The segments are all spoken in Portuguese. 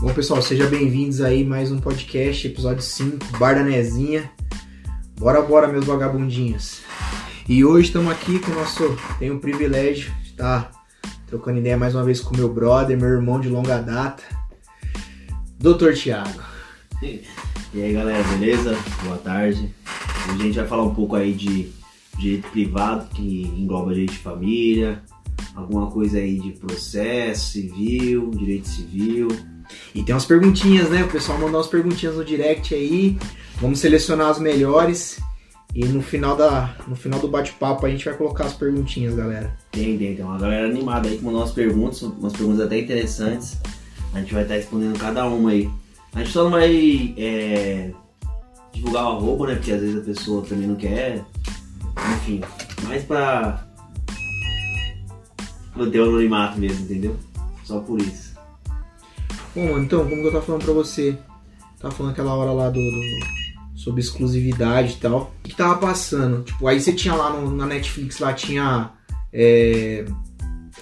Bom, pessoal, sejam bem-vindos aí mais um podcast, episódio 5, Bar da Nezinha. Bora, bora, meus vagabundinhos. E hoje estamos aqui com o nosso. Tenho o privilégio de estar trocando ideia mais uma vez com meu brother, meu irmão de longa data, Dr. Thiago. E aí galera, beleza? Boa tarde. Hoje a gente vai falar um pouco aí de direito privado, que engloba direito de família, alguma coisa aí de processo civil, direito civil. E tem umas perguntinhas, né? O pessoal mandou umas perguntinhas no direct aí. Vamos selecionar as melhores. E no final, da, no final do bate-papo a gente vai colocar as perguntinhas, galera. Tem, tem, tem uma galera animada aí que mandou umas perguntas, umas perguntas até interessantes. A gente vai estar respondendo cada uma aí. A gente só não vai é, divulgar o arroba, né? Porque às vezes a pessoa também não quer. Enfim, mais pra manter o anonimato mesmo, entendeu? Só por isso. Bom, então, como eu tava falando pra você? Tava falando aquela hora lá do, do- sobre exclusividade e tal. O que tava passando? Tipo, aí você tinha lá no- na Netflix, lá tinha. é,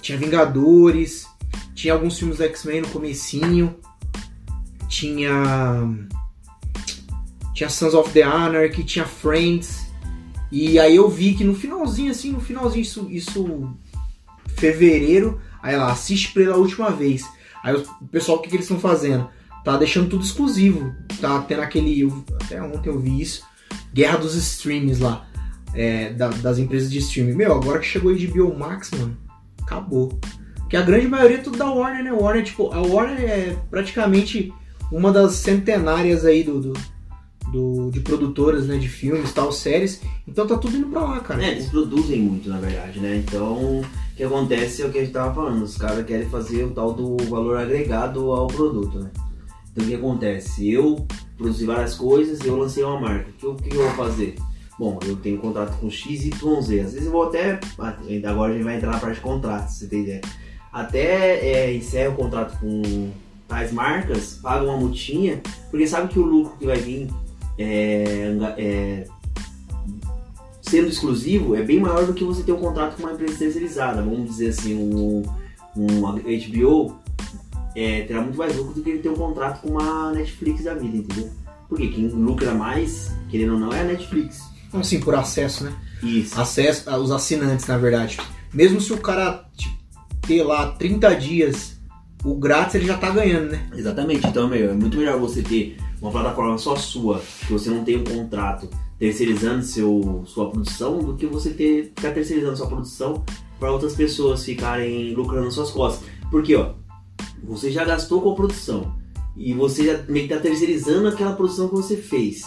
tinha Vingadores, tinha alguns filmes do X-Men no comecinho, tinha. Tinha Sons of the Anarchy, tinha Friends. E aí eu vi que no finalzinho, assim, no finalzinho, isso, isso fevereiro, aí lá, assiste pela última vez. Aí o pessoal, o que, que eles estão fazendo? Tá deixando tudo exclusivo. Tá tendo aquele. eu- até ontem eu vi isso. Guerra dos streams lá. é, da- das empresas de streaming. Meu, agora que chegou o HBO Max, mano, acabou. Porque a grande maioria é tudo da Warner, né? Warner, tipo, a Warner é praticamente uma das centenárias aí do, do, do- de produtoras, né? De filmes, tal, séries. Então tá tudo indo pra lá, cara. É, eles produzem muito, na verdade, né? Então, que acontece é o que a gente tava falando, os caras querem fazer o tal do valor agregado ao produto, né? Então, o que acontece? Eu produzi várias coisas eu lancei uma marca. O que, que eu vou fazer? Bom, eu tenho contrato com X Y, Z. Às vezes eu vou até. Agora a gente vai entrar na parte de contratos, você tem ideia. Até é, encerra o contrato com tais marcas, paga uma multinha, porque sabe que o lucro que vai vir é, é, sendo exclusivo é bem maior do que você ter um contrato com uma empresa terceirizada. Vamos dizer assim, um, um HBO é, terá muito mais lucro do que ele ter um contrato com uma Netflix da vida, entendeu? Porque quem lucra mais, querendo ou não, é a Netflix. Então, assim, por acesso, né? Isso. acesso aos assinantes, na verdade. Mesmo se o cara tipo, ter lá 30 dias o grátis, ele já tá ganhando, né? Exatamente, então meu, é muito melhor você ter uma plataforma só sua, que você não tem um contrato terceirizando seu, sua produção, do que você ter, ficar terceirizando sua produção para outras pessoas ficarem lucrando suas costas. Porque, ó, você já gastou com a produção e você já meio que tá terceirizando aquela produção que você fez.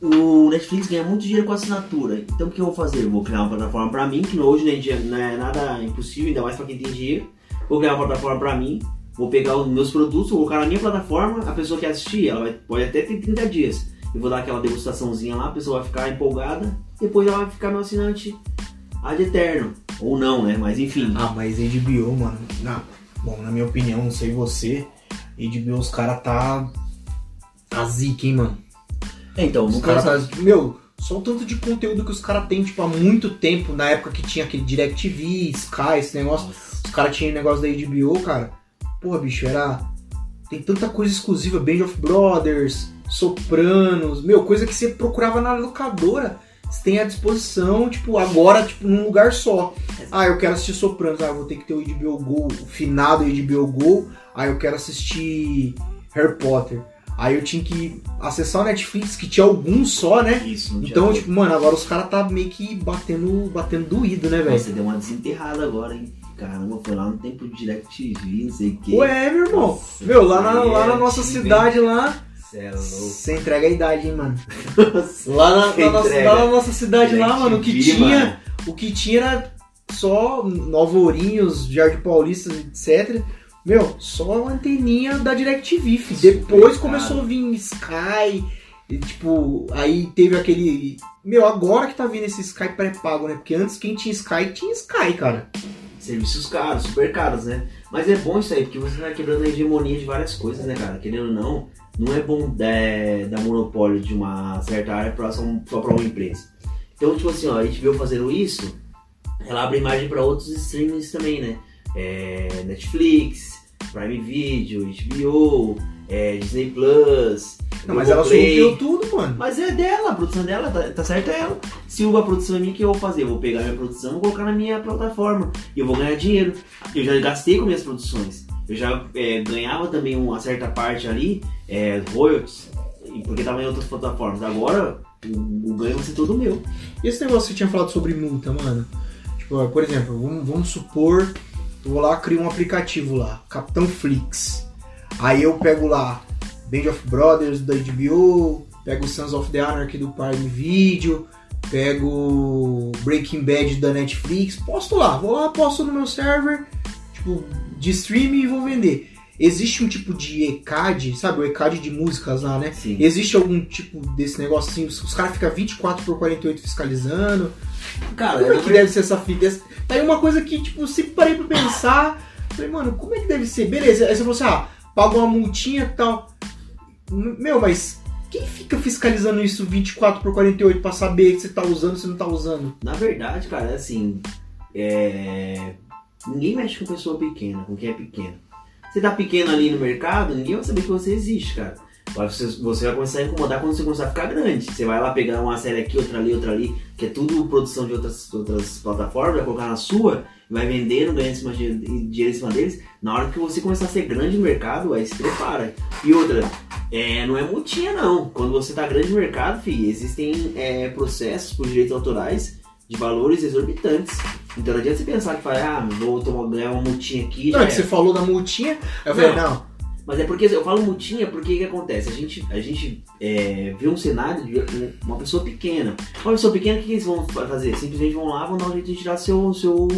O Netflix ganha muito dinheiro com assinatura. Então o que eu vou fazer? Eu vou criar uma plataforma para mim, que hoje né, não é nada impossível, ainda mais para quem tem dinheiro. Vou criar uma plataforma para mim, vou pegar os meus produtos, vou colocar na minha plataforma, a pessoa que assistir, ela vai, pode até ter 30 dias. Eu vou dar aquela degustaçãozinha lá, a pessoa vai ficar empolgada, depois ela vai ficar no assinante ad eterno. Ou não, né? Mas enfim. Ah, mas HBO, mano, na, bom, na minha opinião, não sei você, HBO os caras tá. tá zica, hein, mano? É, então, Os caras caso. tá. Meu, só o tanto de conteúdo que os caras têm, tipo, há muito tempo, na época que tinha aquele DirecTV, Sky, esse negócio. Os caras tinham negócio da HBO, cara. Porra, bicho, era. Tem tanta coisa exclusiva, Band of Brothers, Sopranos, meu, coisa que você procurava na locadora. Você tem à disposição, tipo, agora, tipo, num lugar só. Ah, eu quero assistir Sopranos, ah, eu vou ter que ter o HBO Go, o finado HBO Go. Ah, eu quero assistir Harry Potter. Aí eu tinha que acessar o Netflix, que tinha alguns só, né? Isso, Então, tipo, mano, agora os caras tá meio que batendo, batendo doído, né, velho? Você deu uma desenterrada agora, hein? Caramba, foi lá no tempo de DirecTV, não sei o que. Ué, meu irmão. Nossa, Meu, lá na, lá na é nossa cidade lá, Cê é louco. você entrega a idade, hein, mano. Lá na, Você na nossa, lá na nossa cidade lá, mano, o que DirecTV, tinha, mano. o que tinha era só Nova Ourinhos, Jardim Paulista, etc. Meu, só a anteninha da DirecTV, fi. Depois começou a vir Sky, e, tipo, aí teve aquele... Meu, agora que tá vindo esse Sky pré-pago, né? Porque antes quem tinha Sky, tinha Sky, cara. Serviços caros, super caros, né? Mas é bom isso aí, porque você vai quebrando a hegemonia de várias coisas, né, cara? Querendo ou não, não é bom é, dar monopólio de uma certa área pra, só, só pra uma empresa. Então, tipo assim, ó, a gente viu fazendo isso, ela abre imagem pra outros streamings também, né? É, Netflix, Prime Video, HBO, é, Disney Plus. Não, mas ela subiu tudo, mano. Mas é dela, a produção dela, tá, tá certo é ela. Se a produção é minha, o que eu vou fazer? Eu vou pegar minha produção e vou colocar na minha plataforma. E eu vou ganhar dinheiro. Eu já gastei com minhas produções. Eu já é, ganhava também uma certa parte ali, é, royalties, porque tava em outras plataformas. Agora, o, o ganho vai ser todo meu. E esse negócio que você tinha falado sobre multa, mano? Tipo, por exemplo, vamos, vamos supor, eu vou lá, crio um aplicativo lá, Capitão Flix. Aí eu pego lá Band of Brothers da HBO, pego Sons of the Anarchy do Prime Video, pego Breaking Bad da Netflix, posto lá, vou lá, posto no meu server, tipo, de streaming e vou vender. Existe um tipo de ECAD, sabe? O ECAD de músicas lá, né? Sim. Existe algum tipo desse negócio assim? Os, os caras ficam 24 por 48 fiscalizando. Cara, Como é que deve ser essa fita? Tá aí uma coisa que, tipo, sempre parei pra pensar. Falei, mano, como é que deve ser? Beleza, aí você falou assim, ah, paga uma multinha e tal. Meu, mas quem fica fiscalizando isso 24 por 48 pra saber que você tá usando ou você não tá usando? Na verdade, cara, assim, é... ninguém mexe com pessoa pequena, com quem é pequeno. Você tá pequeno ali no mercado, ninguém vai saber que você existe, cara. Você, você vai começar a incomodar quando você começar a ficar grande. Você vai lá pegar uma série aqui, outra ali, outra ali, que é tudo produção de outras, outras plataformas, vai colocar na sua, vai vendendo, ganhando dinheiro em cima deles. Na hora que você começar a ser grande no mercado, aí se prepara. E outra, é, não é multinha não. Quando você tá grande no mercado, filho, existem é, processos por direitos autorais de valores exorbitantes. Então não adianta você pensar que vai, ah, vou tomar, ganhar uma multinha aqui. Não, é que era. você falou da multinha, eu falei, Não. não, Mas é porque eu falo multinha porque o que acontece? A gente, a gente é, vê um cenário de uma pessoa pequena. Uma pessoa pequena, o que eles vão fazer? Simplesmente vão lá, vão dar um jeito de tirar seu, seu,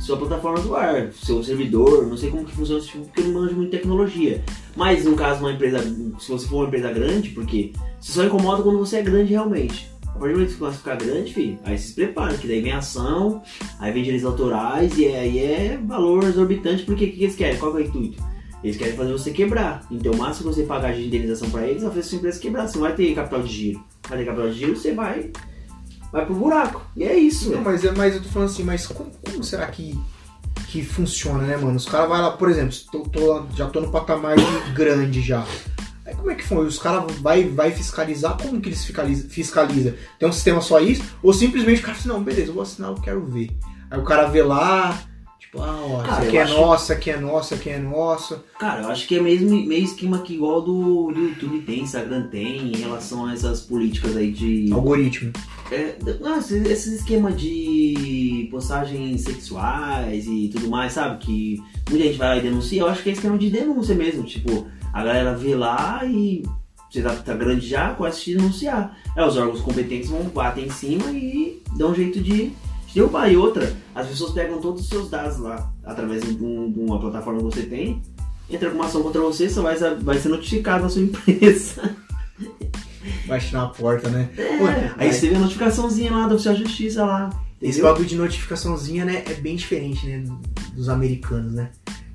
sua plataforma do ar, seu servidor, não sei como que funciona esse tipo, porque eu não manjo muito de tecnologia. Mas no caso, uma empresa, se você for uma empresa grande, porque você só incomoda quando você é grande realmente. A partir do momento que você começa a ficar grande, filho, aí se prepara, que daí vem ação, aí vem direitos autorais e aí é valor exorbitante, porque o que que eles querem? Qual que é o intuito? Eles querem fazer você quebrar. Então, o máximo que você pagar de indenização para eles é fazer sua empresa quebrar. Você não vai ter capital de giro. Vai ter capital de giro, você vai, vai pro buraco. E é isso, Não, velho. mas, é- mas eu tô falando assim, mas como, como será que, que funciona, né, mano? Os caras vão lá, por exemplo, tô, tô lá- já tô no patamar de grande já. Aí como é que foi? Os caras vai, vai fiscalizar? Como que eles fiscaliza, fiscaliza? Tem um sistema só isso? Ou simplesmente o cara assim, não, beleza, eu vou assinar, eu quero ver. Aí o cara vê lá, tipo, ah, ó, Cara, isso aqui eu é acho- nossa, aqui é nossa, aqui é nossa. Cara, eu acho que é mesmo, meio esquema que igual do, YouTube tem, Instagram tem, em relação a essas políticas aí de. Algoritmo. É, não, esses, esses esquemas de postagens sexuais e tudo mais, sabe? Que muita gente vai lá e denuncia. Eu acho que é esquema de denúncia mesmo. Tipo, a galera vê lá e você tá, tá grande já, começa a te denunciar. É, os órgãos competentes vão bater em cima e dão um jeito de te derrubar. E outra, as pessoas pegam todos os seus dados lá, através de, um- de uma plataforma que você tem, entra com uma ação contra você, você vai, vai ser notificado na sua empresa. Vai tirar a porta, né? É, Pô, aí você vê a notificaçãozinha lá da Oficial Justiça lá. Esse Entendeu? bagulho de notificaçãozinha, né, é bem diferente, né, dos americanos, né?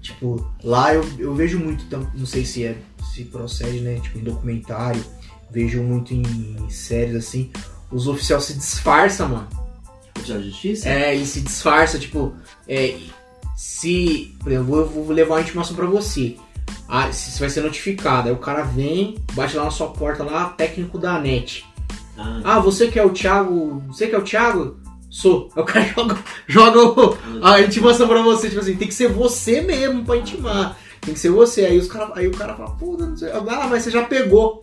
Tipo, lá eu, eu vejo muito, tam- não sei se é se procede, né, tipo em documentário, vejo muito em séries assim, os oficiais se disfarçam, mano. Oficial Justiça? É, e se disfarça, tipo, é, se, por exemplo, eu vou levar uma intimação pra você. Ah, você vai ser notificado, aí o cara vem, bate lá na sua porta lá, técnico da NET. Ah, Ah, você que é o Thiago. Você que é o Thiago? Sou. Aí o cara joga, joga a intimação pra você. Tipo assim, tem que ser você mesmo pra intimar. Tem que ser você. Aí, os cara, aí o cara fala, pô, não sei. Ah, mas você já pegou.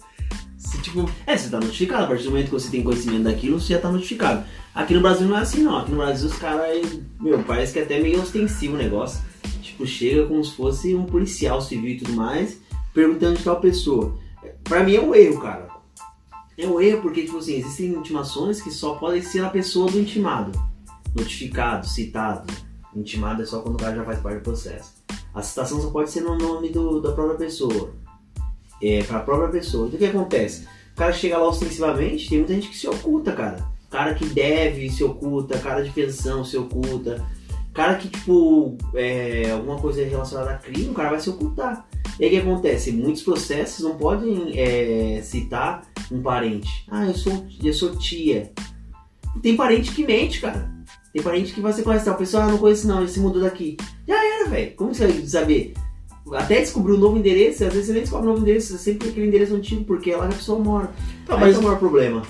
Se, tipo, É, você tá notificado. A partir do momento que você tem conhecimento daquilo, você já tá notificado. Aqui no Brasil não é assim, não. Aqui no Brasil os caras, meu, parece que é até meio ostensivo o negócio. Tipo, chega como se fosse um policial civil e tudo mais, perguntando de tal pessoa. Pra mim é um erro, cara. É um erro porque, tipo assim, existem intimações que só podem ser a pessoa do intimado. Notificado, citado. Intimado é só quando o cara já faz parte do processo. A citação só pode ser no nome do, da própria pessoa. É, pra própria pessoa. Então o que acontece? O cara chega lá ostensivamente, tem muita gente que se oculta, cara. Cara que deve se oculta, cara de pensão se oculta. Cara que, tipo, é, alguma coisa relacionada a crime, o cara vai se ocultar. E aí o que acontece? Muitos processos não podem é, citar um parente. Ah, eu sou, eu sou tia. Tem parente que mente, cara. Tem parente que você conhece tal pessoa, ah, não conheço não, ele se mudou daqui. Já era, velho. Como você vai saber? até descobrir um novo endereço, às vezes você nem descobre um novo endereço, você sempre aquele endereço antigo, porque é lá que a pessoa mora. Tá, mas é o maior problema.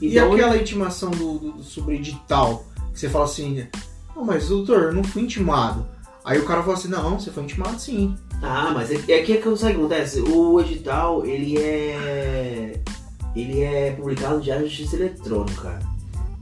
e Então, aquela intimação do, do, sobre edital? Que você fala assim, não, mas doutor, eu não fui intimado. Aí o cara fala assim, não, você foi intimado sim. Ah, mas é, é que, é que sabe o que acontece? O edital, ele é. Ele é publicado no Diário de Justiça Eletrônico, cara.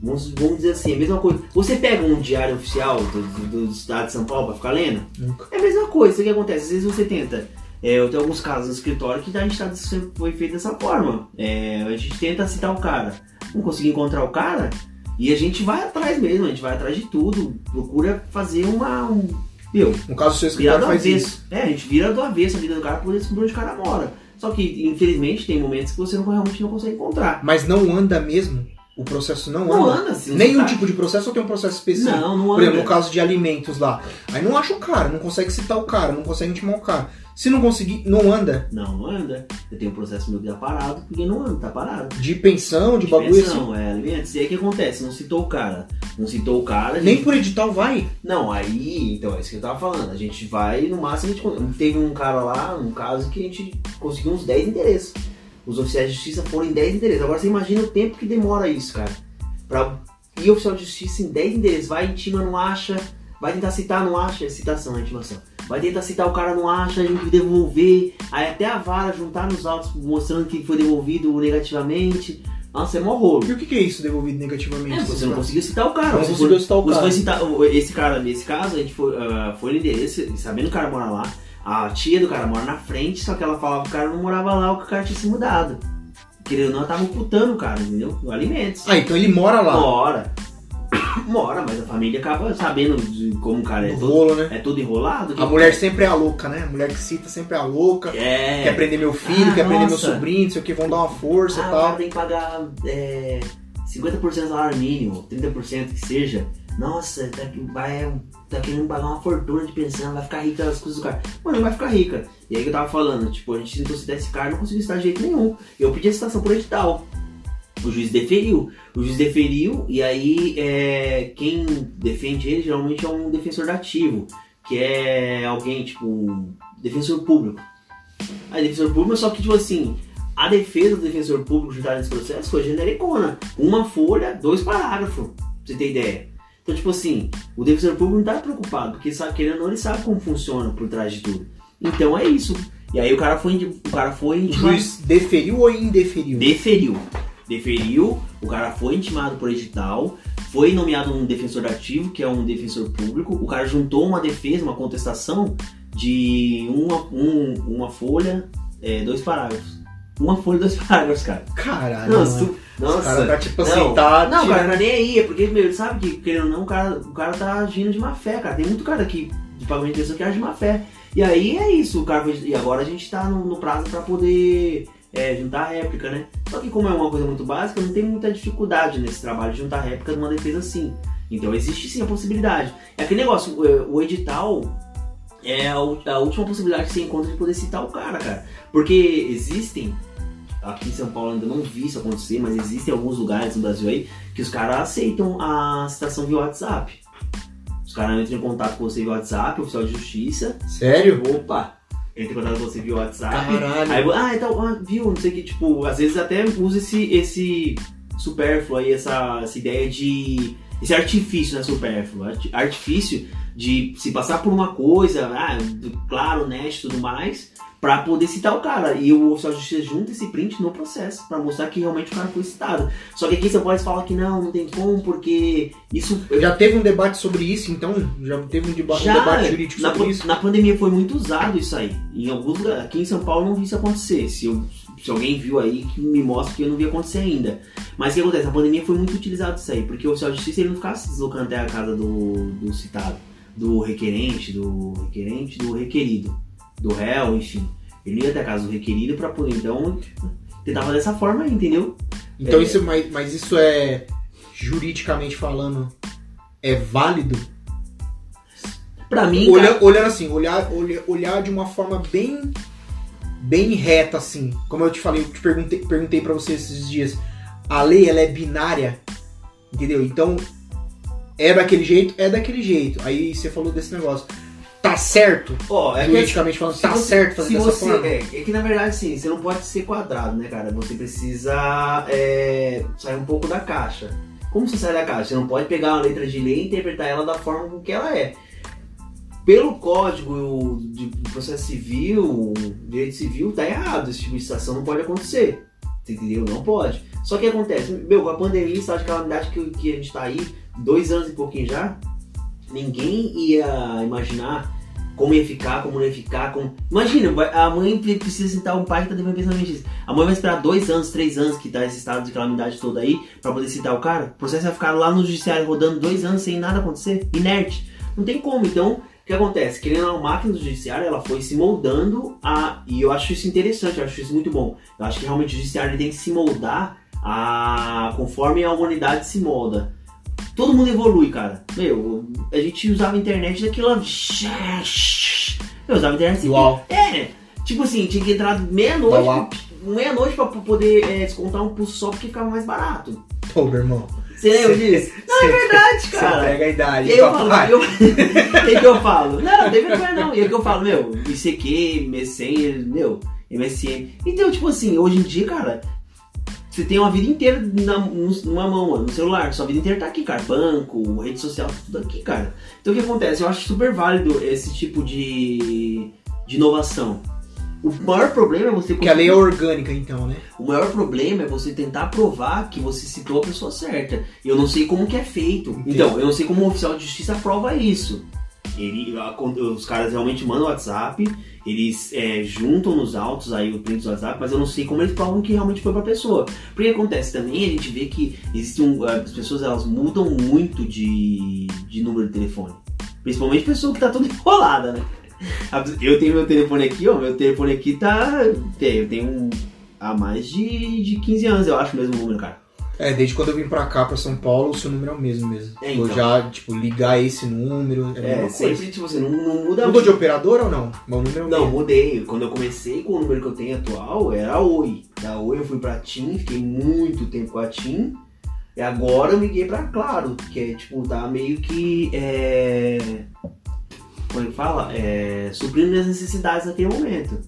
Vamos, vamos dizer assim, a mesma coisa. Você pega um diário oficial do, do, do estado de São Paulo pra ficar lendo? Nunca. É a mesma coisa. O que acontece? Às vezes você tenta. É, eu tenho alguns casos no escritório que a gente tá, foi feito dessa forma. É, a gente tenta citar o cara. Não conseguir encontrar o cara. E a gente vai atrás mesmo, a gente vai atrás de tudo. Procura fazer uma. Um, meu, No caso, seu escritório do faz isso. avesso. É, a gente vira do avesso a vida do cara pra poder descobrir onde o cara mora. Só que, infelizmente, tem momentos que você não, realmente não consegue encontrar. Mas não anda mesmo? O processo não, Não anda? anda, assim. Nenhum tá- tipo de processo ou tem um processo específico? Não, não Por exemplo, anda. no caso de alimentos lá. Aí não acha o cara, não consegue citar o cara, não consegue intimar o cara. Se não conseguir, não anda. Não, não anda. Eu tenho um processo meu que tá parado, porque não anda, tá parado. De pensão, de, De bagulho assim. pensão, é, alimentos. E aí o que acontece? Não citou o cara. Não citou o cara. Nem gente- por edital vai. Não, aí, então, é isso que eu tava falando. A gente vai, no máximo, a gente teve um cara lá, um caso que a gente conseguiu uns 10 endereços. Os oficiais de justiça foram em 10 endereços. Agora você imagina o tempo que demora isso, cara. Pra ir oficial de justiça em 10 endereços. Vai, intima, não acha. Vai tentar citar, não acha. É citação, é intimação. Vai tentar citar, o cara não acha, a gente devolver. Aí até a vara juntar nos autos mostrando que foi devolvido negativamente. Nossa, é mó rolo. E o que, que é isso devolvido negativamente? É, você não conseguiu citar o cara. Não Você conseguiu citar o você cara. foi citar- o- esse cara, nesse caso, a gente foi, ah, foi no endereço, sabendo que o cara mora lá. A tia do cara mora na frente, só que ela falava que o cara não morava lá, ou que o cara tinha se mudado. Querendo ou não, ela tava ocultando o cara, entendeu? O alimentos. Ah, então ele mora lá. Mora. Mora, mas a família acaba sabendo de como o cara é No todo, rolo, né? é todo enrolado. A mulher sempre é a louca, né? A mulher que cita sempre é a louca. É. Quer prender meu filho, Ah, quer prender meu nossa. sobrinho, não sei o que, vão dar uma força Ah, e o cara tal. tem que pagar é, 50% do salário mínimo, 30% que seja. Nossa, tá, vai, tá querendo pagar uma fortuna de pensão, vai ficar rica das coisas do cara. Mano, não vai ficar rica. E aí que eu tava falando, tipo, a gente tentou citar esse cara, não conseguiu citar de jeito nenhum. Eu pedi a citação por edital. O juiz deferiu. O juiz deferiu e aí é, quem defende ele geralmente é um defensor dativo, que é alguém, tipo, defensor público. Aí defensor público, só que tipo assim, a defesa do defensor público juntada nesse processo foi genericona. Uma folha, dois parágrafos, pra você ter ideia. Então, tipo assim, o defensor público não tá preocupado, porque sabe, querendo ou não, ele sabe como funciona por trás de tudo. Então é isso. E aí o cara foi, o cara foi O intimado. juiz deferiu ou indeferiu? Deferiu. Deferiu, o cara foi intimado por edital, foi nomeado um defensor ativo, que é um defensor público, o cara juntou uma defesa, uma contestação de uma, um- uma folha, é, dois parágrafos. Uma folha, dois parágrafos, cara. Caralho, Nossa, O cara tá tipo assim, Não, tá. Não, cara não tá nem aí, é porque, meu, ele sabe que, querendo ou não, o cara, o cara tá agindo de má fé, cara. Tem muito cara aqui de pagamento de pensão que age de má fé. E aí é isso, o cara E agora a gente tá no, no prazo pra poder é, juntar a réplica, né? Só que como é uma coisa muito básica, não tem muita dificuldade nesse trabalho de juntar a réplica de uma defesa assim. Então existe sim a possibilidade. É aquele negócio, o, o edital é a última possibilidade que você encontra de poder citar o cara, cara. Porque existem aqui em São Paulo ainda não vi isso acontecer, mas existem alguns lugares no Brasil aí que os caras aceitam a citação via WhatsApp. Os caras entram em contato com você via WhatsApp, oficial de justiça. Sério? Opa! Entra em contato com você via WhatsApp. Caralho. Aí, ah, então, ah, viu, não sei o que, tipo, às vezes até usa esse, esse supérfluo aí, essa, essa ideia de. Esse artifício, né, supérfluo? arti- Artifício de se passar por uma coisa, ah, claro, honesto e tudo mais, pra poder citar o cara. E o oficial de justiça junta esse print no processo, pra mostrar que realmente o cara foi citado. Só que aqui você pode falar que não, não tem como, porque isso. Já teve um debate sobre isso, então? Já teve um, deba- um Já, debate jurídico na, sobre pan- isso? na pandemia foi muito usado isso aí. Em alguns lugares. Aqui em São Paulo não vi isso acontecer. Se, eu- se alguém viu aí, que me mostre que eu não vi acontecer ainda. Mas o que acontece? Na pandemia foi muito utilizado isso aí, porque o oficial de justiça ele não ficava se deslocando até a casa do, do citado, do requerente, do requerente, do requerido, do réu, enfim. Ele ia até a casa do requerido pra poder, então, tentava dessa forma aí, entendeu? Então É. isso, mas, mas isso é juridicamente falando é válido? Pra mim, Olha- olhando assim, olhar, olhar, olhar de uma forma bem bem reta assim. Como eu te falei, eu te perguntei, perguntei para você esses dias, a lei ela é binária, entendeu? Então é daquele jeito, é daquele jeito. Aí você falou desse negócio. tá certo? Ó, é que Juridicamente falando, tá você- certo fazer dessa você, forma? É, é que na verdade sim, você não pode ser quadrado, né, cara? Você precisa é, sair um pouco da caixa. Como você sai da caixa? Você não pode pegar uma letra de lei e interpretar ela da forma com que ela é. Pelo código de processo civil, direito civil, tá errado. Esse tipo de situação não pode acontecer. Entendeu? Não pode. Só que acontece, meu, com a pandemia, estado de calamidade que, que a gente tá aí, dois anos e pouquinho já, ninguém ia imaginar como ia ficar, como não ia ficar. Como... Imagina, a mãe pre- precisa citar um pai que tá devendo pensamento disso. A mãe vai esperar dois anos, três anos que tá esse estado de calamidade todo aí pra poder citar o cara. O processo vai ficar lá no judiciário rodando dois anos sem nada acontecer, inerte. Não tem como. Então, o que acontece? Querendo a máquina do judiciário ela foi se moldando a. E eu acho isso interessante, eu acho isso muito bom. Eu acho que realmente o judiciário tem que se moldar a... conforme a humanidade se molda. Todo mundo evolui, cara. Meu, a gente usava a internet daquilo. Eu usava a internet assim. Igual. É, tipo assim, tinha que entrar meia-noite. Meia-noite pra poder é, descontar um pulso só porque ficava mais barato. Pô, meu irmão. Você lembra disso? Não, é verdade, Você cara. pega a idade. E aí eu falo, eu, e que eu falo, não, tem vergonha não. E aí que eu falo, meu, ICQ, Messenger, meu, MSN. Então, tipo assim, hoje em dia, cara, você tem uma vida inteira na, numa mão, mano, no celular. Sua vida inteira tá aqui, cara. Banco, rede social, tudo aqui, cara. Então o que acontece? Eu acho super válido esse tipo de, de inovação. O maior problema é você Porque a lei é orgânica, então, né? o maior problema é você tentar provar que você citou a pessoa certa. Eu não sei como que é feito. Entendi. Então, eu não sei como o oficial de justiça prova isso. Ele, os caras realmente mandam WhatsApp, eles é, juntam nos autos aí o print do WhatsApp, mas eu não sei como eles provam que realmente foi pra pessoa. Porque acontece também, a gente vê que existe um, as pessoas elas mudam muito de, de número de telefone. Principalmente pessoa que tá toda enrolada, né? Eu tenho meu telefone aqui, ó. Meu telefone aqui tá. Eu tenho há mais de, de 15 anos, eu acho, o mesmo número, cara. É, desde quando eu vim pra cá, pra São Paulo, o seu número é o mesmo mesmo. É, Vou então. já, tipo, ligar esse número, é É, sempre, tipo, você não, não muda Mudou de operadora ou não? Meu número é Não, mesmo. mudei. Quando eu comecei com o número que eu tenho atual, era Oi. Da Oi eu fui pra TIM, fiquei muito tempo com a TIM. E agora eu liguei pra Claro, que é tipo, tá meio que. É... Como é que fala? É... Suprindo minhas necessidades naquele momento.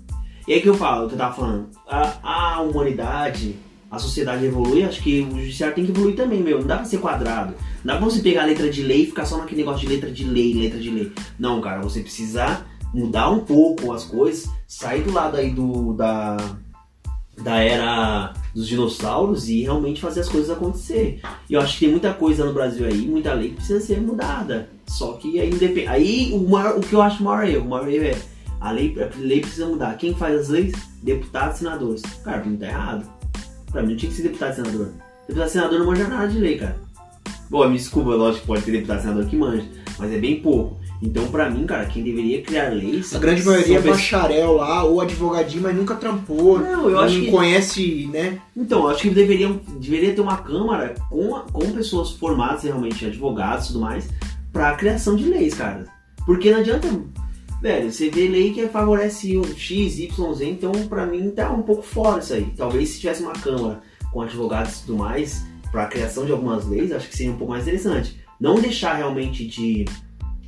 E aí que eu falo, que eu tava falando, a, a humanidade, a sociedade evolui, acho que o judiciário tem que evoluir também, meu. Não dá pra ser quadrado. Não dá pra você pegar a letra de lei e ficar só naquele negócio de letra de lei, letra de lei. Não, cara, você precisa mudar um pouco as coisas, sair do lado aí do da da era dos dinossauros e realmente fazer as coisas acontecer. E eu acho que tem muita coisa no Brasil aí, muita lei que precisa ser mudada. Só que aí independe. Aí o, maior, o que eu acho maior erro, o maior erro é a lei, a lei precisa mudar. Quem faz as leis? Deputados, senadores. Cara, pra mim tá errado. Pra mim não tinha que ser deputado e senador. Deputado senador não manja nada de lei, cara. Bom, me desculpa, lógico que pode ter deputado senador que manja, mas é bem pouco. Então, pra mim, cara, quem deveria criar leis. A grande maioria é bacharel lá, ou advogadinho, mas nunca trampou. Não, eu não acho que. conhece, né? Então, eu acho que deveriam, deveria ter uma Câmara com, com pessoas formadas realmente, advogados e tudo mais, pra criação de leis, cara. Porque não adianta, velho, você vê lei que favorece o X, Y, Z, então pra mim tá um pouco fora isso aí. Talvez se tivesse uma Câmara com advogados e tudo mais, pra criação de algumas leis, acho que seria um pouco mais interessante. Não deixar realmente de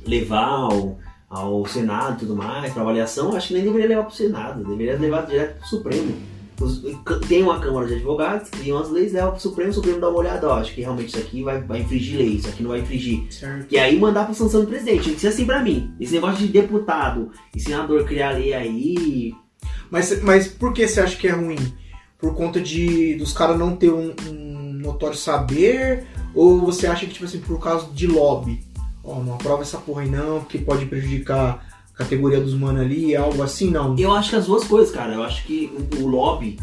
levar ao, ao Senado e tudo mais, pra avaliação, acho que nem deveria levar pro Senado, deveria levar direto pro Supremo. Os- tem uma Câmara de Advogados, criam as leis, leva pro Supremo, o Supremo dá uma olhada, ó, acho que realmente isso aqui vai, vai infringir lei, isso aqui não vai infringir. Certo. E aí mandar pra sanção do presidente. Tinha que ser assim pra mim. Esse negócio de deputado e senador criar lei aí. Mas, mas por que você acha que é ruim? Por conta de dos caras não ter um, um notório saber? Ou você acha que, tipo assim, por causa de lobby? Ó, não aprova essa porra aí não, porque pode prejudicar a categoria dos mano ali, algo assim, não. Eu acho que as duas coisas, cara. Eu acho que o, o lobby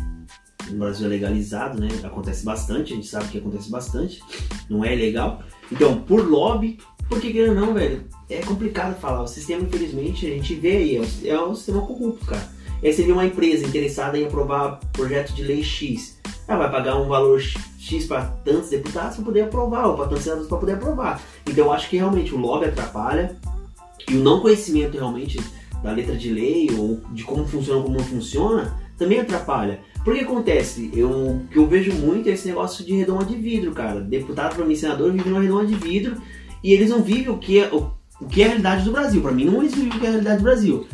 no Brasil é legalizado, né? Acontece bastante, a gente sabe que acontece bastante. Não é legal. Então, por lobby, porque ou não, velho, é complicado falar. O sistema, infelizmente, a gente vê aí, é um, é um sistema corrupto, cara. E aí você vê uma empresa interessada em aprovar projeto de lei X. Ela vai pagar um valor X para tantos deputados para poder aprovar, ou para tantos senadores para poder aprovar. Então eu acho que realmente o lobby atrapalha e o não conhecimento realmente da letra de lei ou de como funciona ou como não funciona também atrapalha. Porque acontece, eu, o que eu vejo muito é esse negócio de redoma de vidro, cara. Deputado para mim, senador, vive numa redoma de vidro e eles não vivem o que é, o, o que é a realidade do Brasil. Pra mim não eles vivem o que é a realidade do Brasil.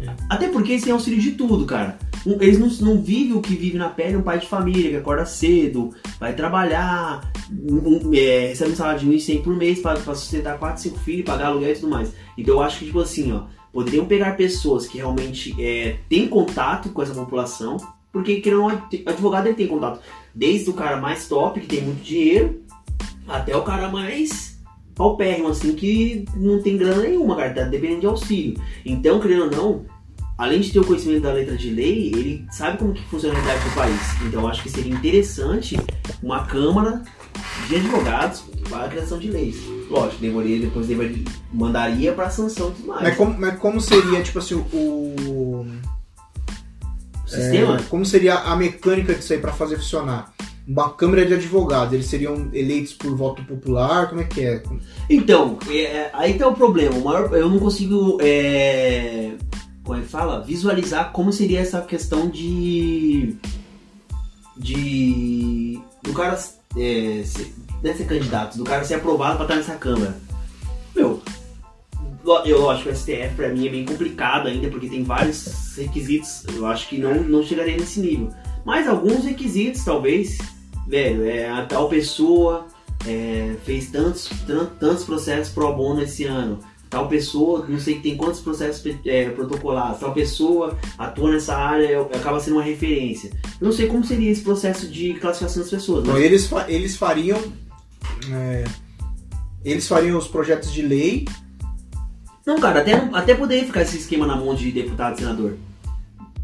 É. Até porque eles têm auxílio de tudo, cara. Um- Eles não, não vivem o que vive na pele um pai de família, que acorda cedo, vai trabalhar, um- um- é, recebe um salário de 1.100 por mês pra sustentar 4, 5 filhos, pagar aluguel e tudo mais. Então eu acho que, tipo assim, ó, poderiam pegar pessoas que realmente é, têm contato com essa população, porque querendo não, advogado ele tem contato desde o cara mais top, que tem muito dinheiro, até o cara mais paupérrimo, assim, que não tem grana nenhuma, cara, tá dependendo de auxílio. Então, querendo ou não, além de ter o conhecimento da letra de lei, ele sabe como que funciona a realidade do país. Então, eu acho que seria interessante uma Câmara de Advogados para a criação de leis. Lógico, demoraria, depois deveria, mandaria para sanção e tudo mais. Mas como, mas como seria, tipo assim, o. O sistema? é, como seria a mecânica disso aí pra fazer funcionar? Uma Câmara de Advogados, eles seriam eleitos por voto popular? Como é que é? Então, é, é, aí tá o problema. O maior, eu não consigo, é, como é que fala? Visualizar como seria essa questão de. de. do cara é, ser, não é ser candidato, do cara ser aprovado pra estar nessa Câmara. Meu, eu lógico, o STF pra mim é bem complicado ainda, porque tem vários requisitos. Eu acho que não, não chegaria nesse nível. Mas alguns requisitos, talvez, velho, é a tal pessoa é, fez tantos, tan- tantos processos pro bono esse ano. Tal pessoa, não sei tem quantos processos é, protocolados. Tal pessoa atua nessa área, é- acaba sendo uma referência. Eu não sei como seria esse processo de classificação das pessoas. Então, Mas, eles, fa- eles fariam. é, eles fariam os projetos de lei. não, cara, até, até poderia ficar esse esquema na mão de deputado e senador.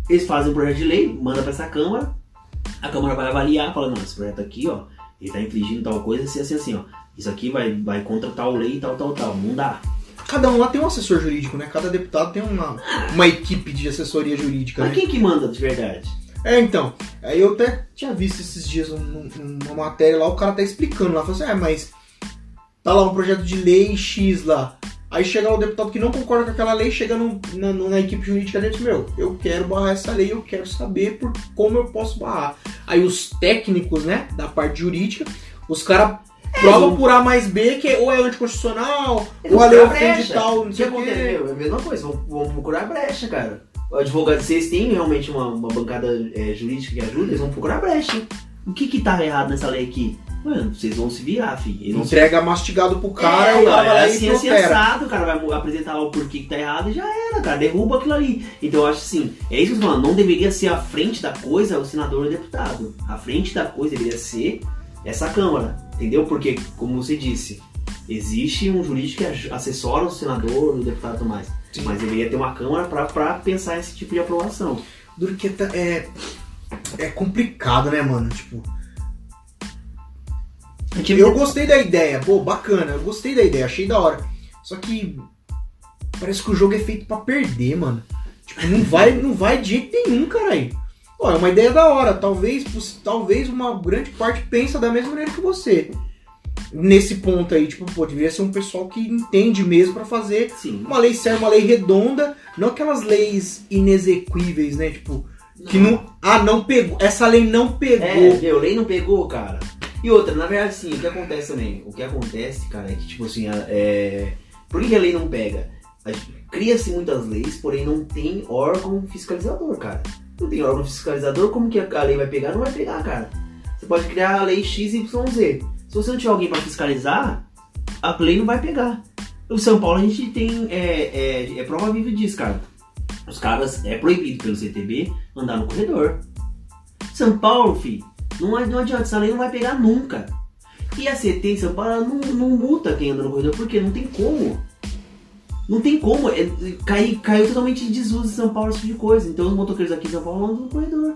Eles fazem um projeto de lei, manda pra essa Câmara, a Câmara vai avaliar, fala, não, esse projeto aqui, ó, ele tá infringindo tal coisa, assim, assim, assim, ó. Isso aqui vai, vai contra tal lei, tal, tal, tal. Não dá. Cada um lá tem um assessor jurídico, né? Cada deputado tem uma, uma equipe de assessoria jurídica, Mas né? quem que manda de verdade? É, então. Aí eu até tinha visto esses dias um- um- uma matéria lá, o cara tá explicando lá. Falou assim, ah, mas tá lá um projeto de lei X lá. Aí chega o deputado que não concorda com aquela lei, chega no- na, na equipe jurídica dele e diz, meu, eu quero barrar essa lei, eu quero saber por como eu posso barrar. Aí os técnicos, né, da parte jurídica, os caras provam vão- por A mais B, que é- ou é anticonstitucional, ou a lei ofende tal, O não que sei o. Meu, é a mesma coisa, vão, vão procurar brecha, cara. O advogado, se eles têm realmente uma, uma bancada é, jurídica que ajuda, eles vão procurar brecha. O que que tá errado nessa lei aqui? Mano, vocês vão se virar, filho. Eles vão se Entrega mastigado pro cara, é, o cara vai assim, e assim, assado, o cara vai apresentar lá o porquê que tá errado e já era, cara, derruba aquilo ali. Então eu acho assim, é isso que eu tô falando, não deveria ser a frente da coisa o senador ou o deputado. A frente da coisa deveria ser essa Câmara, entendeu? Porque, como você disse, existe um jurídico que assessora o senador, o deputado e tudo mais. Sim. Mas deveria ter uma Câmara pra, pra pensar esse tipo de aprovação. Duro que tá- é, é complicado, né, mano? Tipo, eu gostei da ideia, pô, bacana, eu gostei da ideia, achei da hora. Só que parece que o jogo é feito pra perder, mano. Tipo, não vai, não vai de jeito nenhum, caralho. Pô, é uma ideia da hora, talvez, talvez uma grande parte pensa da mesma maneira que você. Nesse ponto aí, tipo, pô, deveria ser um pessoal que entende mesmo pra fazer Sim. uma lei séria, uma lei redonda, não aquelas leis inexequíveis, né? Tipo, que não. Ah, não pegou. Essa lei não pegou. É, meu, lei não pegou, cara. E outra, na verdade, sim, o que acontece também? O que acontece, cara, é que, tipo assim, é... por que a lei não pega? Cria-se muitas leis, porém não tem órgão fiscalizador, cara. Tem órgão fiscalizador, como que a lei vai pegar? Não vai pegar, cara. Você pode criar a lei XYZ. Se você não tiver alguém pra fiscalizar, a lei não vai pegar. No São Paulo a gente tem. É, é, é prova viva disso, cara. Os caras. É proibido pelo CTB andar no corredor. São Paulo, filho, não, não adianta, essa lei não vai pegar nunca. E a CT em São Paulo não, não multa quem anda no corredor, porque não tem como. Não tem como. É, cai, caiu totalmente em desuso em São Paulo esse tipo de coisa. Então os motoqueiros aqui em São Paulo andam no corredor.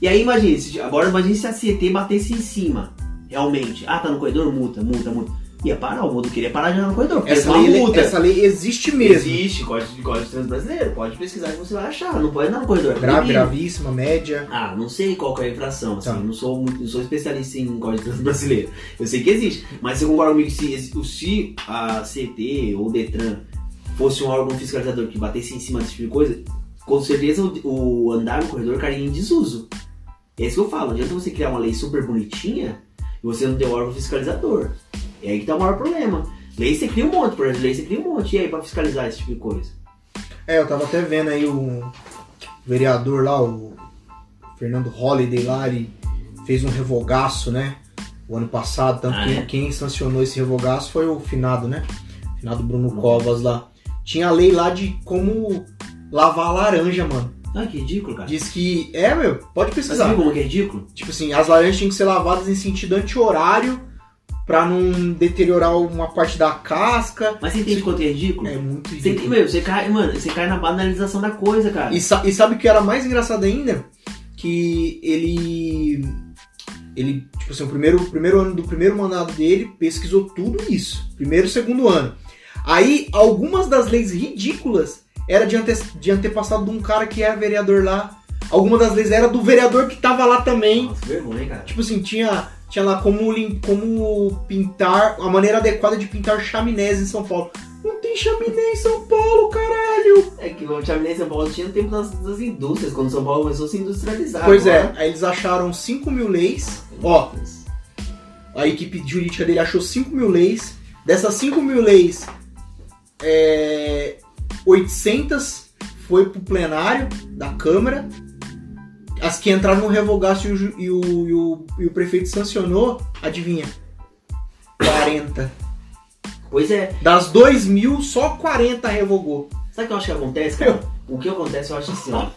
E aí imagine, se- agora imagine se a CT batesse em cima. Realmente. Ah, tá no corredor? Multa, multa, multa. Ia parar, o motoqueiro ia parar de andar no corredor. Essa lei, multa. essa lei existe mesmo. Existe, código de código de trânsito brasileiro. Pode pesquisar que você vai achar. Não pode andar no corredor. é Grave, gravíssima, média. Ah, não sei qual é a infração, assim, Tá. não sou não sou especialista em código de trânsito brasileiro. Eu sei que existe, mas você concorda comigo que se, se a CT ou o Detran fosse um órgão fiscalizador que batesse em cima desse tipo de coisa, com certeza o, o andar no corredor cairia em desuso. É isso que eu falo, não adianta você criar uma lei super bonitinha e você não ter um órgão fiscalizador. É aí que tá o maior problema. Lei você cria um monte, projeto de lei você cria um monte. E aí, pra fiscalizar esse tipo de coisa? É, eu tava até vendo aí o vereador lá, o Fernando Holliday lá, ele fez um revogaço, né? O ano passado, tanto Ah, que é? quem sancionou esse revogaço foi o finado, né? Finado Bruno Covas lá. Tinha a lei lá de como lavar a laranja, mano. Ah, que ridículo, cara. Diz que. É, meu, pode Mas você pesquisar. viu como que é ridículo? Tipo assim, as laranjas tinham que ser lavadas em sentido anti-horário pra não deteriorar uma parte da casca. Mas você entende quanto é ridículo? É muito Você, ridículo. meu, você cai, mano, você cai na banalização da coisa, cara. E, sa- e sabe o que era mais engraçado ainda? Que ele. Ele, tipo assim, o primeiro, o primeiro ano do primeiro mandato dele pesquisou tudo isso. Primeiro e segundo ano. Aí, algumas das leis ridículas era de, ante, de antepassado de um cara que era vereador lá. Algumas das leis era do vereador que tava lá também. Nossa, vergonha, cara. Tipo assim, tinha, tinha lá como, como pintar, a maneira adequada de pintar chaminés em São Paulo. Não tem chaminé em São Paulo, caralho! É que o Chaminés em São Paulo tinha o tempo das, das indústrias, quando São Paulo começou a se industrializar. Pois é, agora- aí eles acharam 5 mil leis. Ó, a equipe jurídica dele achou 5 mil leis. Dessas 5 mil leis, é, 800 foi pro plenário da Câmara. As que entraram no revogaço e e o, e o, prefeito sancionou, adivinha? 40. Pois é. Das 2 mil, só 40 revogou. Sabe o que eu acho que acontece, cara? O que acontece, eu acho assim, ó.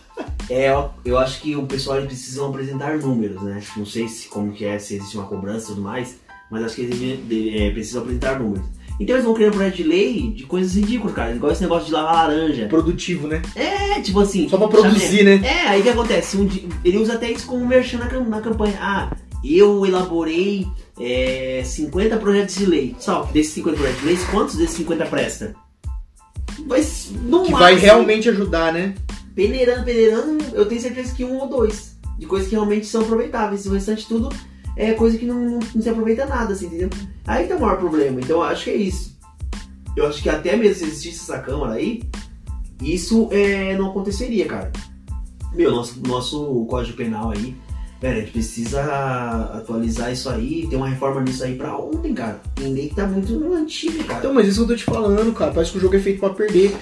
É, eu- eu acho que o pessoal eles precisam apresentar números, né? Não sei se como que é, se existe uma cobrança e tudo mais, mas acho que eles é, precisam apresentar números. Então eles vão criando projeto de lei de coisas ridículas, cara. Igual esse negócio de lavar laranja. Produtivo, né? É, tipo assim. Só pra produzir, né? É, aí o que acontece? Um di- ele usa até isso como merchan na, na campanha. Ah, eu elaborei é, 50 projetos de lei. Só desses 50 projetos de lei, quantos desses 50 presta? Mas no Que vai máximo, realmente ajudar, né? peneirando, peneirando, eu tenho certeza que um ou dois. De coisas que realmente são aproveitáveis. O restante tudo é coisa que não, não, não se aproveita nada, assim, entendeu? Aí tá o maior problema. Então eu acho que é isso. Eu acho que até mesmo se existisse essa câmara aí, isso é, não aconteceria, cara. Meu, nosso, nosso código penal aí, velho, a gente precisa atualizar isso aí, ter uma reforma nisso aí pra ontem, cara. Lei que tá muito antiga, cara. Então, mas isso que eu tô te falando, cara. Parece que o jogo é feito pra perder.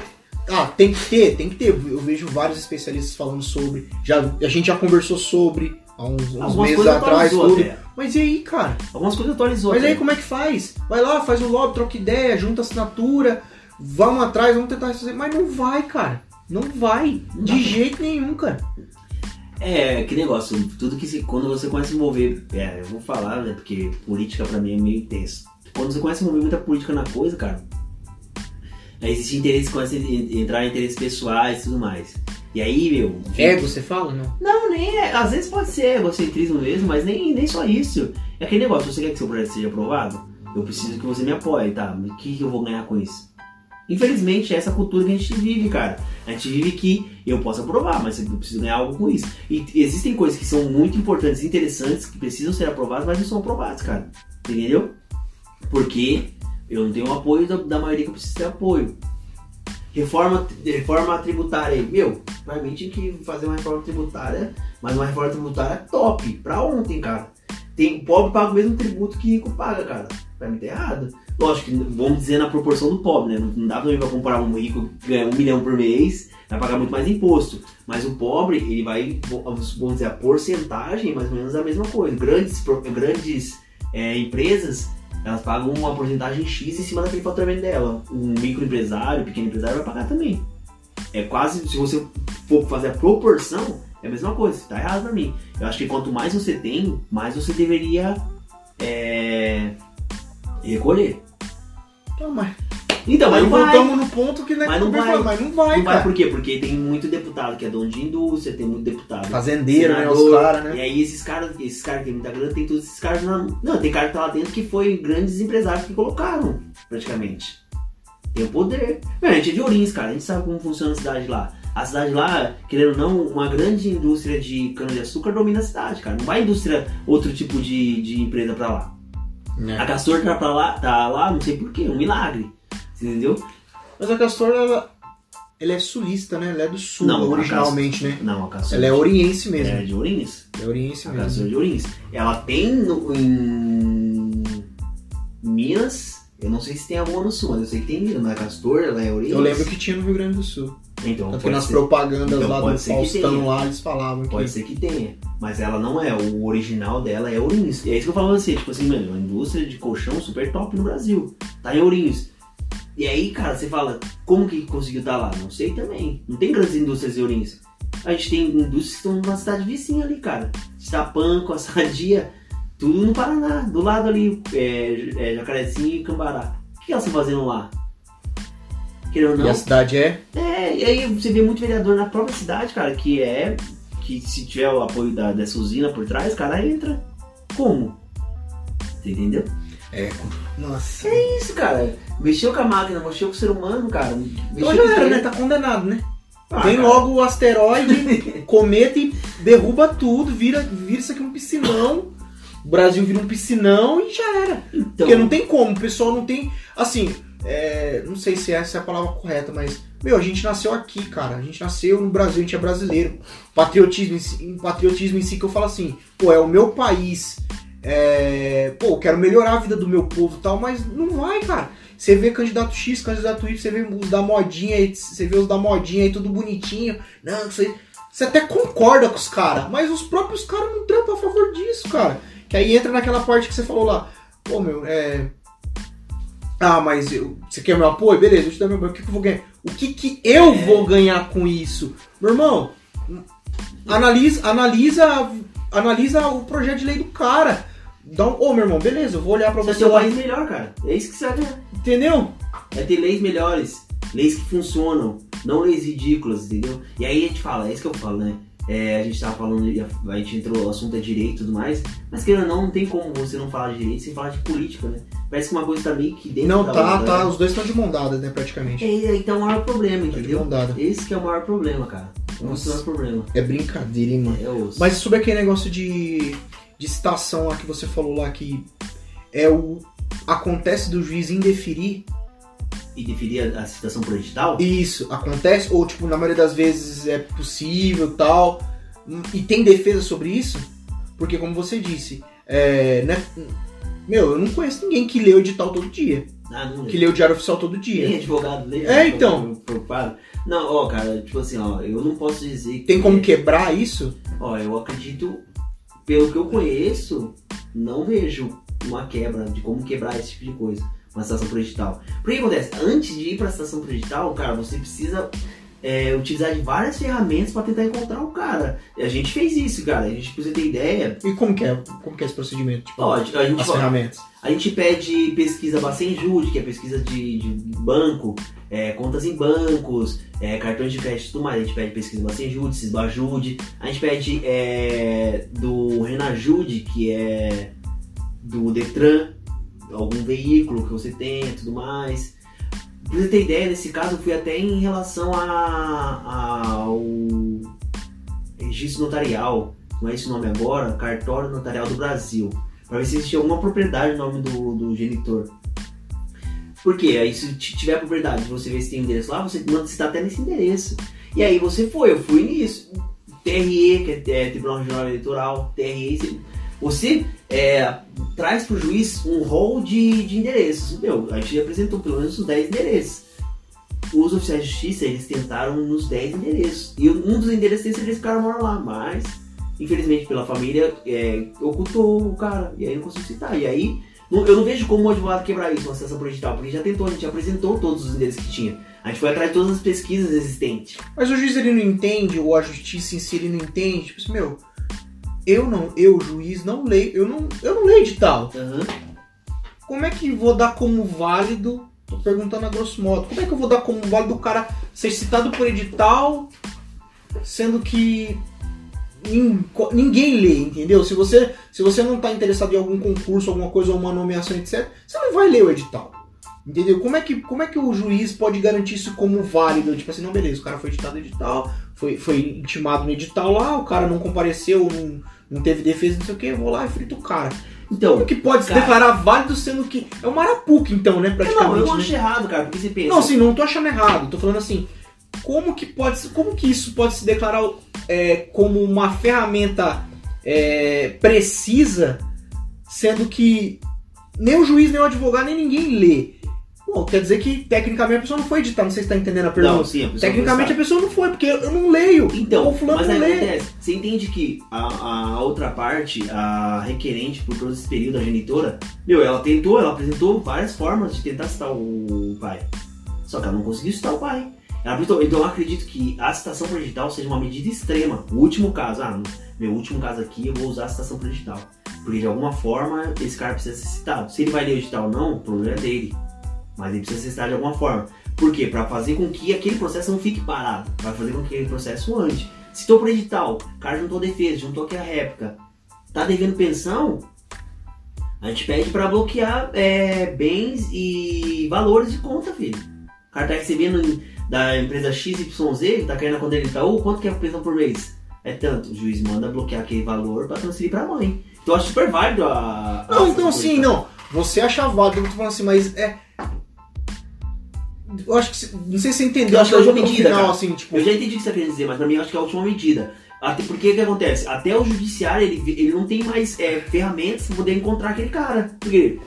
Ah, tem que ter, tem que ter. Eu vejo vários especialistas falando sobre. Já, a gente já conversou sobre há uns, uns meses coisas atrás, atualizou tudo. até. Mas e aí, cara? Algumas coisas atualizou Mas até. aí como é que faz? Vai lá, faz um lobby, troca ideia, junta assinatura, vamos atrás, vamos tentar fazer. Mas não vai, cara. Não vai. Não De dá. jeito nenhum, cara. É, que negócio, tudo que se, quando você começa a envolver, é, eu vou falar, né, porque política pra mim é meio intenso. Quando você começa a envolver muita política na coisa, cara, existe interesse, começa a en- entrar em interesses pessoais e tudo mais. E aí, meu. Ego, você fala? Não. Não, nem é, às vezes pode ser egocentrismo mesmo, mas nem, nem só isso. É aquele negócio, você quer que seu projeto seja aprovado? Eu preciso que você me apoie, tá? O que, que eu vou ganhar com isso? Infelizmente, é essa cultura que a gente vive, cara. A gente vive que eu posso aprovar, mas eu preciso ganhar algo com isso. E existem coisas que são muito importantes e interessantes, que precisam ser aprovadas, mas não são aprovadas, cara. Entendeu? Porque eu não tenho o apoio da, da maioria que eu preciso ter apoio. Reforma, reforma tributária aí. Meu, tinha que fazer uma reforma tributária, mas uma reforma tributária top, pra ontem, cara. Tem, pobre paga o mesmo tributo que rico paga, cara. Pra mim tá errado. Lógico que vamos dizer na proporção do pobre, né? Não, dá pra comparar um rico que ganha um milhão por mês, vai pagar muito mais imposto. Mas o pobre, ele vai, vamos dizer, a porcentagem mais ou menos é a mesma coisa. Grandes, grandes é, empresas, elas pagam uma porcentagem X em cima daquele faturamento dela. Um microempresário, pequeno empresário vai pagar também. É quase, se você for fazer a proporção, é a mesma coisa. Tá errado pra mim. Eu acho que quanto mais você tem, mais você deveria é, recolher. Então, mas, Então, mas não vai. voltamos no ponto que né, Mas não vai. falo, mas não vai, Não vai cara. por quê? Porque tem muito deputado que é dono de indústria, tem muito deputado. Fazendeiro, né? Os senador, caras, né? E aí esses caras, esses caras que tem muita grana, tem todos esses caras na. Não, tem cara que tá lá dentro que foi grandes empresários que colocaram, praticamente. Tem o poder. Meu, a gente é de Ourinhos, cara. A gente sabe como funciona a cidade lá. A cidade lá, querendo ou não, uma grande indústria de cana-de-açúcar domina a cidade, cara. Não vai indústria, outro tipo de, de empresa pra lá. A É. Castor tá, pra lá, tá lá, não sei porquê, um milagre. Você entendeu? Mas a Castor, ela, ela é sulista, né? Ela é do sul, Não, a originalmente, né? Não, a Castor. Ela é oriense mesmo. É de Ourinhos. É oriense A Castor mesmo. de. Ela tem no- em Minas Eu não sei se tem alguma no sul, mas eu sei que tem Minas, mas Castor, ela é Ourinhos. Eu lembro que tinha no Rio Grande do Sul. Então, Tanto que nas ser. propagandas Então, lá do Faustão lá, eles falavam que. Pode ser que tenha, mas ela não é. O original dela é Ourinhos. E é isso que eu falo assim, tipo assim, mano, uma indústria de colchão super top no Brasil. Tá em Ourinhos. E aí, cara, você fala, como que conseguiu estar lá? Não sei também. Não tem grandes indústrias em Ourinhos. A gente tem indústrias que estão numa cidade vizinha ali, cara. Estapanco, Sadia, tudo no Paraná. Do lado ali, é, é, Jacarezinho e Cambará. O que elas estão fazendo lá? Querendo ou não? E a cidade é. É, e aí você vê muito vereador na própria cidade, cara, que é. Que se tiver o apoio da, dessa usina por trás, cara, entra. Como? Você entendeu? É. Nossa. É isso, cara. Mexeu com a máquina, mexeu com o ser humano, cara. Mexeu Então com já o era, né? Tá condenado, né? Ah, Vem cara. logo o asteroide, cometa e derruba tudo, vira, vira isso aqui um piscinão. O Brasil vira um piscinão e já era. Então, Porque não tem como, o pessoal não tem. Assim, é, não sei se essa é a palavra correta, mas. Meu, a gente nasceu aqui, cara. A gente nasceu no Brasil, a gente é brasileiro. Patriotismo em si, patriotismo em si que eu falo assim, pô, é o meu país. É, pô, quero melhorar a vida do meu povo e tal, mas não vai, cara. Você vê candidato X, candidato Y, você vê os da modinha aí, você vê os da modinha aí, tudo bonitinho. Não, você, você até concorda com os caras, mas os próprios caras não trampam a favor disso, cara. Que aí entra naquela parte que você falou lá. Pô, meu, é. Ah, mas eu, você quer meu apoio? Beleza, eu te dou meu apoio. O que, que eu vou ganhar? O que, que eu vou ganhar com isso? Meu irmão, analisa, analisa, analisa o projeto de lei do cara. Dá um, ô meu irmão, beleza, eu vou olhar pra Você você tem um lá. país melhor, cara. É isso que você vai ganhar. Entendeu? É ter leis melhores, leis que funcionam, não leis ridículas, entendeu? E aí a gente fala, é isso que eu falo, né? É, a gente tava falando, a gente entrou, o assunto é direito e tudo mais, mas querendo ou não, não tem como você não falar de direito sem falar de política, né? Parece que uma coisa tá meio que dentro Não, tá, tá. né? Os dois estão de mão dada, né, praticamente. É, aí tá o maior problema, Tá de entendeu? mão dada. Esse que é o maior problema, cara. Esse é o Nossa. maior problema. É brincadeira, hein, mano. É Mas sobre aquele negócio de, de citação lá que você falou lá que é o. Acontece do juiz indeferir. e deferir a, a citação por edital, Isso, acontece, ou tipo, na maioria das vezes é possível tal. E tem defesa sobre isso? Porque como você disse, é, né, meu, eu não conheço ninguém que lê o edital todo dia. ah, Que lê o diário oficial todo Nem dia. advogado lê. É, então. Preocupado. Não, ó, cara, tipo assim, ó, eu não posso dizer que. Tem como quebrar isso? Ó, eu acredito, pelo que eu conheço, não vejo uma quebra de como quebrar esse tipo de coisa. Uma citação por edital. Porque o que acontece? Antes de ir pra citação por edital, cara, você precisa é, utilizar de várias ferramentas pra tentar encontrar o cara. E a gente fez isso, cara. A gente precisa ter ideia. E como que é? Como que é esse procedimento? Tipo, a gente, a gente as fala- ferramentas. A gente pede pesquisa Bacenjude, que é pesquisa de, de banco, é, contas em bancos, é, cartões de crédito e tudo mais. A gente pede pesquisa Bacenjude, Cisbajude. A gente pede é, do Renajude, que é do Detran, algum veículo que você tenha e tudo mais. Pra você ter ideia, nesse caso eu fui até em relação ao registro notarial, não é esse o nome agora, cartório notarial do Brasil pra ver se existia alguma propriedade no nome do, do genitor. Por quê? Aí se tiver propriedade, você vê se tem endereço lá, você manda citar até nesse endereço. E aí você foi, eu fui nisso. TRE, que é, é Tribunal Regional Eleitoral, TRE, você- é, traz pro juiz um rol de, de endereços. Meu, a gente apresentou pelo menos uns 10 endereços. Os oficiais de justiça, eles tentaram nos 10 endereços. E um dos endereços tem certeza que o cara mora lá, mas infelizmente pela família, é, ocultou o cara. E aí não consigo citar. E aí, eu não vejo como o advogado quebrar isso, uma citação por edital, porque já tentou, a gente apresentou todos os endereços que tinha. A gente foi atrás de todas as pesquisas existentes. Mas o juiz ele não entende, ou a justiça em si ele não entende. Tipo assim, meu, eu não, eu, juiz, não leio, eu não, eu não leio edital. Aham. Como é que vou dar como válido? Tô perguntando a grosso modo. Como é que eu vou dar como válido o cara ser citado por edital, sendo que ninguém lê, entendeu? Se você, se você não tá interessado em algum concurso, alguma coisa, ou uma nomeação, etc., você não vai ler o edital. Entendeu? Como é, que, como é que o juiz pode garantir isso como válido? Tipo assim, não, beleza, o cara foi editado no edital, foi, foi intimado no edital lá, o cara não compareceu, não, não teve defesa, não sei o que, eu vou lá e frito o cara. Então, Como que pode se cara- declarar válido sendo que. É um marapuca, então, né? Praticamente. não, eu não né? acho errado, cara, porque você pensa. Não, assim, não tô achando errado. Tô falando assim. Como que pode Como que isso pode se declarar é, como uma ferramenta é, precisa, sendo que nem o juiz, nem o advogado, nem ninguém lê. Bom, quer dizer que tecnicamente a pessoa não foi editar, não sei se tá entendendo a pergunta. Não, sim, a tecnicamente a pessoa não foi, porque eu não leio. Então, o fulano mas não lê. acontece, você entende que a, a outra parte, a requerente por todo esse período, a genitora, meu, ela tentou, ela apresentou várias formas de tentar citar o pai. Só que ela não conseguiu citar o pai. Então eu acredito que a citação predigital seja uma medida extrema. O último caso, ah, meu último caso aqui, eu vou usar a citação predigital. Porque de alguma forma esse cara precisa ser citado. Se ele vai ler o edital ou não, o problema é dele. Mas ele precisa ser citado de alguma forma. Por quê? Pra fazer com que aquele processo não fique parado. Pra fazer com que aquele processo ande. Citou pro edital, o cara juntou defesa, juntou aqui a réplica. Tá devendo pensão? A gente pede pra bloquear é, bens e valores de conta, filho. O cara tá recebendo da empresa XYZ, ele tá querendo a conta dele Itaú, quanto que é a pensão por mês? É tanto. O juiz manda bloquear aquele valor pra transferir pra mãe. Então eu acho super válido a. a Não, então sim, não. Você acha válido, eu tô falando assim, mas é. Eu acho que. Não sei se você entendeu, Eu acho que é uma no medida, final, cara. assim, tipo. Eu já entendi o que você querendo dizer, mas pra mim eu acho que é a última medida. Até porque o que acontece? Até o judiciário ele, ele não tem mais é, ferramentas pra poder encontrar aquele cara. Por quê?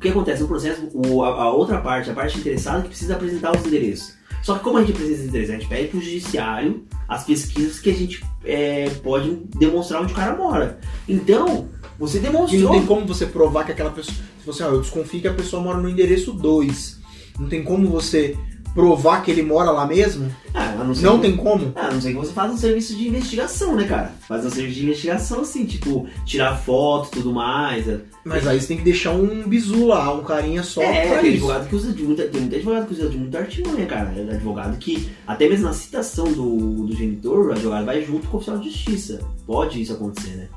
O que acontece no processo, o- a, a outra parte, a parte interessada, que precisa apresentar os endereços. Só que como a gente precisa de endereços, a gente pede pro judiciário as pesquisas que a gente é, pode demonstrar onde o cara mora. Então, você E não demonstrou. tem como você provar que aquela pessoa. Se você, ó, eu desconfio que a pessoa mora no endereço 2. Não tem como você provar que ele mora lá mesmo? Ah, não Não que- tem como? Ah, a não sei que você faz um serviço de investigação, né, cara? Faz um serviço de investigação, assim, tipo, tirar foto e tudo mais. Mas aí você tem que deixar um bizu lá, um carinha só é, pra tem isso. advogado que usa de muita. Tem muito advogado que usa de muita artimanha, cara. É advogado que, até mesmo na citação do, do genitor, o advogado vai junto com o oficial de justiça. Pode isso acontecer, né?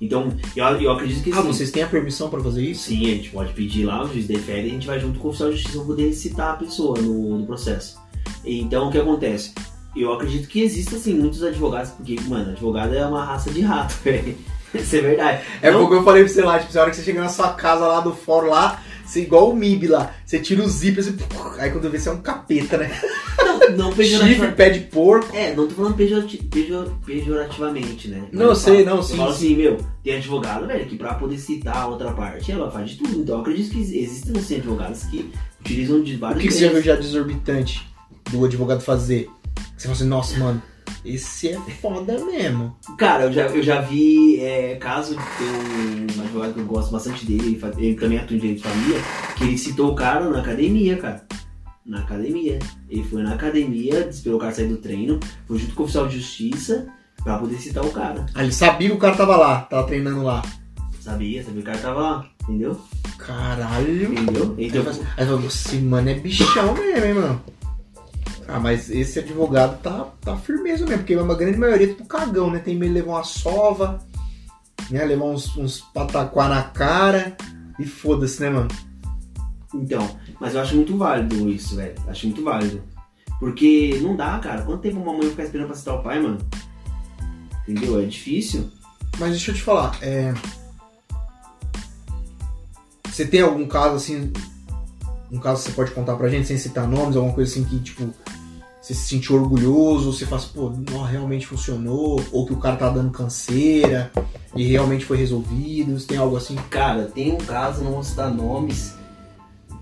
Então, eu, eu acredito que Ah, sim. vocês têm a permissão pra fazer isso? Sim, a gente pode pedir lá, o juiz defere e a gente vai junto com o oficial de justiça pra poder citar a pessoa no, no processo. Então, o que acontece? Eu acredito que existam, assim, muitos advogados, porque, mano, advogado é uma raça de rato, velho. Isso é verdade. É Não- porque eu falei pra você lá, tipo, a hora que você chega na sua casa lá do fórum lá, você é igual o MIB lá, você tira o zíper, você... aí quando vê você é um capeta, né? Não, não Chifre, pé de porco. É, não tô falando pejorati- pejo- pejorativamente, né? Mas Não, eu sei, falo- não, eu sim, falo sim. assim, meu, tem advogado, velho, que pra poder citar a outra parte, ela faz de tudo. Então eu acredito que existem, sim, advogados que utilizam de O vários que, que você já viu já de exorbitante do advogado fazer? Que você fala assim, nossa, mano, esse é foda mesmo. Cara, eu já, eu já vi é, caso de ter um advogado que eu gosto bastante dele, ele também atua em direito de família, que ele citou o cara na academia, cara. Na academia. Ele foi na academia, esperou o cara sair do treino, foi junto com o oficial de justiça pra poder citar o cara. Aí ele sabia que o cara tava lá, tava treinando lá. Sabia, sabia que o cara tava lá, entendeu? Caralho. Entendeu? Aí Então, aí fala, esse mano é bichão mesmo, hein, mano. Ah, mas esse advogado tá, tá firmeza mesmo, porque a grande maioria é tipo cagão, né? Tem medo de levar uma sova, né? Levar uns, uns pataquá na cara e foda-se, né, mano? então, mas eu acho muito válido isso, velho. Acho muito válido. Porque não dá, cara. Quanto tempo uma mãe ficar esperando pra citar o pai, mano? Entendeu? É difícil. Mas deixa eu te falar, é... Você tem algum caso assim, um caso que você pode contar pra gente sem citar nomes, alguma coisa assim que, tipo, você se sentiu orgulhoso, você fala assim, pô, não, realmente funcionou, ou que o cara tá dando canseira e realmente foi resolvido, você tem algo assim? Cara, tem um caso, não vou citar nomes,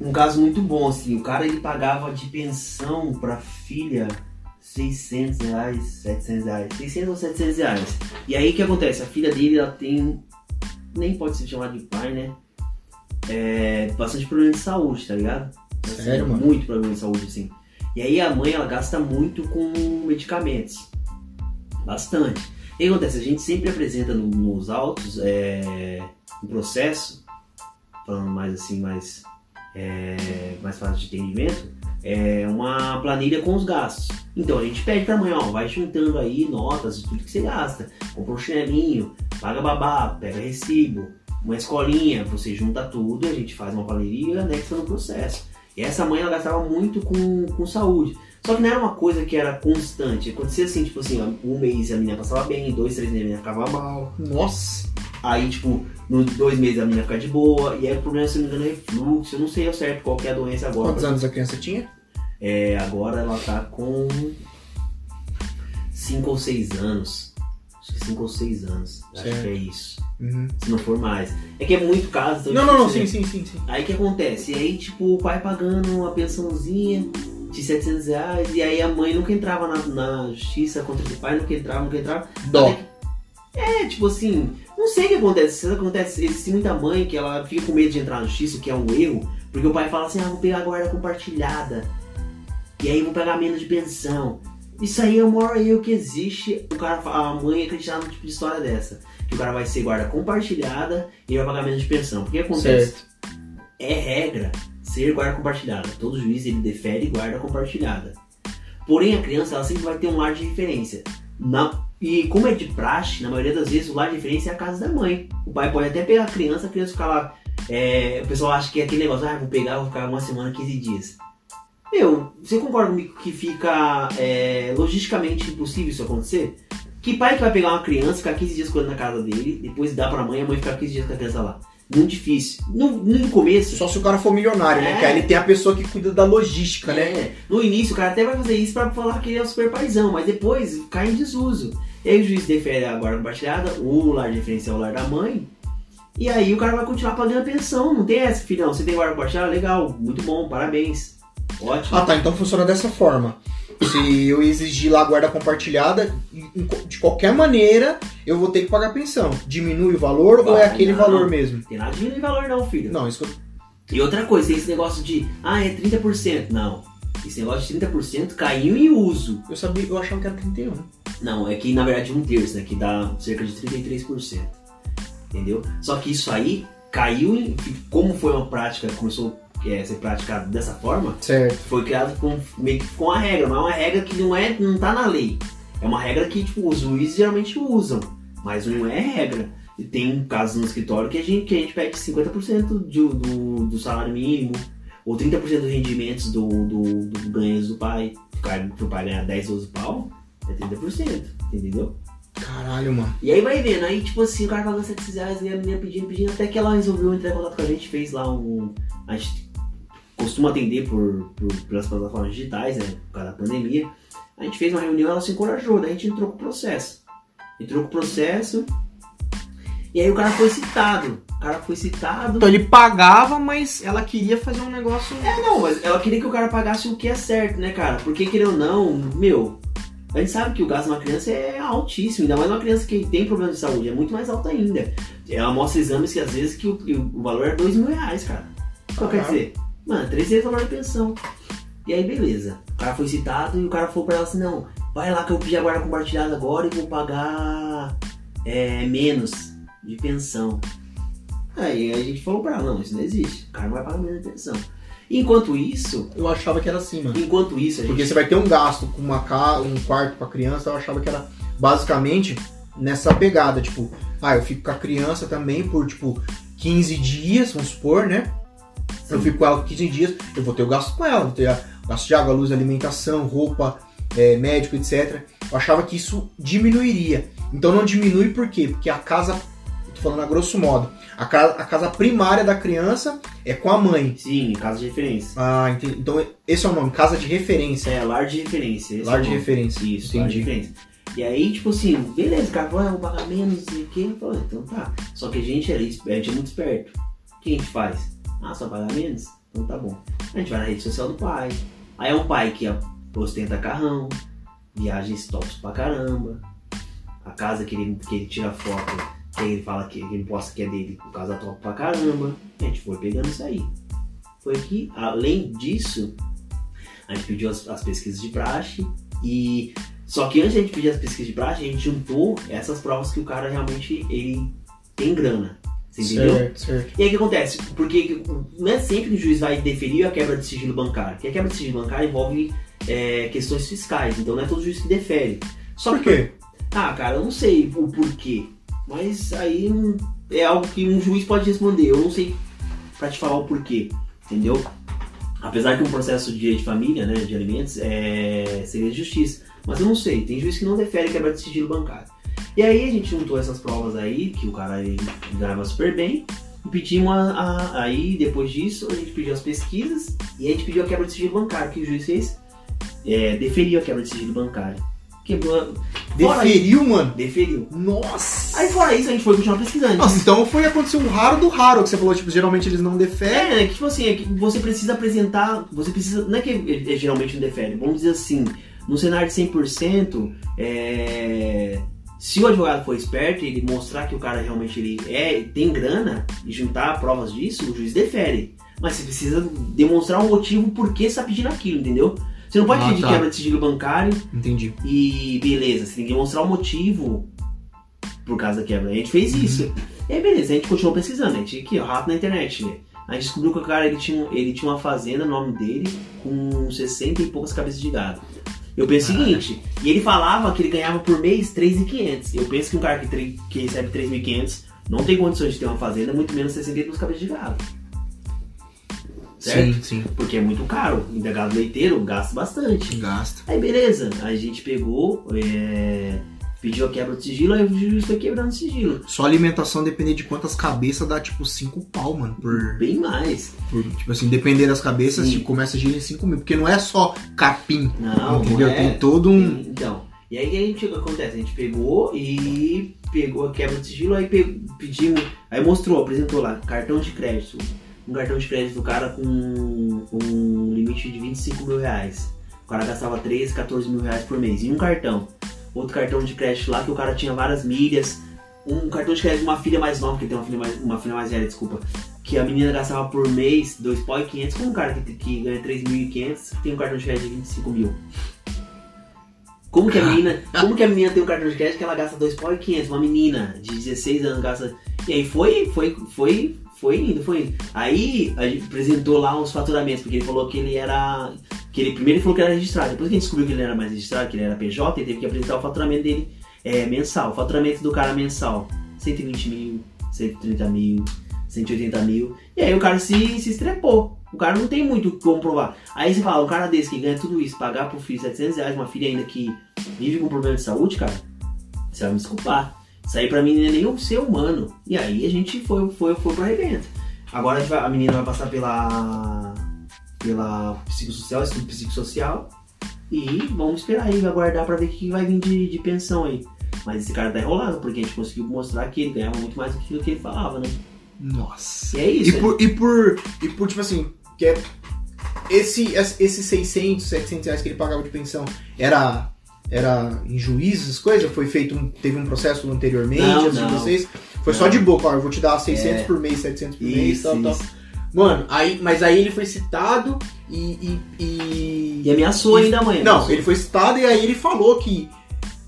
um caso muito bom, assim. O cara ele pagava de pensão pra filha 600 reais, 700 reais, 600 ou 700 reais. E aí o que acontece? A filha dele, ela tem, nem pode ser chamada de pai, né? É, bastante problema de saúde, tá ligado? Assim, Sério, mano? Muito problema de saúde, assim. E aí a mãe, ela gasta muito com medicamentos. Bastante. E aí acontece? A gente sempre apresenta no- nos autos, é, no processo, falando mais assim, mais, é, mais fácil de entendimento, é uma planilha com os gastos. Então a gente pede pra mãe, ó, vai juntando aí notas de tudo que você gasta. Compra um chinelinho, paga babá, pega recibo, uma escolinha, você junta tudo a gente faz uma planilha e anexa no processo. E essa mãe ela gastava muito com, com saúde. Só que não era uma coisa que era constante. Acontecia assim, tipo assim, um mês a menina passava bem, dois, três meses a menina ficava mal. Nossa! Aí, tipo, nos dois meses a menina fica de boa. E aí o problema, se não me engano, é refluxo. Eu não sei ao certo qual que é a doença agora. Quantos anos a criança tinha? É, agora ela tá com 5 ou 6 anos. acho que 5 ou 6 anos. Acho Certo. que é isso. Uhum. Se não for mais. É que é muito caso. então Não, não, não, difícil, sim, sim, sim, sim. Aí o que acontece? E aí, tipo, o pai pagando uma pensãozinha de 700 reais, e aí a mãe nunca entrava na, na justiça contra esse pai, nunca entrava, nunca entrava. Dó. É, tipo assim, não sei o que acontece. Acontece, existe muita mãe que ela fica com medo de entrar na justiça, que é um erro, porque o pai fala assim, ah, vou pegar a guarda compartilhada. E aí vou pegar menos de pensão. Isso aí é o maior erro que existe. O cara, a mãe acreditar num tipo de história dessa. Que o cara vai ser guarda compartilhada e vai pagar menos de pensão. Porque acontece? Certo. é regra ser guarda compartilhada. Todo juiz ele defere guarda compartilhada. Porém, a criança ela sempre vai ter um lar de referência. Na- e como é de praxe, na maioria das vezes o lar de referência é a casa da mãe. O pai pode até pegar a criança, a criança ficar lá. é, o pessoal acha que é aquele negócio, ah, vou pegar, vou ficar uma semana, 15 dias. Meu, você concorda comigo que fica é, logisticamente impossível isso acontecer? Que pai que vai pegar uma criança, ficar 15 dias cuidando na casa dele, depois dá pra mãe, a mãe ficar 15 dias com a criança lá? Muito difícil. No, no começo, Só se o cara for milionário, né? É. Que aí ele tem a pessoa que cuida da logística, né? É, no início o cara até vai fazer isso pra falar que ele é um super paizão, mas depois cai em desuso. E aí o juiz defere a guarda compartilhada, o lar de referência é o lar da mãe, e aí o cara vai continuar pagando a pensão. Não tem essa, filhão. Você tem guarda compartilhada? Legal, muito bom, parabéns. Ótimo. Ah, tá. Então funciona dessa forma. Se eu exigir lá a guarda compartilhada, de qualquer maneira, eu vou ter que pagar pensão. Diminui o valor ou é Vai, aquele não. valor mesmo? Não tem nada de diminuir valor não, filho. Não, isso que eu... E outra coisa, tem esse negócio de, ah, é 30%. Não. Esse negócio de 30% caiu em uso. eu sabia, eu achava que era 31. Não, é que na verdade um terço, né? Que dá cerca de 33%. Entendeu? Só que isso aí caiu em. Como foi uma prática, começou é, a ser praticado dessa forma, Certo. foi criado com, meio que com a regra, mas é uma regra que não, é, não tá na lei. É uma regra que tipo, os juízes geralmente usam, mas não é regra. E tem um caso no escritório que a gente, que a gente pede 50% de, do, do salário mínimo, ou 30% dos rendimentos do, do, do ganhos do pai. Para o pai ganhar 10, 12 pau, é 30%, entendeu? Caralho, mano. E aí vai vendo, aí tipo assim, o cara pagando 700 reais e a menina pedindo, pedindo, até que ela resolveu entrar em contato com a gente, fez lá um. A gente costuma atender por, por, pelas plataformas digitais, né? Por causa da pandemia. A gente fez uma reunião, ela se encorajou, daí a gente entrou com o processo. Entrou com o processo. E aí o cara foi citado. O cara foi citado. Então ele pagava, mas ela queria fazer um negócio. É, não, mas ela queria que o cara pagasse o que é certo, né, cara? Porque querendo ou não, meu, a gente sabe que o gasto de uma criança é altíssimo, ainda mais uma criança que tem problema de saúde, é muito mais alto ainda. Ela mostra exames que às vezes que o, o valor é dois mil reais, cara. Então quer Caraca. dizer, mano, três vezes o valor da pensão. E aí, beleza. O cara foi citado e o cara falou pra ela assim, não, vai lá que eu pedi a guarda compartilhada agora e vou pagar é, menos de pensão. Aí a gente falou pra ela, não, isso não existe. O cara não vai pagar pensão. Enquanto isso, Eu achava que era assim, mano. enquanto isso, a gente Porque você vai ter um gasto com uma casa, um quarto pra criança, eu achava que era basicamente nessa pegada, tipo, ah, eu fico com a criança também por tipo 15 dias, vamos supor, né? Eu Sim. fico com ela por 15 dias, eu vou ter o gasto com ela, vou ter o gasto de água, luz, alimentação, roupa, é, médico, etc. Eu achava que isso diminuiria. Então não diminui por quê? Porque a casa, eu tô falando a grosso modo, a casa, a casa primária da criança é com a mãe. Sim, em caso de referência. Ah, entendi. Então esse é o nome, casa de referência. É, lar de referência. esse Lar é o de nome. referência. Isso, lar de Entendi. referência. E aí, tipo assim, beleza, o cara falou, eu vou pagar menos, não sei o quê. Falei, então tá. Só que a gente era es- a gente é muito esperto. O que a gente faz? Ah, só pagar menos? Então tá bom. A gente vai na rede social do pai. Aí é um pai que ostenta carrão, viagens tops pra caramba. A casa que ele, que ele tira foto, que ele fala que ele posta que é dele, casa top pra caramba. A gente foi pegando isso aí. Foi que, além disso, a gente pediu as, as pesquisas de praxe e só que antes de a gente pedir as pesquisas de praxe, a gente juntou essas provas que o cara realmente ele tem grana. Você entendeu? Certo, certo. E aí o que acontece? Porque não é sempre que o juiz vai deferir a quebra de sigilo bancário. Porque a quebra de sigilo bancário envolve é, questões fiscais, então não é todo juiz que defere. Só Por que- quê? Ah, cara, eu não sei o porquê. Mas aí é algo que um juiz pode responder. Eu não sei pra te falar o porquê, entendeu? Apesar que um processo de direito de família, né, de alimentos, é segredo de justiça. Mas eu não sei, tem juiz que não defere quebra de sigilo bancário. E aí a gente juntou essas provas aí, que o cara ganhava super bem, e pedimos a, a- aí, depois disso, a gente pediu as pesquisas e a gente pediu a quebra de sigilo bancário, que o juiz fez, é, deferiu a quebra de sigilo bancário. Quebrou. Deferiu, mano. Deferiu. Nossa. Aí fora isso, a gente foi continuar pesquisando. Nossa, então foi acontecer o raro do raro que você falou, tipo, geralmente eles não deferem. É, é que tipo assim, é que você precisa apresentar. Você precisa. Não é que é, geralmente não defere, vamos dizer assim, no cenário de 100%, é, se o advogado for esperto e ele mostrar que o cara realmente ele é, tem grana e juntar provas disso, o juiz defere. Mas você precisa demonstrar um motivo por que você tá pedindo aquilo, entendeu? Você não pode Ah, pedir tá. quebra de sigilo bancário Entendi. e beleza, você tem que demonstrar o motivo por causa da quebra. A gente fez Uhum. isso. E aí beleza, a gente continuou pesquisando, a gente aqui, ó, rato na internet, né? A gente descobriu que o cara ele tinha, ele tinha uma fazenda, o nome dele, com 60 e poucas cabeças de gado. Eu penso o seguinte, e ele falava que ele ganhava por mês 3.500. Eu penso que um cara que, que recebe 3.500 não tem condições de ter uma fazenda, muito menos 60 e poucas cabeças de gado. Certo? Sim, sim. Porque é muito caro, ainda gado leiteiro gasta bastante. Gasta. Aí beleza, a gente pegou, é, pediu a quebra do sigilo, aí o juiz foi quebrando o sigilo. Só alimentação depender de quantas cabeças dá, tipo, 5 pau, mano. Por, Bem mais. por- tipo assim, depender das cabeças, tipo, começa a girar em 5 mil. Porque não é só capim, Não, entendeu? é. Tem todo um. Então, e aí a gente, o que acontece? A gente pegou e pegou a quebra de sigilo, aí pe- pedimos, aí mostrou, apresentou lá, cartão de crédito. Um cartão de crédito do cara com um limite de 25 mil reais. O cara gastava 13, 14 mil reais por mês. E um cartão. Outro cartão de crédito lá que o cara tinha várias milhas. Um cartão de crédito de uma filha mais nova, que tem uma filha mais, uma filha mais velha, desculpa. Que a menina gastava por mês 2 pau e 500, como um cara que, que ganha 3.500 tem um cartão de crédito de 25 mil. Como que a menina, como que a menina tem um cartão de crédito que ela gasta 2 pau e 500? Uma menina de 16 anos gasta. E aí foi, foi, foi, foi indo, foi indo. Aí a gente apresentou lá uns faturamentos, porque ele falou que ele era. Que ele primeiro ele falou que era registrado. Depois que a gente descobriu que ele não era mais registrado, que ele era PJ, ele teve que apresentar o faturamento dele é, mensal. O faturamento do cara mensal: 120 mil, 130 mil, 180 mil. E aí o cara se, se estrepou. O cara não tem muito como provar. Aí você fala, um cara desse que ganha tudo isso, pagar pro filho 700 reais, uma filha ainda que vive com problema de saúde, cara, você vai me desculpar. Isso aí pra mim não é nem um ser humano. E aí a gente foi, foi, foi pro arrebento. Agora a, vai- a menina vai passar pela. pela psicossocial, estudo psicossocial. E vamos esperar aí, aguardar pra ver o que vai vir de, de pensão aí. Mas esse cara tá enrolado, porque a gente conseguiu mostrar que ele ganhava muito mais do que o que ele falava, né? Nossa. E é isso. E por, e por. E por, tipo assim, que é. Esse, esses 600, 700 reais que ele pagava de pensão era. Era em juízes, coisas? Foi feito um, teve um processo anteriormente Não, antes de não. vocês? Foi Não. só de boca, ó, eu vou te dar 600 É. por mês, 700 por mês, Isso, tal, tal. isso. Mano, aí, mas aí ele foi citado e. e, e- E ameaçou ainda amanhã. Não, ele foi citado e aí ele falou que,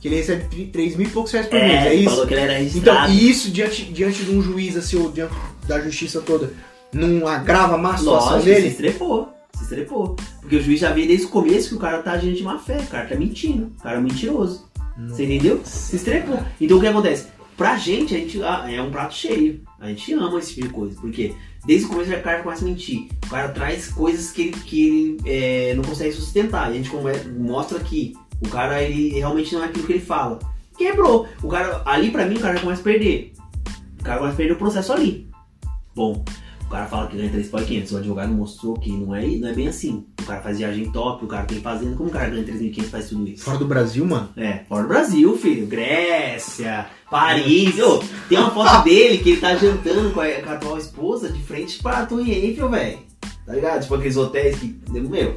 que ele recebe 3 mil e poucos reais por mês, é, é ele isso? falou que ele era Então, registrado. e isso diante, diante de um juiz assim, ou diante da justiça toda, não agrava mais a situação Lógico, se dele? estrepou. Se estrepou. Porque o juiz já vê desde o começo que o cara tá agindo de má fé. O cara tá mentindo. O cara é mentiroso. Você entendeu? Se estrepou. Então o que acontece? Pra gente, a gente ah, é um prato cheio. A gente ama esse tipo de coisa. Porque desde o começo o cara começa a mentir. O cara traz coisas que ele, que ele é, não consegue sustentar. E a gente mostra que o cara ele realmente não é aquilo que ele fala. Quebrou. O cara, ali pra mim, o cara já começa a perder. O cara começa a perder o processo ali. Bom, o cara fala que ganha 3.500, o advogado mostrou que não é, não é bem assim. O cara faz viagem top, o cara tem fazenda, como o cara ganha 3.500 e faz tudo isso? Fora do Brasil, mano. É, fora do Brasil, filho. Grécia, Paris. Ô, tem uma foto dele que ele tá jantando com a, com a atual esposa de frente pra Torre Eiffel, velho. Tá ligado? Tipo aqueles hotéis que. Meu.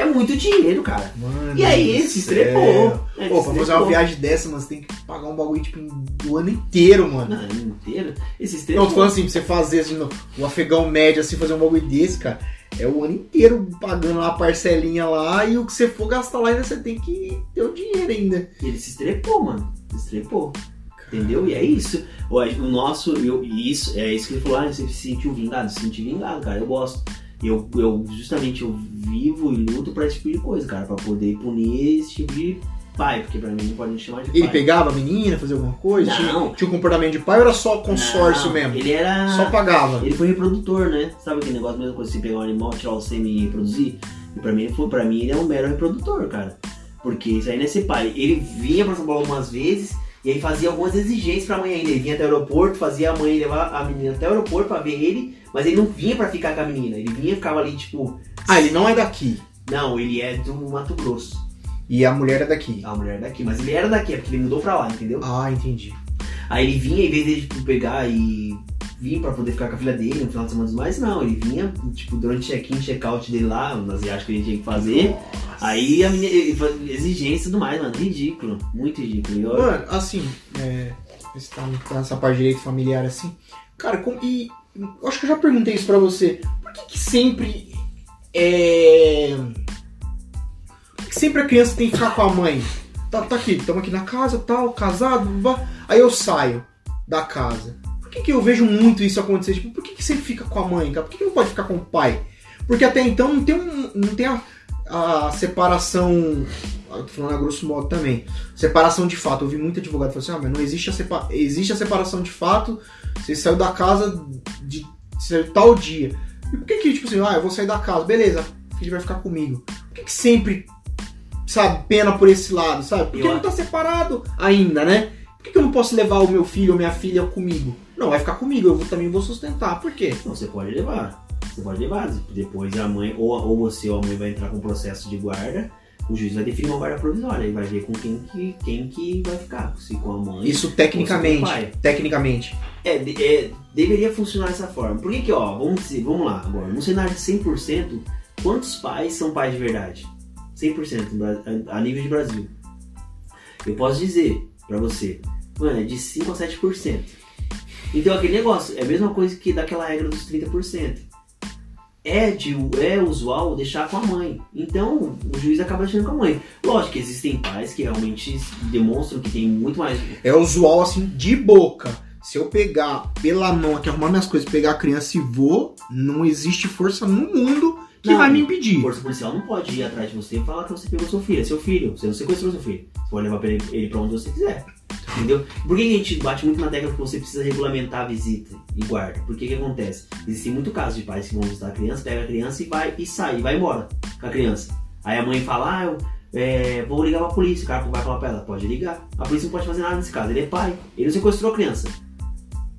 É muito dinheiro, cara. Mano E aí do se estrepou. Ele Pô, pra fazer uma viagem dessa, mano, você tem que pagar um bagulho, tipo, o ano inteiro, mano. Não, inteiro. Esse Não, estrepou. tô falando assim, pra você fazer assim, o afegão médio, assim, fazer um bagulho desse, cara, é o ano inteiro pagando lá a parcelinha lá e o que você for gastar lá ainda você tem que ter o dinheiro ainda. E ele se estrepou, mano. Se estrepou. Entendeu? E é isso. O, nosso, eu, isso, é isso que ele falou, ah, você se sentiu vingado, se sentiu vingado, cara, eu gosto. Eu, eu justamente eu vivo e luto pra esse tipo de coisa, cara, pra poder punir esse tipo de pai, porque pra mim não pode me chamar de Ele pai. pegava a menina, fazia alguma coisa? Não. Tinha, tinha um comportamento de pai ou era só consórcio Não, mesmo? Ele era. Só pagava. Ele foi reprodutor, né? Sabe aquele negócio, mesmo coisa, você pegar um animal, tirar o sêmen e reproduzir? E pra mim, ele foi, pra mim ele é um mero reprodutor, cara. Porque isso aí não é ser pai. Ele vinha pra São Paulo algumas vezes e aí fazia algumas exigências pra mãe ainda. Ele vinha até o aeroporto, fazia a mãe levar a menina até o aeroporto pra ver ele, mas ele não vinha pra ficar com a menina. Ele vinha e ficava ali, tipo. Ah, ele não é daqui. Não, ele é do Mato Grosso. E a mulher é daqui. A mulher é daqui, mas ele era daqui, é porque ele mudou pra lá, entendeu? Ah, entendi. Aí ele vinha, em vez de tipo, pegar e vir pra poder ficar com a filha dele no final de semana mais, não, ele vinha, tipo, durante check-in, check-out dele lá, nas viagens que ele tinha que fazer. Aí a minha exigência e tudo mais, mano. Ridículo. Muito ridículo. Eu- Mano, assim, é, você tá tá nessa parte de direito familiar assim. Cara, como, e acho que eu já perguntei isso pra você. Por que, que sempre é. Por que, sempre a criança tem que ficar com a mãe? Tá, tá aqui, estamos aqui na casa, tal, casado, blá, aí eu saio da casa. Por que, que eu vejo muito isso acontecer? Tipo, por que, que sempre fica com a mãe, cara? Por que, que não pode ficar com o pai? Porque até então não tem, um, não tem a, a separação. Eu tô falando a grosso modo também. Separação de fato. Eu vi muito advogado falando assim: ah, mas não existe a, sepa existe a separação de fato. Você saiu da casa de tal dia. E por que que, tipo assim, ah, eu vou sair da casa, beleza, o filho vai ficar comigo. Por que que sempre, sabe, pena por esse lado, sabe? Porque Eu não tá separado ainda, né? Por que, que eu não posso levar o meu filho ou minha filha comigo? Não, vai ficar comigo, eu vou- também vou sustentar. Por quê? Não, você pode levar. Você pode levar. Depois a mãe, ou, ou você ou a mãe vai entrar com processo de guarda. O juiz vai definir uma guarda provisória e vai ver com quem que, quem que vai ficar. Se com a mãe. Isso tecnicamente. Ou se com o pai. Tecnicamente. É, de- é, deveria funcionar dessa forma. Por que que, ó, vamos dizer, vamos lá agora, no cenário de 100%, quantos pais são pais de verdade? 100% no Bra- a nível de Brasil. Eu posso dizer pra você, mano, é de 5 a 7%. Então aquele negócio, é a mesma coisa que daquela regra dos 30%. É, de, é usual deixar com a mãe. Então o juiz acaba deixando com a mãe. Lógico que existem pais que realmente demonstram que tem muito mais É usual, assim, de boca. Se eu pegar pela mão aqui, arrumar minhas coisas, pegar a criança e vou, não existe força no mundo que Não, vai me impedir. Força policial não pode ir atrás de você e falar que você pegou seu filho. É seu filho. Você não sequestrou seu filho. Você pode levar ele, ele pra onde você quiser. Entendeu? Por que a gente bate muito na tecla que você precisa regulamentar a visita e guarda? Porque que acontece? Existem muito casos de pais que vão visitar a criança, pega a criança e vai e sai, e vai embora com a criança. Aí a mãe fala, ah, eu é, vou ligar pra polícia. O cara vai falar pra ela, pode ligar. A polícia não pode fazer nada nesse caso. Ele é pai. Ele não sequestrou a criança.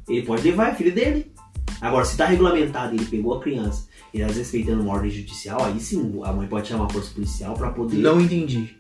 Ele pode levar, é filho dele. Agora, se tá regulamentado ele pegou a criança, às vezes respeitando uma ordem judicial, aí sim a mãe pode chamar a força policial pra poder. Não entendi.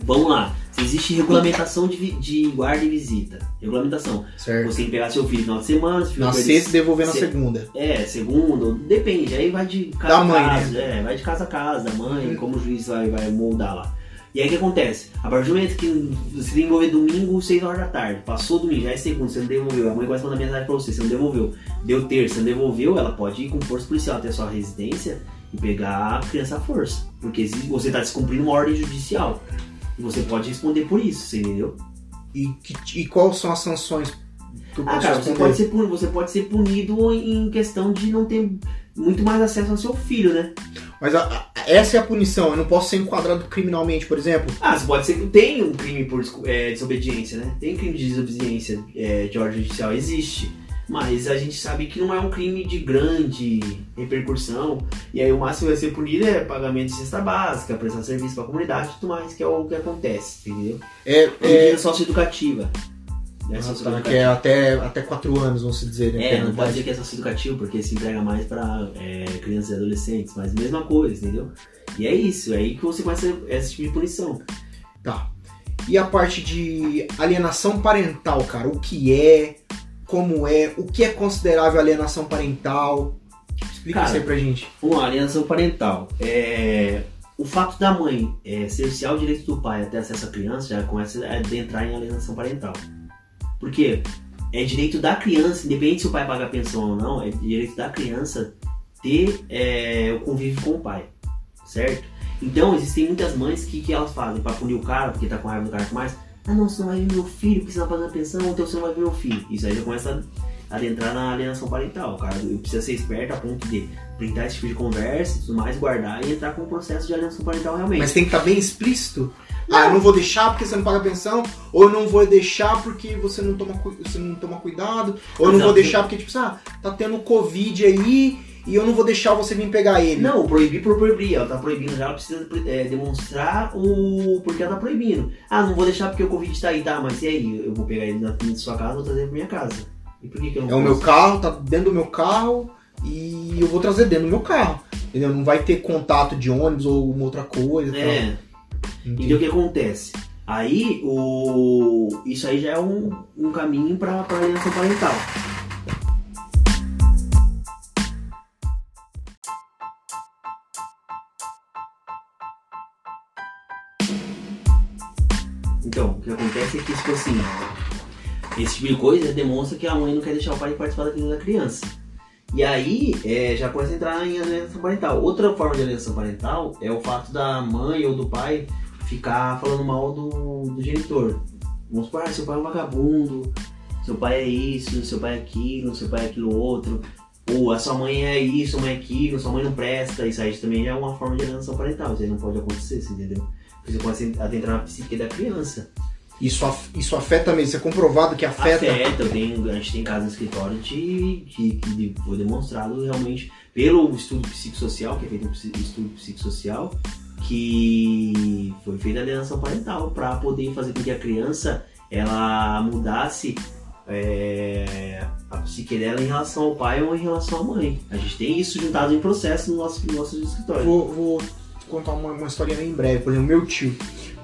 Vamos lá. Se existe regulamentação de, de guarda e visita. Regulamentação. Certo. Você tem que pegar seu filho no final de semana, seu filho Na sexta e devolver na se- segunda. É, segundo, depende. Aí vai de casa Da a mãe, né? casa. É, vai de casa a casa, da mãe, Uhum. como o juiz vai, vai moldar lá. E aí o que acontece? A partir do momento que você tem que envolver domingo, 6 horas da tarde, passou domingo, já é segunda, você não devolveu, a mãe começa a mandar mensagem pra você, você não devolveu. Deu terça, você não devolveu, ela pode ir com força policial até a sua residência e pegar a criança à força. Porque se você tá descumprindo uma ordem judicial. E você pode responder por isso, você entendeu? E, que- e quais são as sanções que eu Ah, posso cara, você pode, ser punido, você pode ser punido em questão de não ter muito mais acesso ao seu filho, né? Mas a- a- essa é a punição. Eu não posso ser enquadrado criminalmente, por exemplo. Ah, você pode ser que tem um crime por é, desobediência, né? Tem crime de desobediência é, de ordem judicial, existe. Mas a gente sabe que não é um crime de grande repercussão. E aí o máximo que vai ser punido é pagamento de cesta básica, prestar serviço pra comunidade e tudo mais, que é o que acontece, entendeu? É, É é, medida ah, tá, que é até, até 4 anos, vamos se dizer, né? É, não pode dizer que é socioeducativo, porque se emprega mais pra é, crianças e adolescentes, mas mesma coisa, entendeu? E é isso, é aí que você começa esse tipo de punição. Tá. E a parte de alienação parental, cara? O que é? Como é? O que é considerável alienação parental? Explica Cara, isso aí pra gente. Uma alienação parental. É, o fato da mãe é, cercear o direito do pai a ter acesso à criança já começa a entrar em alienação parental. Porque é direito da criança, independente se o pai paga pensão ou não, é direito da criança ter é, o convívio com o pai, certo? Então, existem muitas mães que, que elas fazem pra punir o cara, porque tá com raiva do cara mais. Ah, não, você não vai ver meu filho, porque você não tá pensão, então você não vai ver meu filho. Isso aí já começa a adentrar na alienação parental. Cara precisa ser esperto a ponto de printar esse tipo de conversa tudo mais, guardar e entrar com o processo de alienação parental realmente. Mas tem que estar bem explícito. Ah, eu não vou deixar porque você não paga pensão, ou eu não vou deixar porque você não toma, você não toma cuidado, ou eu não Exato. vou deixar porque, tipo, ah, tá tendo Covid aí e eu não vou deixar você vir pegar ele. Não, proibir por proibir. Ela tá proibindo já, ela precisa é, demonstrar o porquê ela tá proibindo. Ah, não vou deixar porque o Covid tá aí, tá, mas e aí? Eu vou pegar ele na da sua casa vou trazer pra minha casa. E por que, que eu não É o meu posso? carro, tá dentro do meu carro e eu vou trazer dentro do meu carro. Entendeu? Não vai ter contato de ônibus ou uma outra coisa. e tal. É. Então o que acontece? Aí o. Isso aí já é um, um caminho para a alienação parental. Então, o que acontece é que, tipo assim, esse tipo de coisa demonstra que a mãe não quer deixar o pai participar da vida da criança. E aí, é, já pode entrar em alienação parental. Outra forma de alienação parental é o fato da mãe ou do pai ficar falando mal do, do genitor. Vamos supor, ah, seu pai é um vagabundo, seu pai é isso, seu pai é aquilo, seu pai é aquilo outro. Ou a sua mãe é isso, mãe é aquilo, sua mãe não presta. Isso aí também é uma forma de alienação parental. Isso aí não pode acontecer, entendeu? Porque você começa a adentrar na psique da criança. Isso, af- isso afeta mesmo, isso é comprovado que afeta. Afeta, eu tenho, a gente tem casos no escritório de, que foi demonstrado realmente pelo estudo psicossocial, que é feito um psi- estudo psicossocial, que foi feita a alienação parental para poder fazer com que a criança ela mudasse é, a psique dela em relação ao pai ou em relação à mãe. A gente tem isso juntado em processo no nosso, no nosso escritório. Vou, vou contar uma, uma historinha bem breve. Por exemplo, meu tio.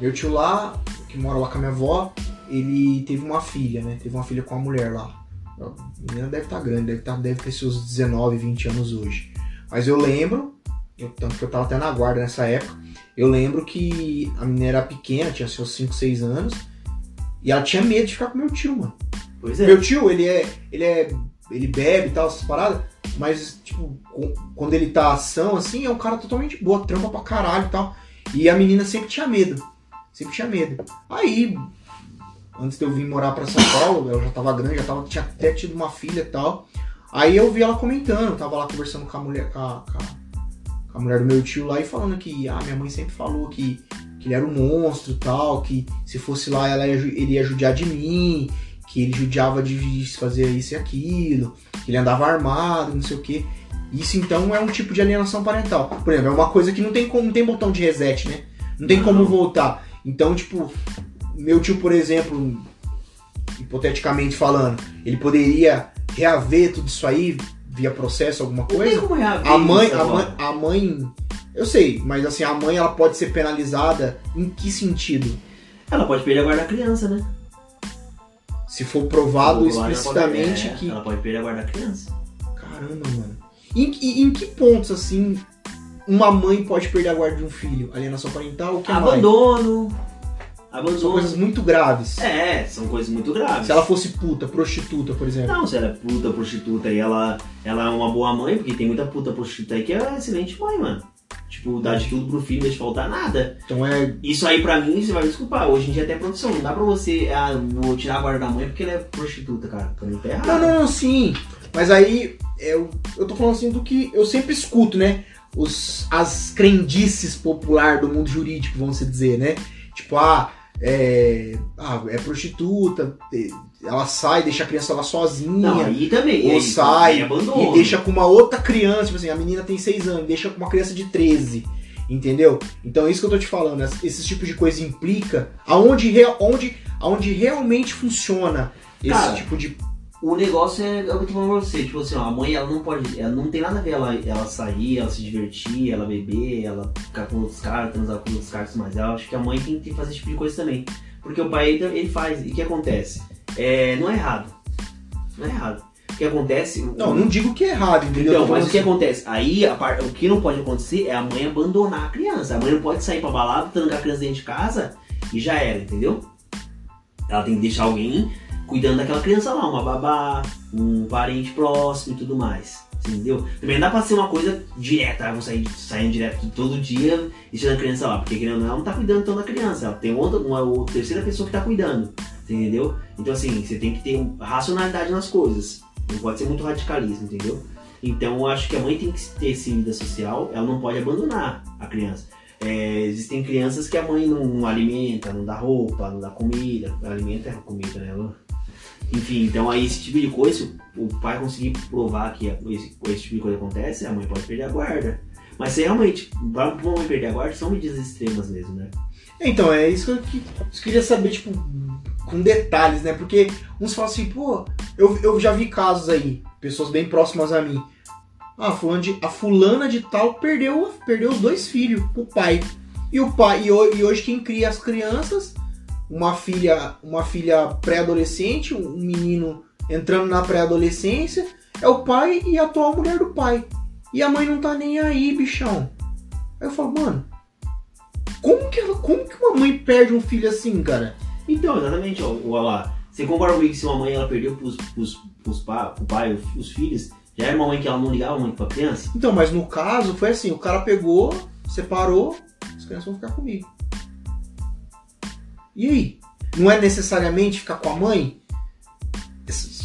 Meu tio lá, que mora lá com a minha avó, ele teve uma filha, né? Teve uma filha com uma mulher lá. A menina deve estar grande, deve, tá, deve ter seus 19, 20 anos hoje. Mas eu lembro, eu- tanto que eu tava até na guarda nessa época, eu lembro que a menina era pequena, tinha seus 5, 6 anos, e ela tinha medo de ficar com meu tio, mano. Pois é. Meu tio, ele é. Ele é. Ele bebe e tal, essas paradas. Mas, tipo, com- quando ele tá ação, assim, é um cara totalmente boa, trampa pra caralho e tal. E a menina sempre tinha medo. Sempre tinha medo. Aí, antes de eu vir morar pra São Paulo, ela já tava grande, já tava, tinha até tido uma filha e tal. Aí eu vi ela comentando, tava lá conversando com a mulher, com a, com a- mulher do meu tio lá e falando que, ah, minha mãe sempre falou que, que ele era um monstro e tal, que se fosse lá ela ia, ele ia judiar de mim, que ele judiava de fazer isso e aquilo, que ele andava armado, não sei o que. Isso então é um tipo de alienação parental. Por exemplo, é uma coisa que não tem como, não tem botão de reset, né? Não tem como Não. voltar. Então, tipo, meu tio, por exemplo, hipoteticamente falando, ele poderia reaver tudo isso aí via processo, alguma Não tem coisa? como reaver A mãe, isso a mãe, a mãe, eu sei, mas assim, a mãe ela pode ser penalizada em que sentido? Ela pode perder a guarda da criança, né? Se for provado Ou ela explicitamente pode- é, que Ela pode perder a guarda da criança. Caramba, mano. Em, que- em que pontos, assim, uma mãe pode perder a guarda de um filho? Alienação parental, o que mais? Abandono. São Abandono. coisas muito graves. É, são coisas muito graves. Se ela fosse puta, prostituta, por exemplo. Não, se ela é puta, prostituta e ela, ela é uma boa mãe, porque tem muita puta prostituta aí que é excelente mãe, mano. Tipo, dá de tudo pro filho, não deixa faltar nada. Então é. Isso aí pra mim, você vai me desculpar, hoje em dia até profissão. Não dá pra você, ah, vou tirar a guarda da mãe porque ela é prostituta, cara. Pra mim tá errado. Não, não, não, sim. Mas aí eu, eu tô falando assim do que eu sempre escuto, né? Os, as crendices popular do mundo jurídico, vamos se dizer, né? Tipo, ah, é, ah, é prostituta, ela sai, deixa a criança lá sozinha. Não, aí também. Ou aí, sai abandono. e deixa com uma outra criança, tipo assim, a menina tem 6 anos, deixa com uma criança de 13, entendeu? Então é isso que eu tô te falando, es- esses tipos de coisa implica aonde, onde, aonde realmente funciona esse Cara, tipo de... O negócio é, é o que eu tô falando pra você, tipo assim, ó, a mãe ela não pode. Ela não tem nada a ver ela, ela sair, ela se divertir, ela beber, ela ficar com outros caras, transar com outros caras, mas eu acho que a mãe tem que fazer esse tipo de coisa também. Porque o pai ele, ele faz. E o que acontece? É, não é errado. Não é errado. O que acontece. Não, não digo que é errado, entendeu? Então, mas o que falando acontece? Aí a par- o que não pode acontecer é a mãe abandonar a criança. A mãe não pode sair pra balada, trancar a criança dentro de casa e já era, entendeu? Ela tem que deixar alguém cuidando daquela criança lá, uma babá, um parente próximo e tudo mais. Entendeu? Também não dá pra ser uma coisa direta, ah, vou sair saindo direto todo dia e deixando a criança lá, porque querendo ou não, ela não tá cuidando tanto da criança, ela tem outra, uma, outra terceira pessoa que tá cuidando, entendeu? Então assim, você tem que ter racionalidade nas coisas, não pode ser muito radicalismo, entendeu? Então eu acho que a mãe tem que ter esse vida social, ela não pode abandonar a criança. É, existem crianças que a mãe não, não alimenta, não dá roupa, não dá comida, alimenta é comida, né? Lu? Enfim, então aí esse tipo de coisa, se o pai conseguir provar que esse, esse tipo de coisa acontece, a mãe pode perder a guarda. Mas se realmente, pra pra mãe perder a guarda, são medidas extremas mesmo, né? Então, é isso que eu, que queria saber, tipo, com detalhes, né? Porque uns falam assim, pô, eu, eu já vi casos aí, pessoas bem próximas a mim. Ah, fulano de, a fulana de tal perdeu, perdeu os dois filhos pro pai. E o pai e hoje quem cria as crianças, uma filha, uma filha pré-adolescente, um menino entrando na pré-adolescência, é o pai e a atual mulher do pai. E a mãe não tá nem aí, bichão. Aí eu falo, mano, como que, ela- como que uma mãe perde um filho assim, cara? Então, exatamente, ó, ó lá. Você concorda comigo que se uma mãe ela perdeu pros, pros, pros pa, pro pai, os, os filhos, já era uma mãe que ela não ligava muito pra criança? Então, mas no caso foi assim, o cara pegou, separou, as crianças vão ficar comigo. E aí? Não é necessariamente ficar com a mãe?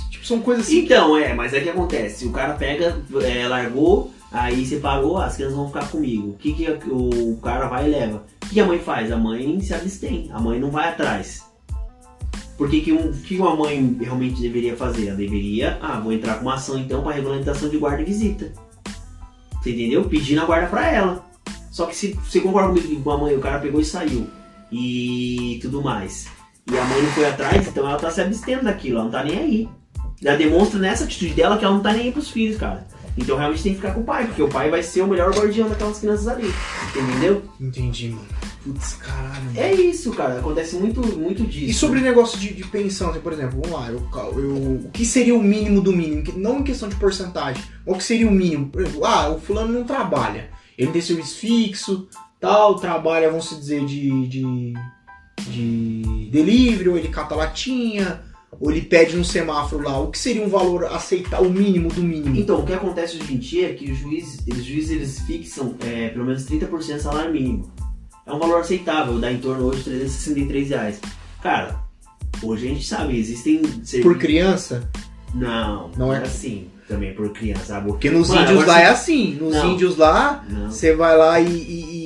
Tipo, são coisas assim. Então, é, mas é que acontece. O cara pega, é, largou, aí separou, as crianças vão ficar comigo. O que, que o, cara vai e leva? O que a mãe faz? A mãe se abstém, a mãe não vai atrás. Por que, que, um, que uma mãe realmente deveria fazer? Ela deveria, ah, vou entrar com uma ação então para regulamentação de guarda e visita. Você entendeu? Pedindo a guarda para ela. Só que se você concorda comigo que uma mãe, o cara pegou e saiu e tudo mais. E a mãe não foi atrás, então ela tá se abstendo daquilo, ela não tá nem aí. Já demonstra nessa atitude dela que ela não tá nem aí pros filhos, cara. Então realmente tem que ficar com o pai, porque o pai vai ser o melhor guardião daquelas crianças ali. Entendeu? Entendi, mano. Putz, caralho. mano. É isso, cara. Acontece muito, muito disso. E sobre o negócio de, de pensão, assim, por exemplo, vamos lá, eu, eu- o que seria o mínimo do mínimo? Não em questão de porcentagem, mas o que seria o mínimo? Por exemplo, ah, o fulano não trabalha. Ele tem serviço fixo, tal, trabalha, vamos dizer, de, de, de delivery, ou ele cata latinha, ou ele pede no semáforo lá. O que seria um valor aceitar, o mínimo do mínimo? Então, o que acontece hoje em dia é que os juízes, os juízes eles fixam é, pelo menos 30% do salário mínimo. É um valor aceitável, dá em torno hoje de 363 reais. Cara, hoje a gente sabe, existem Por serviços... criança? Não, Não é? é assim também por criança, sabe? Porque nos Mano, índios lá você- é assim. Nos Não. índios lá. Você vai lá e, e,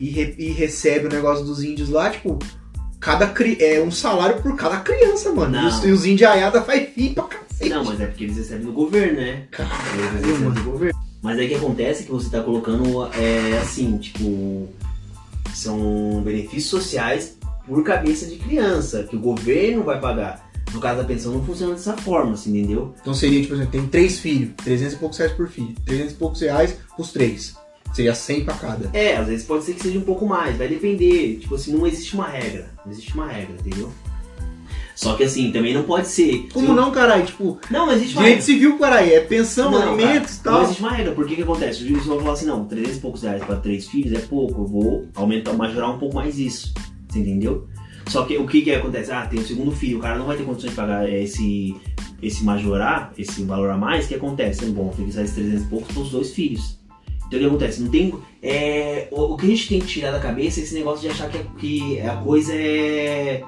e, re- e recebe o negócio dos índios lá, tipo, cada cri- é um salário por cada criança, mano. Não. E os, e os indiaiada faz fim pra cacete. Não, mas é porque eles recebem do governo, né? Eles Caralho, recebem mano. do governo. Mas aí o que acontece é que você tá colocando, é, assim, tipo, são benefícios sociais por cabeça de criança, que o governo vai pagar. No caso da pensão não funciona dessa forma, assim, entendeu? Então seria, tipo, assim, tem três filhos, 300 e poucos reais por filho. 300 e poucos reais pros três. Seria 100 pra cada. É, às vezes pode ser que seja um pouco mais, vai depender. Tipo assim, não existe uma regra. Não existe uma regra, entendeu? Só que assim, também não pode ser. Como não, caralho? Tipo, Não, não existe uma direito regra. civil, caralho, é pensão, Não, alimentos e cara, Não tal. existe uma regra. Por que que acontece? O juiz vai falar assim, não, 300 e poucos reais para três filhos é pouco, eu vou aumentar, majorar um pouco mais isso. Você entendeu? Só que o que que acontece? Ah, tem o segundo filho, o cara não vai ter condições de pagar esse, esse majorar, esse valor a mais, o que acontece? Bom, vou fixar esses 300 e poucos para os dois filhos. Então o que acontece? Não tem. É, o, o que a gente tem que tirar da cabeça é esse negócio de achar que, que a coisa é,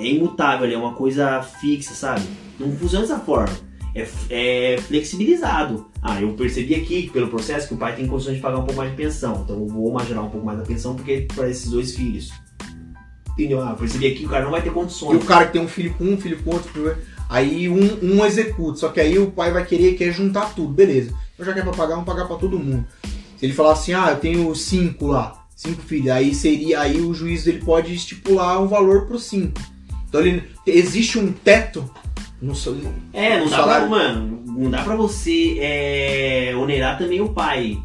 é imutável, é uma coisa fixa, sabe? Não funciona dessa forma. É, é flexibilizado. Ah, eu percebi aqui pelo processo que o pai tem condições de pagar um pouco mais de pensão. Então eu vou majorar um pouco mais da pensão porque para esses dois filhos. Entendeu? Ah, percebi aqui que o cara não vai ter E condições. o cara que tem um filho com um, filho com outro, aí um, um executa. Só que aí o pai vai querer quer juntar tudo, beleza. Já quer pra pagar, vamos pagar pra todo mundo. Se ele falar assim, ah, eu tenho cinco lá, cinco filhos, aí seria, aí o juiz ele pode estipular um valor pro cinco. Então ele, existe um teto no seu- É, não O dá salário- pra, mano, não dá pra você é, onerar também o pai.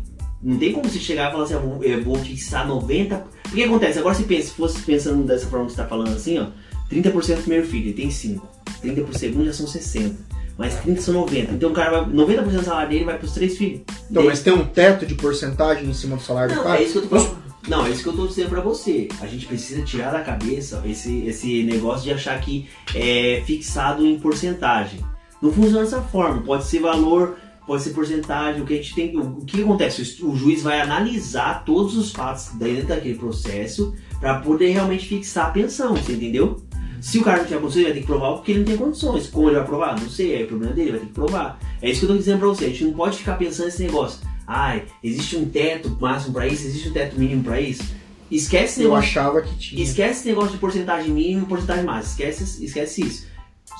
Não tem como você chegar e falar assim, eu vou, eu vou fixar 90%. Porque que acontece? Agora você pensa, se fosse pensando dessa forma que você tá falando assim, ó, 30% do primeiro filho, ele tem 5. 30 pro segundo já são 60. Mas 30 são 90. Então o cara vai. 90% do salário dele vai pros três filhos. Então, Dele- mas tem um teto de porcentagem em cima do salário do Não, cara? é isso que eu tô falando. Não, é isso que eu tô dizendo pra você. A gente precisa tirar da cabeça esse, esse negócio de achar que é fixado em porcentagem. Não funciona dessa forma. Pode ser valor, pode ser porcentagem. O que a gente tem. O que acontece? O juiz vai analisar todos os fatos dentro daquele processo pra poder realmente fixar a pensão, você entendeu? Se o cara não tiver condições, ele vai ter que provar porque ele não tem condições. Como ele vai provar? Não sei, é o problema dele, vai ter que provar. É isso que eu tô dizendo pra você. A gente não pode ficar pensando nesse negócio. Ai, existe um teto máximo pra isso, existe um teto mínimo pra isso. Esquece esse Eu negócio, achava que tinha. esquece esse negócio de porcentagem mínima e porcentagem máxima. Esquece, esquece isso.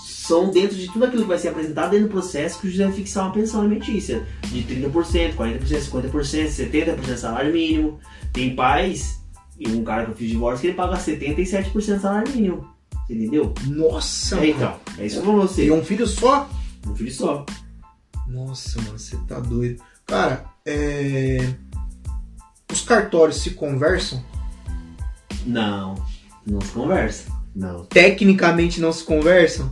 São dentro de tudo aquilo que vai ser apresentado dentro do processo que o juiz vai fixar uma pensão alimentícia. De 30%, 40%, 50%, 70% de salário mínimo. Tem pais, e um cara que eu fiz divórcio, que ele paga 77% do salário mínimo. Você entendeu? Nossa, É, então, é isso pra você. Tem um filho só? Um filho só. Nossa, mano, você tá doido. Cara, é... os cartórios se conversam? Não, não se conversa. Não. Tecnicamente não se conversam?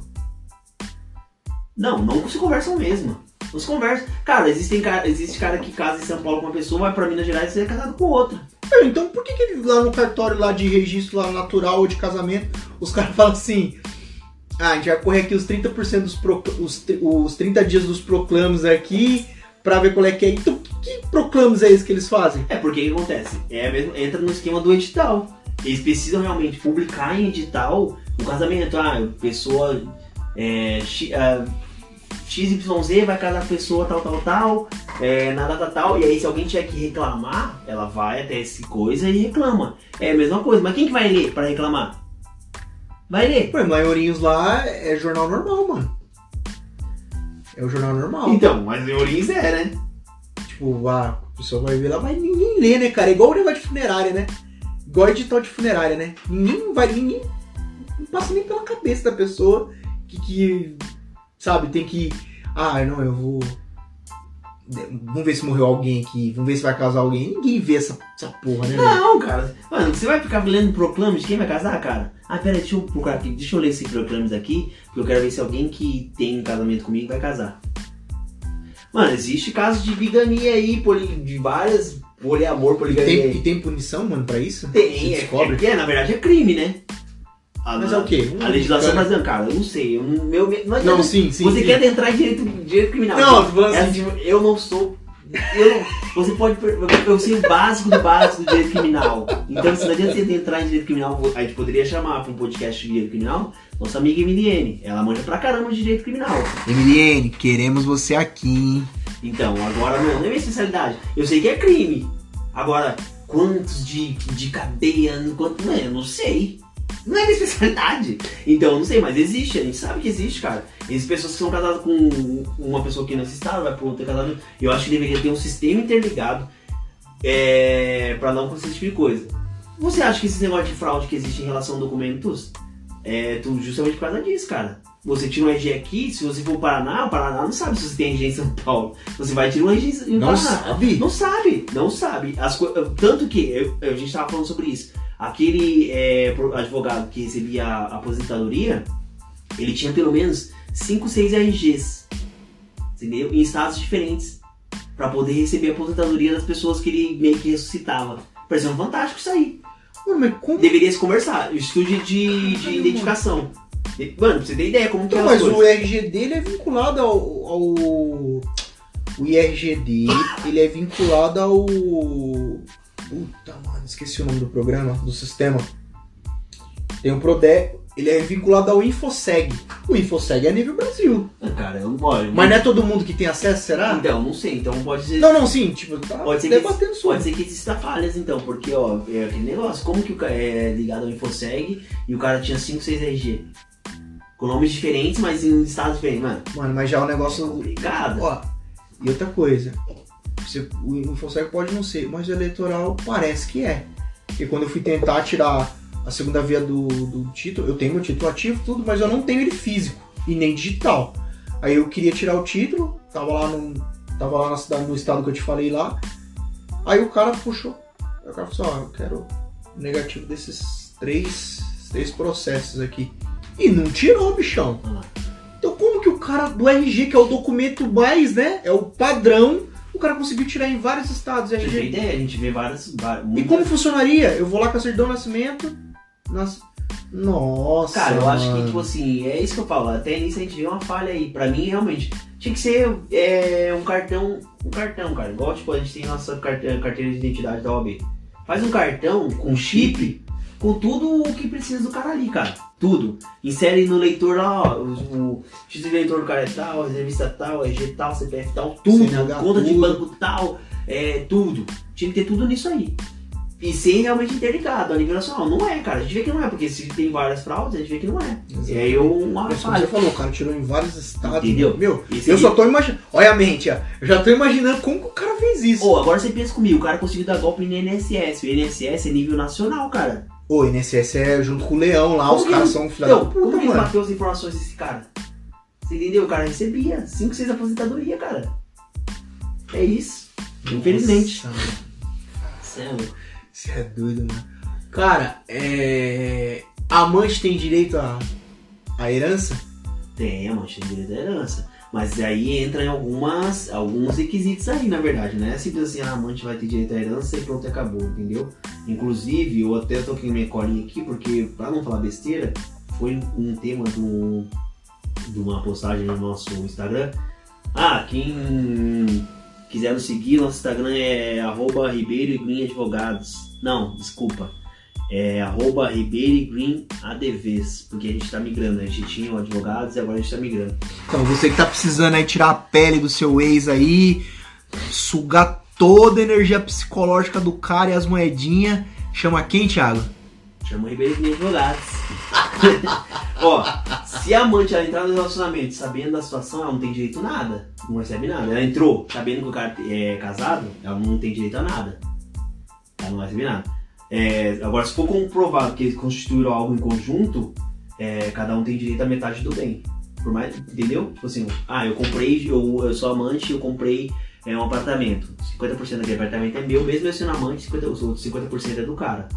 Não, não se conversam mesmo. Não se conversa. Cara, existem, existe cara que casa em São Paulo com uma pessoa, vai pra Minas Gerais e é casado com outra. É, Então por que, que ele, lá no cartório lá de registro lá natural ou de casamento, os caras falam assim. Ah, a gente vai correr aqui os 30% dos pro, os, os 30 dias dos proclames aqui pra ver qual é que é. Então que, proclames é esse que eles fazem? É porque o que acontece? É mesmo, entra no esquema do edital. Eles precisam realmente publicar em edital o casamento. Ah, pessoa é, ah, XYZ vai casar com a pessoa tal, tal, tal, é, na data tal. E aí, se alguém tiver que reclamar, ela vai até essa coisa e reclama. É a mesma coisa. Mas quem que vai ler pra reclamar? Vai ler. Pô, maiorinhos lá é jornal normal, mano. É o jornal normal. Então, mas em Orins é, né? Tipo, a pessoa vai ver lá, mas ninguém lê, né, cara? É igual o negócio de funerária, né? Igual edital de funerária, né? Ninguém vai, ninguém. Não passa nem pela cabeça da pessoa que, que sabe, tem que. Ah, não, eu vou. Vamos ver se morreu alguém aqui, vamos ver se vai casar alguém. Ninguém vê essa, essa porra, né? Não, cara. Mano, você vai ficar lendo proclames de quem vai casar, cara? Ah, pera, deixa eu procurar aqui. Deixa eu ler esses proclames aqui, porque eu quero ver se alguém que tem um casamento comigo vai casar. Mano, existe casos de bigamia aí, de várias poliamor, E poligamia tem, aí. e tem punição, mano, pra isso? Tem, é, descobre? é, é, na verdade é crime, né? A- Mas é o quê? A legislação Cara- brasileira, cara, eu não sei. Eu, não- meu, não, Não, sim, sim. Você sim. quer entrar em direito, direito criminal? Não, tô falando É assim, assim, eu não sou. Eu não, você pode. Eu sei o básico do básico do direito criminal. Então, se não adianta você entrar em direito criminal, a gente poderia chamar para um podcast de direito criminal nossa amiga Emiliene. Ela manja pra caramba de direito criminal. Emiliene, queremos você aqui, hein? Então, agora não, não é minha especialidade. Eu sei que é crime. Agora, quantos de, de cadeia, quanto. Não, eu não sei. Não é minha especialidade. Então, eu não sei, mas existe, a gente sabe que existe, cara. Existem pessoas que são casadas com uma pessoa aqui nesse estado, vai pro outro casamento. Eu acho que deveria ter um sistema interligado é, pra não acontecer esse tipo de coisa. Você acha que esse negócio de fraude que existe em relação a documentos é tu- justamente por causa disso, cara? Você tira um RG aqui, se você for para Paraná, o Paraná não sabe se você tem RG em São Paulo. Você vai tirar um RG em Não Paraná. sabe? Não sabe, não sabe. As Tanto que, eu- a gente tava falando sobre isso. Aquele é, advogado que recebia a aposentadoria, ele tinha pelo menos 5, 6 RGs. Entendeu? Em estados diferentes. Pra poder receber a aposentadoria das pessoas que ele meio que ressuscitava. Parecendo fantástico isso aí. Mano, mas como Deveria se conversar. Estude de, de identificação. De- Mano, pra você ter ideia como que é Então, as mas coisas. o RG dele é vinculado ao, ao. O IRG dele, ele é vinculado ao. Puta, mano, esqueci o nome do programa, do sistema. Tem o Prode. Ele é vinculado ao Infoseg. O Infoseg é nível Brasil. Ah, Cara, eu não olha, Mas não é todo mundo que tem acesso, será? Então, não sei. Então pode ser. Não, não, sim, tipo, tá Pode ser que debatendo sobre. Pode ser que exista falhas então, porque ó, é aquele negócio, como que o cara é ligado ao Infoseg e o cara tinha 5, 6 RG? Com nomes diferentes, mas em estados diferentes, mano. Mano, mas já é um negócio. Complicado. Ó, e outra coisa. Você, o Infosec pode não ser, mas o eleitoral parece que é. Porque quando eu fui tentar tirar a segunda via do, do título, eu tenho meu título ativo, tudo, mas eu não tenho ele físico e nem digital. Aí eu queria tirar o título, tava lá no, tava lá na cidade, no estado que eu te falei lá. Aí o cara puxou. Aí o cara falou assim, ó, eu quero o negativo desses três, três processos aqui. E não tirou, bichão. Então como que o cara do RG, que é o documento mais, né? É o padrão, o cara conseguiu tirar em vários estados você ter RG. ideia, a gente vê várias. várias E como funcionaria? Eu vou lá com a certidão de nascimento. Nas... Nossa. Cara, eu acho que, tipo assim, é isso que eu falo. Até nisso a gente vê uma falha aí. Pra mim, realmente, tinha que ser é, um cartão. Um cartão, cara. Igual, tipo, a gente tem nossa carte- carteira de identidade da OAB. Faz um cartão com chip, com tudo o que precisa do cara ali, cara. Tudo. Insere no leitor lá, ó, o, o X de leitor do cara é tal, a revista tal, RG tal, CPF tal, tudo. CNH conta de tudo. banco tal, é tudo. Tinha que ter tudo nisso aí. E ser realmente interligado a nível nacional. Não é, cara. A gente vê que não é, porque se tem várias fraudes, a gente vê que não é. Exato. E aí eu uma Mas como falha. você falou, o cara tirou em vários estados. Entendeu? Meu, Esse eu aí- só tô imaginando. Olha a mente, ó. Eu já tô imaginando como que o cara fez isso. Ô, agora você pensa comigo, o cara conseguiu dar golpe no INSS. O INSS é nível nacional, cara. O INSS é junto com o Leão lá, Como os caras são filha da como puta, que ele mano. bateu as informações desse cara? Você entendeu? O cara recebia 5, 6 aposentadoria, cara. É isso. Infelizmente. Nossa, mano. Cê é louco. Você é doido, mano. Cara, é. Amante tem direito à, à herança? Tem, a mancha direito da herança. Mas aí entra em algumas, alguns requisitos aí, na verdade, né? É simples assim, a amante vai ter direito à herança e pronto, acabou, entendeu? Inclusive, eu até toquei minha colinha aqui, porque, pra não falar besteira, foi um tema do, de uma postagem no nosso Instagram. Ah, quem quiser nos seguir, nosso Instagram é arroba Ribeiro e Advogados. Não, desculpa. É arroba Ribeiro e Green ADVs, porque a gente tá migrando. A gente tinha o advogados e agora a gente tá migrando. Então, você que tá precisando aí tirar a pele do seu ex aí, sugar toda a energia psicológica do cara e as moedinhas, chama quem, Thiago? Chama o Ribeiro Green Advogados. Ó, se a amante ela entrar no relacionamento sabendo da situação, ela não tem direito a nada. Não recebe nada. Ela entrou sabendo que o cara é casado, ela não tem direito a nada. Ela não vai receber nada. É, agora, se for comprovado que eles constituíram algo em conjunto, é, cada um tem direito a metade do bem. Por mais, entendeu? Tipo assim, ah, eu comprei, eu, eu sou amante, eu comprei é, um apartamento. 50% daquele apartamento é meu, mesmo eu sendo amante, 50%, os outros 50% é do cara.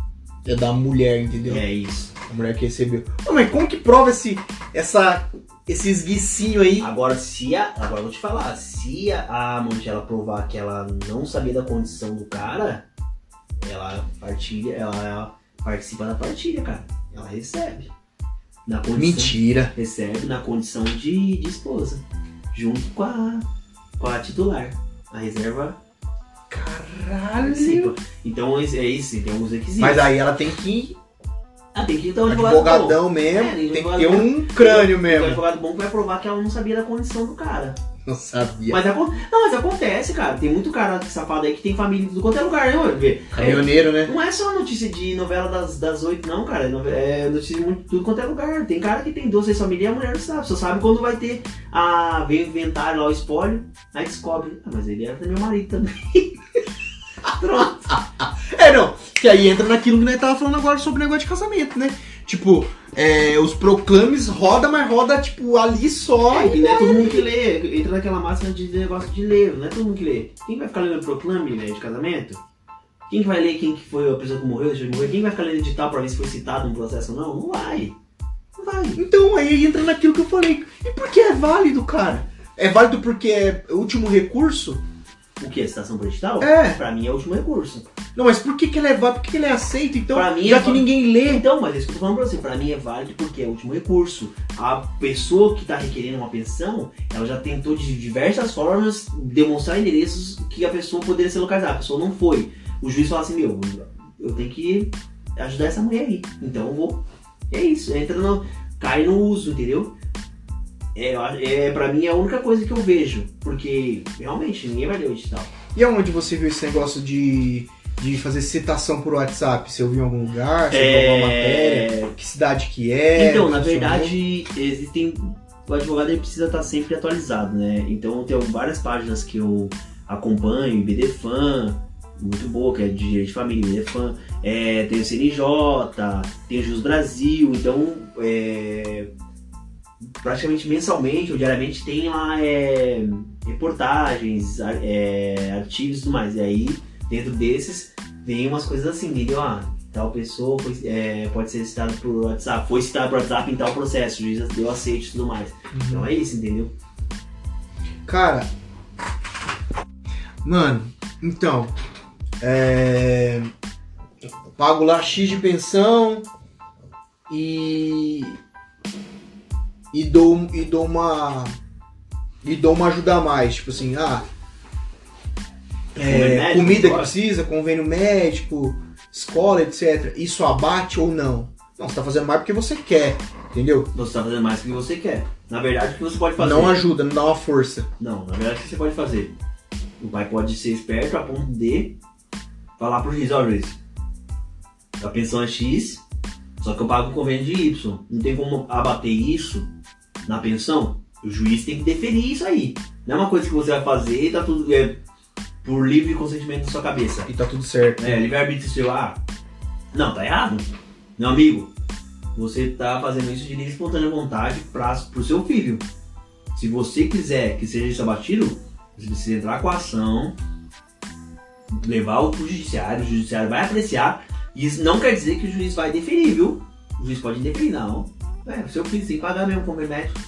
É da mulher, entendeu? É isso. A mulher que recebeu. Ô, mas como que prova esse, essa, esse esguicinho aí? Agora, se a. Agora eu vou te falar, se a, a amante ela provar que ela não sabia da condição do cara, ela partilha, ela participa da partilha, cara. Ela recebe. Na condição, Mentira. Recebe na condição de, de esposa. Junto com a, com a titular. A reserva Caralho. Então é é isso, tem alguns requisitos. Mas aí ela tem que Ah, tem que ter um advogado bom. advogadão mesmo, É, tem que advogado ter bom. um crânio Tem um mesmo. advogado bom que vai provar que ela não sabia da condição do cara. Não sabia. Mas, não, mas acontece, cara. Tem muito cara safado aí que tem família em tudo quanto é lugar, né, mano? Vê, é, Caminhoneiro, né? não é só notícia de novela das, das 8, não, cara. É nove- É notícia de muito, tudo quanto é lugar. Tem cara que tem duas, três famílias e a mulher não sabe. Só sabe quando vai ter a. Vem o inventário lá, o espólio. Aí descobre. Ah, mas ele era meu marido também. Pronto. É, não. Que aí entra naquilo que nós tava falando agora sobre negócio de casamento, né? Tipo, é, os proclames roda, mas roda, tipo, ali só. É, e não é todo mundo que lê. Entra naquela máxima de negócio de ler. Não é todo mundo que lê. Quem vai ficar lendo proclame né, de casamento? Quem que vai ler quem que foi a pessoa que morreu, deixou de morrer? Quem vai ficar lendo edital pra ver se foi citado no processo ou não? Não vai. Não vai. Então aí entra naquilo que eu falei. E por que é válido, cara? É válido porque é último recurso? O que? Citação por edital? É. Pra mim é o último recurso. Não, mas por que, que ele é válido? Por que, que ele é aceito? Então, Pra mim já é que ninguém lê. Então, mas é isso que eu tô falando pra você. Pra mim é válido porque é o último recurso. A pessoa que tá requerendo uma pensão, ela já tentou de diversas formas demonstrar endereços que a pessoa poderia ser localizada. A pessoa não foi. O juiz fala assim, meu, eu tenho que ajudar essa mulher aí. Então eu vou. É isso. Entra no. Cai no uso, entendeu? É, é, pra mim é a única coisa que eu vejo. Porque realmente ninguém vai ler o edital. E aonde você viu esse negócio de, de fazer citação por WhatsApp? Você ouviu em algum lugar? Você viu alguma matéria? Que cidade que é? Então, na verdade, existem. O advogado ele precisa estar sempre atualizado, né? Então, tem várias páginas que eu acompanho, IBDFan, muito boa, que é de direito de família, IBDFan. É, tem o CNJ, tem o Jus Brasil, então, é, praticamente mensalmente ou diariamente tem lá é, reportagens, ar- é, artigos e tudo mais. E aí, dentro desses, vem umas coisas assim, entendeu? Ah, tal pessoa foi, é, pode ser citada por WhatsApp, foi citada por WhatsApp em tal processo, o juiz deu aceite e tudo mais. Então é isso, entendeu? Cara, mano, então, é, pago lá X de pensão e e dou e dou uma e dou uma ajuda a mais, tipo assim, ah, é, médico, comida que precisa, convênio médico, escola, etc. Isso abate ou não? Não, você tá fazendo mais porque você quer, entendeu? Você está fazendo mais do que você quer. Na verdade, o que você pode fazer? Não ajuda, não dá uma força. Não, na verdade, o que você pode fazer? O pai pode ser esperto a ponto de falar pro juiz, ó juiz, a pensão é X, só que eu pago o convênio de Y. Não tem como abater isso na pensão? O juiz tem que deferir isso aí. Não é uma coisa que você vai fazer e tá tudo é, por livre consentimento da sua cabeça. E tá tudo certo. É, livre-arbítrio seu, ah, não, tá errado. Meu amigo, você tá fazendo isso de livre e espontânea vontade pra, pro seu filho. Se você quiser que seja isso abatido, você precisa entrar com a ação, levar o judiciário, o judiciário vai apreciar. Isso não quer dizer que o juiz vai deferir, viu? O juiz pode deferir, não. É, seu filho tem que pagar mesmo com o médico.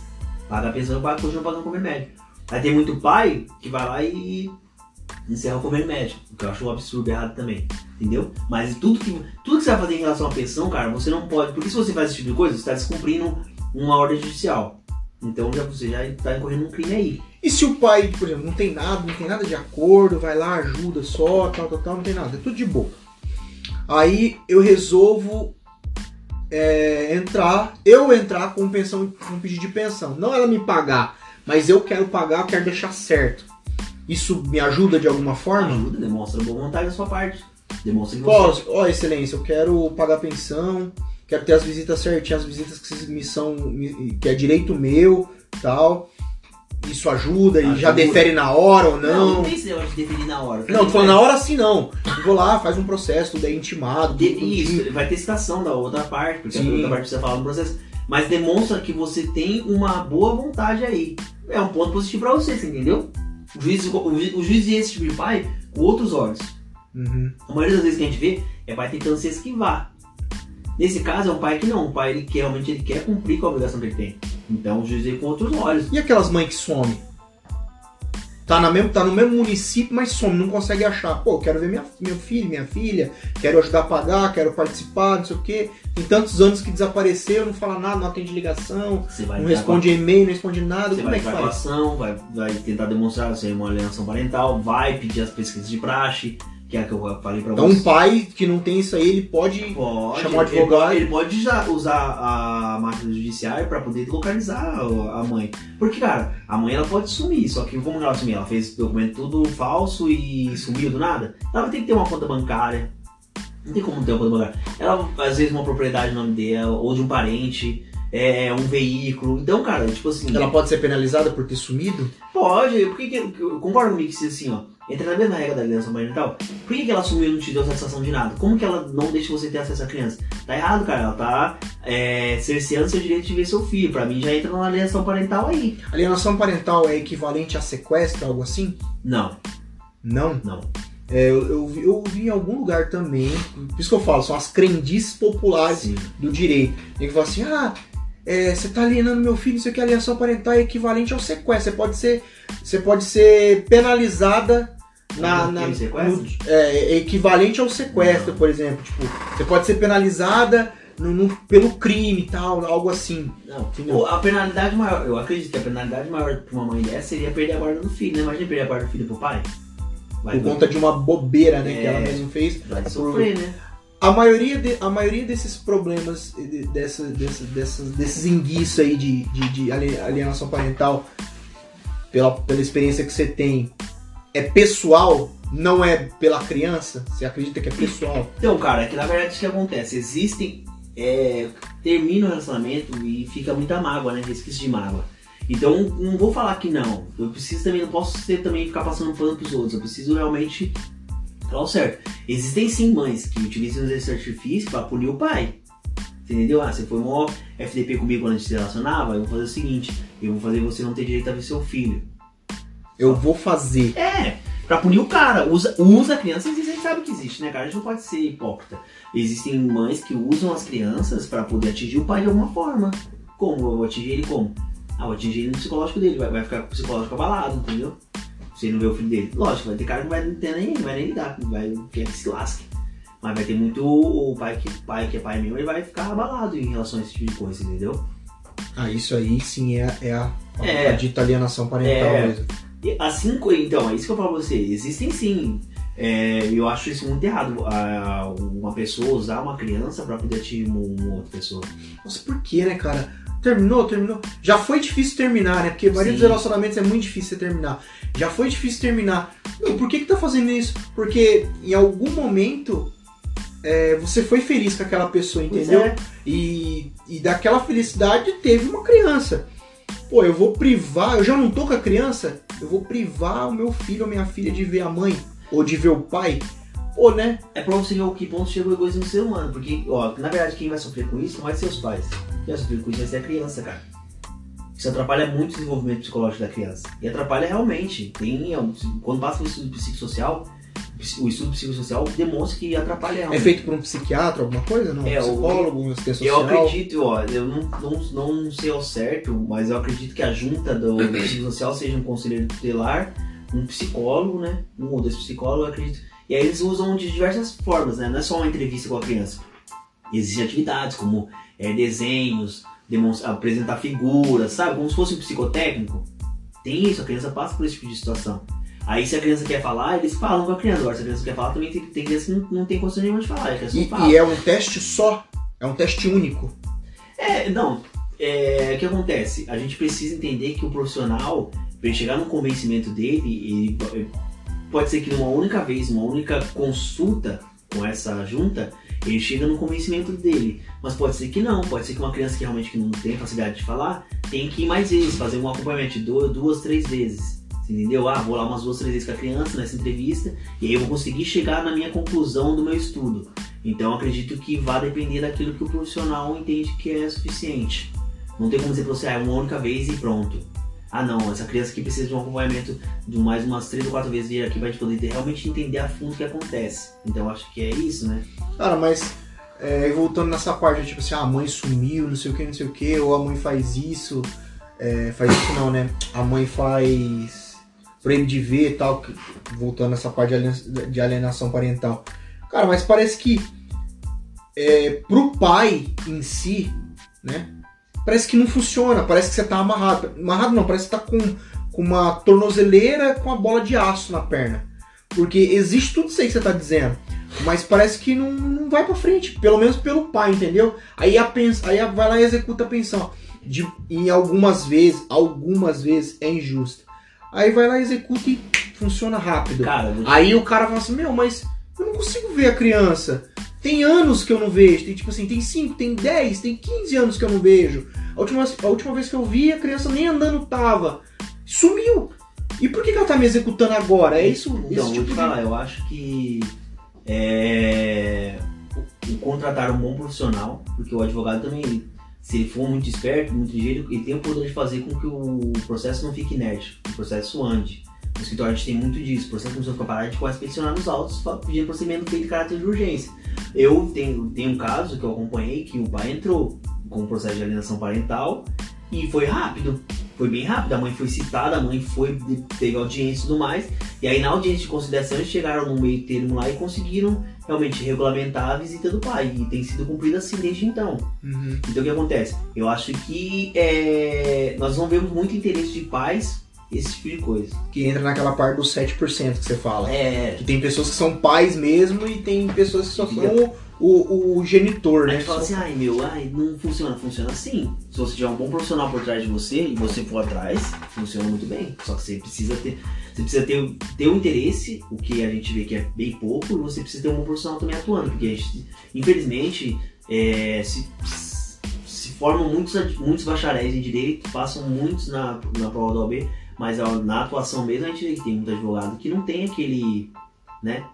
Paga a pensão paga, continua pagando com o médico. Aí tem muito pai que vai lá e encerra o convênio médico, o que eu acho um absurdo errado também, entendeu? Mas tudo que, tudo que você vai fazer em relação à pensão, cara, você não pode, porque se você faz esse tipo de coisa, você está descumprindo uma ordem judicial. Então já, você já está incorrendo um crime aí. E se o pai, por exemplo, não tem nada, não tem nada de acordo, vai lá, ajuda só, tal, tal, tal, não tem nada, é tudo de boa. Aí eu resolvo é, entrar, eu entrar com pensão, com pedido de pensão. Não ela me pagar, mas eu quero pagar, eu quero deixar certo. Isso me ajuda de alguma forma? Ajuda, demonstra boa vontade da sua parte. Demonstra que Ó, você. ó, excelência, eu quero pagar pensão, quero ter as visitas certinhas, as visitas que me são, que é direito meu, tal. Isso ajuda e já defere na hora ou Não, não não. tem esse negócio de definir na hora. Não, tô falando na hora assim não. Eu vou lá, faz um processo, tudo é intimado. De- tudo isso, vai ter citação da outra parte, porque Sim. a outra parte precisa falar no processo. Mas demonstra que você tem uma boa vontade aí. É um ponto positivo pra você, você entendeu? O juiz, o, juiz- o juiz vê esse tipo de pai com outros olhos. Uhum. A maioria das vezes que a gente vê é pai tentando se esquivar. Nesse caso é um pai que não, um pai ele quer, realmente ele quer cumprir com a obrigação que ele tem. Então o juiz vê com outros olhos. E aquelas mães que somem? Tá, na mesmo, tá no mesmo município, mas some, não consegue achar. Pô, quero ver minha, meu filho, minha filha, quero ajudar a pagar, quero participar, não sei o quê. Tem tantos anos que desapareceu, não fala nada, não atende ligação, não a- responde e-mail, não responde nada. Você Como vai é que faz? ação, vai, vai tentar demonstrar você é uma alienação parental, vai pedir as pesquisas de praxe, que é a que eu falei pra Então você. um pai que não tem isso aí, ele pode. Pode, Chamar o advogado. Ele pode já usar a máquina judiciária pra poder localizar a mãe. Porque, cara, a mãe ela pode sumir, só que como ela sumir? Ela fez documento tudo falso e sumiu do nada? Ela vai ter que ter uma conta bancária. Não tem como ter uma conta bancária. Ela, às vezes, uma propriedade no nome dela, ou de um parente, é, um veículo. Então, cara, tipo assim. Ela pode ser penalizada por ter sumido? Pode, por que que, concorda comigo que se assim, ó, entra na mesma regra da alienação parental, por que, que ela sumiu e não te deu satisfação de nada? Como que ela não deixa você ter acesso à criança? Tá errado, cara, ela tá é, cerceando seu direito de ver seu filho, pra mim já entra na alienação parental aí. Alienação parental é equivalente a sequestro, algo assim? Não, Não. não. É, eu, eu, vi, eu vi em algum lugar também, por isso que eu falo, são as crendices populares Sim. do direito. Tem que falar assim, ah, é, você tá alienando meu filho, isso aqui, alienação parental é equivalente ao sequestro. Você pode ser, você pode ser penalizada na, na- no- é, é equivalente ao sequestro, Não. por exemplo. Tipo, você pode ser penalizada no- no- pelo crime e tal, algo assim. Não, Entendeu? O- a penalidade maior, eu acredito que a penalidade maior pra uma mãe dessa seria perder a guarda do filho, né? Imagina perder a guarda do filho pro pai. Vai, Por conta de uma bobeira, né, que É. ela mesma fez. vai sofrer, né? A maioria, de- a maioria desses problemas, de- dessa, dessa, dessas, desses enguiços aí de, de, de ali- alienação parental, pela, pela experiência que você tem, é pessoal, não é pela criança? Você acredita que é pessoal? Então, cara, é que na verdade o que acontece? Existem. É, termina o relacionamento e fica muita mágoa, né? Resquício de mágoa. Então, não vou falar que não. Eu preciso também, não posso ser, também ficar passando pano pros outros. Eu preciso realmente falar o certo. Existem sim mães que utilizam esse artifício pra punir o pai. Entendeu? Ah, você foi mó FDP comigo quando a gente se relacionava, eu vou fazer o seguinte: eu vou fazer você não ter direito a ver seu filho. Eu vou fazer. É, pra punir o cara. Usa, usa a criança, a gente sabe que existe, né, cara? A gente não pode ser hipócrita. Existem mães que usam as crianças pra poder atingir o pai de alguma forma. Como? Eu vou atingir ele como? Ah, vou atingir ele no psicológico dele, vai, vai ficar psicológico abalado, entendeu? Se ele não vê o filho dele. Lógico, vai ter cara que não vai ter nem, não vai nem lidar, vai quer que se lasque. Mas vai ter muito o pai que, pai que é pai mesmo, ele vai ficar abalado em relação a esse tipo de coisa, entendeu? Ah, isso aí sim é, é a, a, É. a dita alienação parental É. mesmo. Assim, então, é isso que eu falo pra você. Existem sim. É, eu acho isso muito errado. uma pessoa usar uma criança pra poder atingir uma, outra pessoa. Nossa, por que, né, cara? Terminou, terminou. Já foi difícil terminar, né? Porque a maioria dos relacionamentos é muito difícil você terminar. Já foi difícil terminar. Por que que tá fazendo isso? Porque em algum momento é, você foi feliz com aquela pessoa, entendeu? É. E, e daquela felicidade teve uma criança. Pô, eu vou privar, eu já não tô com a criança, eu vou privar o meu filho ou minha filha de ver a mãe ou de ver o pai. Pô, né? É pra você ver o que ponto chega o egoísmo do ser humano. Porque, ó, na verdade, quem vai sofrer com isso não vai ser os pais. Quem vai sofrer com isso vai ser a criança, cara. Isso atrapalha muito o desenvolvimento psicológico da criança. E atrapalha realmente. Tem, quando passa por isso do psicossocial, o estudo psicossocial demonstra que atrapalha É feito por um psiquiatra, alguma coisa? Não? É, um psicólogo, um assistente Eu social? acredito, ó, eu não, não, não sei ao certo, mas eu acredito que a junta do, do psicossocial seja um conselheiro tutelar, um psicólogo, né? Um ou dois psicólogos, eu acredito. E aí eles usam de diversas formas, né? Não é só uma entrevista com a criança. Existem atividades como é, desenhos, apresentar figuras, sabe? Como se fosse um psicotécnico. Tem isso, a criança passa por esse tipo de situação. Aí se a criança quer falar, eles falam com a criança. Agora, se a criança quer falar, também tem, tem criança que não, não tem condição nenhuma de falar. E, e é um teste só? É um teste único? É, não. É, o que acontece? A gente precisa entender que o profissional, para ele chegar no convencimento dele, ele, pode ser que numa única vez, uma única consulta com essa junta, ele chega no convencimento dele. Mas pode ser que não, pode ser que uma criança que realmente que não tem facilidade de falar, tem que ir mais vezes, fazer um acompanhamento duas três vezes. Entendeu? Ah, vou lá umas duas, três vezes com a criança nessa entrevista, e aí eu vou conseguir chegar na minha conclusão do meu estudo. Então acredito que vai depender daquilo que o profissional entende que é suficiente. Não tem como dizer pra você, ah, é uma única vez e pronto. Ah não, essa criança aqui precisa de um acompanhamento de mais umas três ou quatro vezes aqui gente poder realmente entender a fundo o que acontece. Então acho que é isso, né? Cara, mas é, voltando nessa parte, tipo assim, ah, a mãe sumiu, não sei o que, não sei o que, ou a mãe faz isso, é, faz isso não, né? A mãe faz proíbe de ver e tal, que- voltando nessa parte de alien- de alienação parental. Cara, mas parece que é, pro pai em si, né? Parece que não funciona, parece que você tá amarrado. Amarrado não, parece que tá com, com uma tornozeleira com a bola de aço na perna. Porque existe tudo isso aí que você tá dizendo. Mas parece que não, não vai pra frente, pelo menos pelo pai, entendeu? Aí a pens, aí a- vai lá e executa a pensão. De, em algumas vezes, algumas vezes é injusta. Aí vai lá executa e funciona rápido. Cara, Aí o cara fala assim, meu, mas eu não consigo ver a criança. Tem anos que eu não vejo. Tem tipo assim, tem 5, tem 10, tem 15 anos que eu não vejo. A última, a última vez que eu vi, a criança nem andando tava. Sumiu. E por que, que ela tá me executando agora? É isso? Então, vou tipo te de- falar, eu acho que é, contratar um bom profissional, porque o advogado também, se ele for muito esperto, muito ligeiro, ele tem o poder de fazer com que o processo não fique inerte, o processo ande. No escritório a gente tem muito disso, o processo começou a ficar parado, a gente começa nos autos, pedindo procedimento feito de caráter de urgência. Eu tenho, tenho um caso que eu acompanhei que o pai entrou com o processo de alienação parental e foi rápido. Foi bem rápido, a mãe foi citada, a mãe foi, teve audiência e tudo mais. E aí na audiência de conciliação eles chegaram num meio termo lá e conseguiram realmente regulamentar a visita do pai. E tem sido cumprida assim desde então. Uhum. Então o que acontece? Eu acho que é, nós não vemos muito interesse de pais esse tipo de coisa. Que entra naquela parte dos 7% que você fala. É. Que tem pessoas que são pais mesmo e tem pessoas que só são o, o, genitor, A né? gente fala assim, ai meu, ai, não funciona. Funciona sim. Se você tiver um bom profissional por trás de você e você for atrás, funciona muito bem. Só que você precisa ter. Você precisa ter, ter o interesse, o que a gente vê que é bem pouco, e você precisa ter um bom profissional também atuando. Porque a gente, infelizmente, é, se, se formam muitos, muitos bacharéis em direito, passam muitos na, na prova da OAB, mas na atuação mesmo a gente vê que tem muito advogado que não tem aquele. né?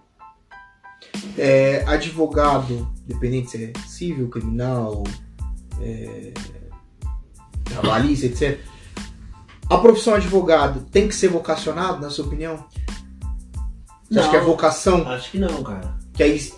É, advogado, dependente se é civil, criminal, é, trabalhista, etc. A profissão advogado tem que ser vocacionado, na sua opinião? Você acha que é vocação? Acho que não, cara. Que aí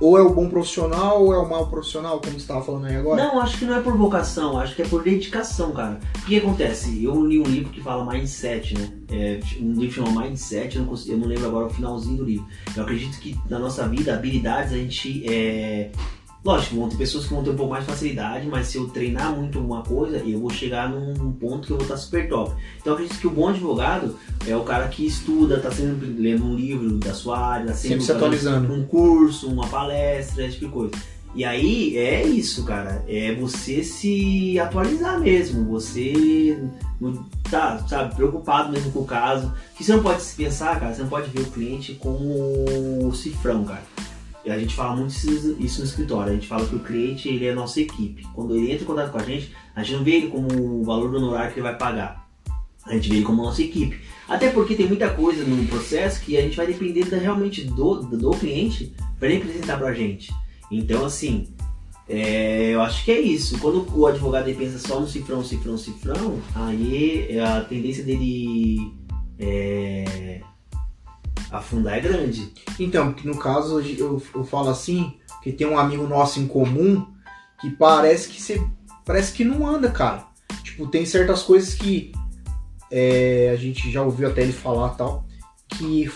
ou é o bom profissional ou é o mau profissional, como você estava falando aí agora? Não, acho que não é por vocação, acho que é por dedicação, cara. O que acontece? Eu li um livro que fala Mindset, né? É, um livro chamado Mindset, eu não, consigo- eu não lembro agora o finalzinho do livro. Eu acredito que na nossa vida, habilidades, a gente. É... Lógico, vão ter pessoas que vão ter um pouco mais de facilidade, mas se eu treinar muito uma coisa, eu vou chegar num ponto que eu vou estar super top. Então eu acredito que o bom advogado é o cara que estuda, tá sempre lendo um livro da sua área, tá Sempre sempre se atualizando. um curso, uma palestra, esse tipo de coisa. E aí é isso, cara. É você se atualizar mesmo. Você tá, sabe, preocupado mesmo com o caso. Que você não pode se pensar, cara, você não pode ver o cliente como o cifrão, cara. E a gente fala muito isso no escritório. A gente fala que o cliente ele é a nossa equipe. Quando ele entra em contato com a gente, a gente não vê ele como o valor do honorário que ele vai pagar. A gente vê ele como nossa equipe. Até porque tem muita coisa no processo que a gente vai depender da- realmente do, do, cliente para ele apresentar pra gente. Então, assim, é, eu acho que é isso. Quando o advogado pensa só no cifrão, cifrão, cifrão, aí a tendência dele é, afundar é grande. Então, porque no caso eu, eu falo assim, que tem um amigo nosso em comum que parece que você parece que não anda, cara. Tipo, tem certas coisas que é, a gente já ouviu até ele falar tal, que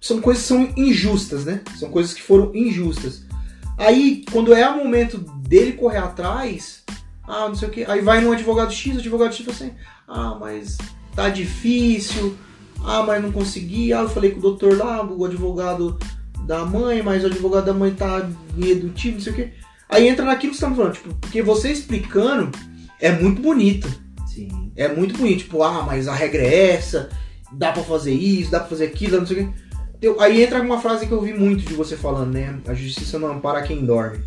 são coisas que são injustas, né? São coisas que foram injustas. Aí, quando é o momento dele correr atrás, ah, não sei o que, aí vai no advogado X, o advogado X fala assim, ah, mas tá difícil, ah, mas não consegui, ah, eu falei com o doutor lá, o advogado da mãe, mas o advogado da mãe tá redutivo, não sei o que. Aí entra naquilo que você tá falando, tipo, porque você explicando é muito bonito. Sim. É muito bonito, tipo, ah, mas a regra é essa, dá pra fazer isso, dá pra fazer aquilo, não sei o que. Eu- aí entra uma frase que eu ouvi muito de você falando, né? A justiça não ampara quem dorme.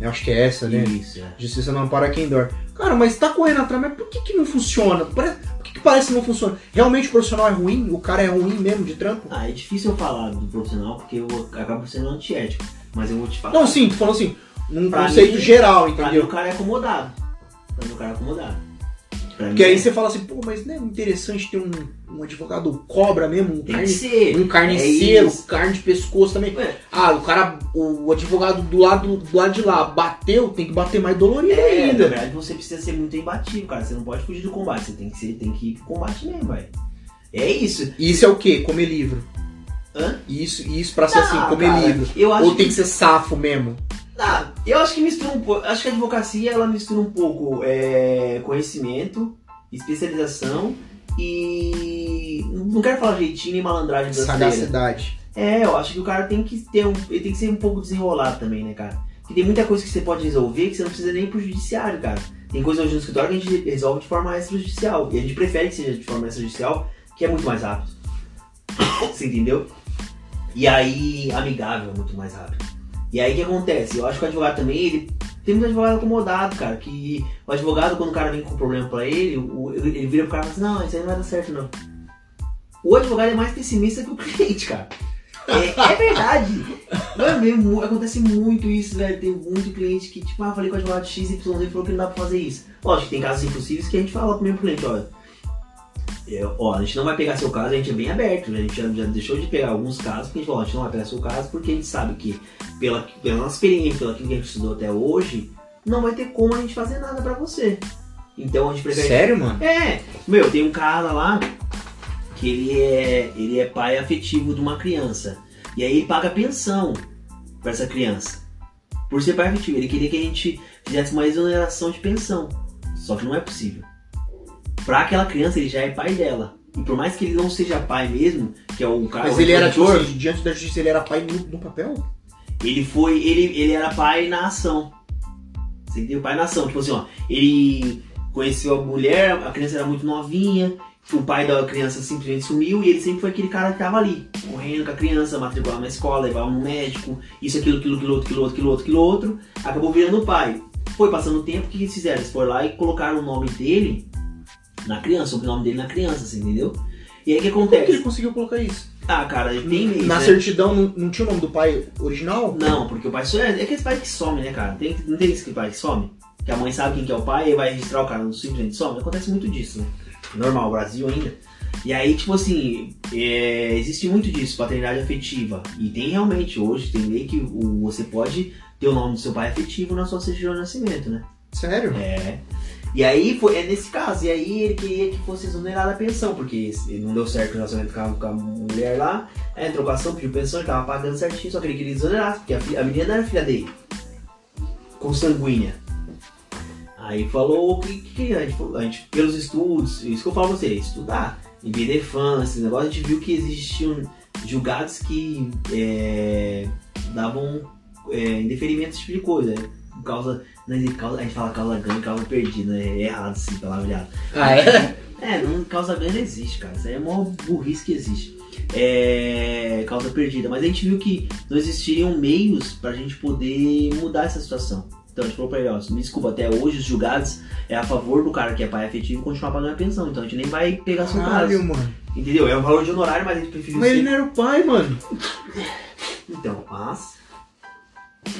Eu acho que é essa, né? Isso, é. Justiça não ampara quem dorme. Cara, mas tá correndo atrás, mas por que, que não funciona? Pare- Por que, parece que não funciona? Realmente o profissional é ruim? O cara é ruim mesmo de trampo? Ah, é difícil eu falar do profissional porque eu acabo sendo antiético. Mas eu vou te falar. Não, sim, tô falando assim, num Pra conceito mim- geral, Pra mim o entendeu? cara é acomodado. Pra mim o cara é acomodado. Porque aí você fala assim, pô, mas não é interessante ter um, um advogado cobra mesmo, um, tem que carne, ser. um carniceiro, É carne de pescoço também. Ué, Ah, o cara, o advogado do lado, do lado de lá bateu, tem que bater mais dolorido É, na ainda. verdade você precisa ser muito imbatível, cara. Você não pode fugir do combate. Você tem que, ser, tem que ir pro combate mesmo, velho. É isso. Isso é o quê? Comer livro. Hã? Isso, isso pra ser Ah, assim, comer cara, livro. Ou tem que ser safo mesmo. Ah, eu acho que mistura um pouco. Acho que a advocacia ela mistura um pouco é, conhecimento, especialização e. Não quero falar jeitinho nem malandragem brasileira. Sagacidade. É, eu acho que o cara tem que ter um. Ele tem que ser um pouco desenrolado também, né, cara? Porque tem muita coisa que você pode resolver que você não precisa nem pro judiciário, cara. Tem coisa hoje no escritório que a gente resolve de forma extrajudicial. E a gente prefere que seja de forma extrajudicial, que é muito mais rápido. Você entendeu? E aí, amigável é muito mais rápido. E aí o que acontece? Eu acho que o advogado também, ele tem muito advogado acomodado, cara. Que o advogado, quando o cara vem com um problema pra ele, o- ele vira pro cara e fala assim, não, isso aí não vai dar certo, não. O advogado é mais pessimista que o cliente, cara. É, é verdade. Mano, é acontece muito isso, velho. Tem muito cliente que, tipo, ah, falei com o advogado X e falou que não dá pra fazer isso. Lógico tem casos impossíveis que a gente fala pro mesmo cliente, olha. É, ó, a gente não vai pegar seu caso, a gente é bem aberto, né? a gente já, já deixou de pegar alguns casos, porque a gente falou, a gente não vai pegar seu caso porque a gente sabe que, pela, pela nossa experiência, pelo que a gente estudou até hoje, não vai ter como a gente fazer nada pra você. Então a gente prefere Sério, mano? é, meu, tem um cara lá que ele é, ele é pai afetivo de uma criança. E aí ele paga pensão pra essa criança. Por ser pai afetivo, ele queria que a gente fizesse uma exoneração de pensão. Só que não é possível. Pra aquela criança, ele já é pai dela. E por mais que ele não seja pai mesmo, que é o cara. Mas o ele era, tipo, assim, diante da justiça, ele era pai no, no papel? ele foi. Ele, ele era pai na ação. Você entendeu? Pai na ação. Tipo assim, ó. Ele conheceu a mulher, a criança era muito novinha. O pai da criança simplesmente sumiu e ele sempre foi aquele cara que tava ali, correndo com a criança, matriculava na escola, levava no médico, isso, aquilo, aquilo, aquilo, outro, aquilo, outro, aquilo, outro, aquilo, outro. Acabou virando o pai. Foi passando o tempo, o que eles fizeram? Eles foram lá e colocaram o nome dele na criança, o nome dele na criança, você entendeu? E aí o que Como que ele acontece? conseguiu colocar isso? Ah, cara, tem meio. Na né? certidão não, não tinha o nome do pai original? Não, porque o pai só é, é aquele pai que some, né, cara? Tem, não tem esse pai que some? Que a mãe sabe quem que é o pai e vai registrar o cara, não simplesmente some. Acontece muito disso, né? Normal, Brasil ainda. E aí, tipo assim, é, existe muito disso, paternidade afetiva. E tem realmente, hoje, tem lei que o, você pode ter o nome do seu pai afetivo na sua certidão de nascimento, né? Sério? É. E aí foi, é nesse caso, e aí ele queria que fosse exonerada a pensão, porque não deu certo o relacionamento com a, com mulher lá, aí entrou com ação, pediu pensão, ele tava pagando certinho, só que ele queria exonerar, porque a, fi- a menina não era filha dele. Consanguínea. Aí falou que, que a gente, a gente, pelos estudos, isso que eu falo pra você, estudar, em BDFAN, esse negócio, a gente viu que existiam julgados que é, davam é, indeferimento esse tipo de coisa, né? Por causa não existe causa, a gente fala causa ganho e causa perdida, né? É errado sim, palavreado. Ah, é? É, não, causa ganho não existe, cara. Isso aí é a maior burrice que existe. É. causa perdida. Mas a gente viu que não existiriam meios pra gente poder mudar essa situação. Então a gente falou pra ele, ó, me desculpa, até hoje os julgados é a favor do cara que é pai afetivo continuar pagando a pensão. Então a gente nem vai pegar seu Caralho, caso. mano. Entendeu? É um valor de honorário, mas a gente preferiu Mas ele ser... não era o pai, mano. Então, mas.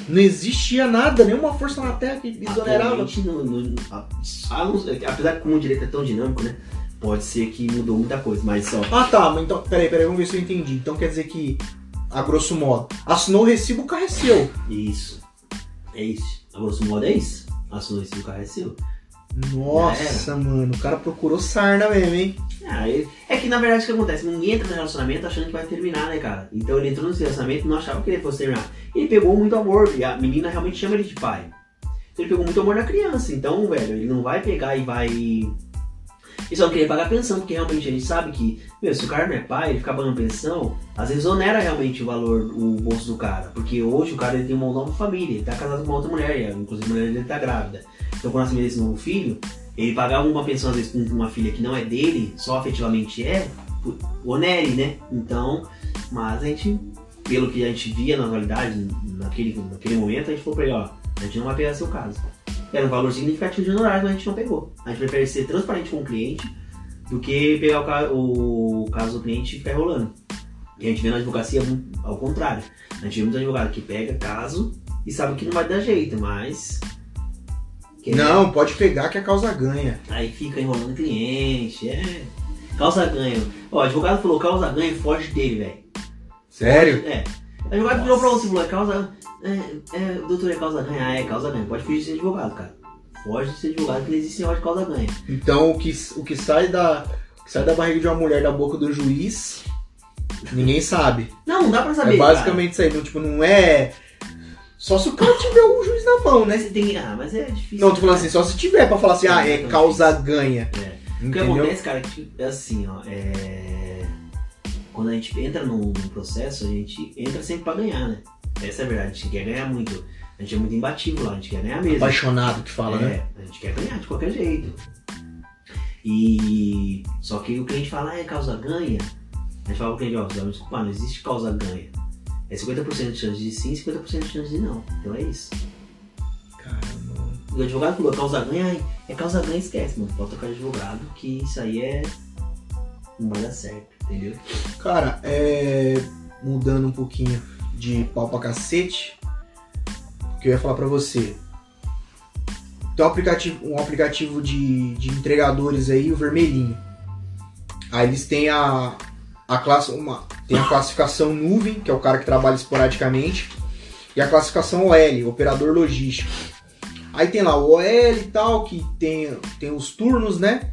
Não existia nada, nenhuma força na terra que exonerava. No, no- a- a não- apesar que como o direito é tão dinâmico, né? pode ser que mudou muita coisa, mas só. Ah tá, mas então, peraí, peraí, vamos ver se eu entendi. Então quer dizer que, a grosso modo, assinou o recibo, o carro é seu. Isso. É isso. A grosso modo é isso. Assinou esse do carro é seu. Nossa, mano, o cara procurou sarna mesmo, hein? Ah, é que na verdade o que acontece? Ninguém entra no relacionamento achando que vai terminar, né, cara? Então ele entrou nesse relacionamento e não achava que ele fosse terminar. Ele pegou muito amor, e a menina realmente chama ele de pai. Então ele pegou muito amor na criança. Então, velho, ele não vai pegar e vai. Ele só não queria pagar pensão, porque realmente a gente sabe que, meu, se o cara não é pai, ele ficar pagando pensão, às vezes onera realmente o valor, o bolso do cara. Porque hoje o cara ele tem uma nova família, ele tá casado com uma outra mulher, inclusive a mulher dele tá grávida. Então quando nasceu esse novo filho, ele pagava uma pensão às vezes com uma filha que não é dele, só afetivamente é, onere, né? Então, mas a gente, pelo que a gente via na realidade, naquele, naquele momento, a gente falou pra ele, ó, a gente não vai pegar seu caso. Era um valor significativo de honorário, mas a gente não pegou. A gente prefere ser transparente com o cliente do que pegar o, ca- o caso do cliente e ficar enrolando. E a gente vê na advocacia ao contrário. A gente vê muito advogado que pega caso e sabe que não vai dar jeito, mas. Que- Não, pode pegar que a causa ganha. Aí fica enrolando cliente, é. Causa ganha. Ó, o advogado falou causa ganha, foge dele, velho. Sério? É. O advogado virou pra você e falou, é causa. É, é, doutor, é causa ganha? Ah, é causa ganha. Pode fugir de ser advogado, cara. Foge de ser advogado que não existe negócio de causa ganha. Então o que, o que sai da. que sai da barriga de uma mulher da boca do juiz, ninguém sabe. Não, não dá pra saber. é basicamente isso aí. Não, tipo, não é. Só se o cara tiver um juiz na mão, né? Você tem. Ah, mas é difícil. Não, tô falando assim, só se tiver pra falar assim, ah, é causa ganha. É. O que acontece, cara, é que é assim, ó, é... Quando a gente entra num, processo, a gente entra sempre pra ganhar, né? Essa é a verdade, a gente quer ganhar muito. A gente é muito imbatível lá, a gente quer ganhar mesmo. Apaixonado que fala, é, né? a gente quer ganhar de qualquer jeito. E só que o cliente fala, ah, é causa ganha. A gente fala pro cliente, ó, desculpar, não existe causa ganha. É 50% de chance de sim, 50% de chance de não. Então é isso. Caramba. O advogado falou, causa ganha, ai, é causa ganha, esquece, mano. Pode tocar de advogado, que isso aí é. Não vai dar certo, entendeu? Cara, é. Mudando um pouquinho de pau pra cacete, o que eu ia falar pra você. Tem um aplicativo, um aplicativo de, de entregadores aí, o vermelhinho. Aí eles têm a, a classe, uma, tem a classificação nuvem, que é o cara que trabalha esporadicamente, e a classificação OL, operador logístico. Aí tem lá o OL e tal, que tem, tem os turnos, né?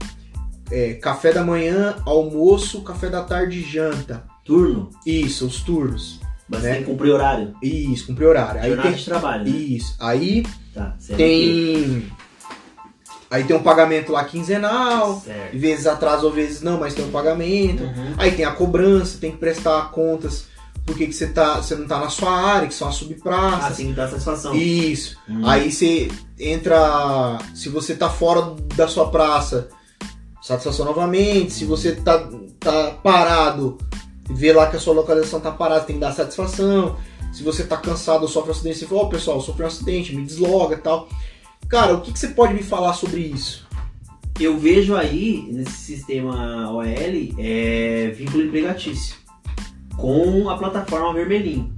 É, café da manhã, almoço, café da tarde e janta. Turno, Isso, os turnos. mas Né? tem que cumprir horário. Isso, cumprir horário. Aí Jornada tem, de trabalho, né? isso. Aí Tá, certo. tem. Aí tem um pagamento lá quinzenal. Certo. Vezes atrasa ou vezes não, mas tem um pagamento. Uhum. Aí tem a cobrança, tem que prestar contas porque que você, tá, você não tá na sua área, que são as Ah, subpraças. tem que dar satisfação. Isso. Hum. Aí você entra. Se você tá fora da sua praça, satisfação novamente. Se você tá, tá parado, vê lá que a sua localização tá parada, tem que dar satisfação. Se você tá cansado ou sofre um acidente, você fala, ó pessoal, sofri um acidente, me desloga e tal. Cara, o que, que você pode me falar sobre isso? Eu vejo aí, nesse sistema OL, é, vínculo empregatício com a plataforma vermelhinho.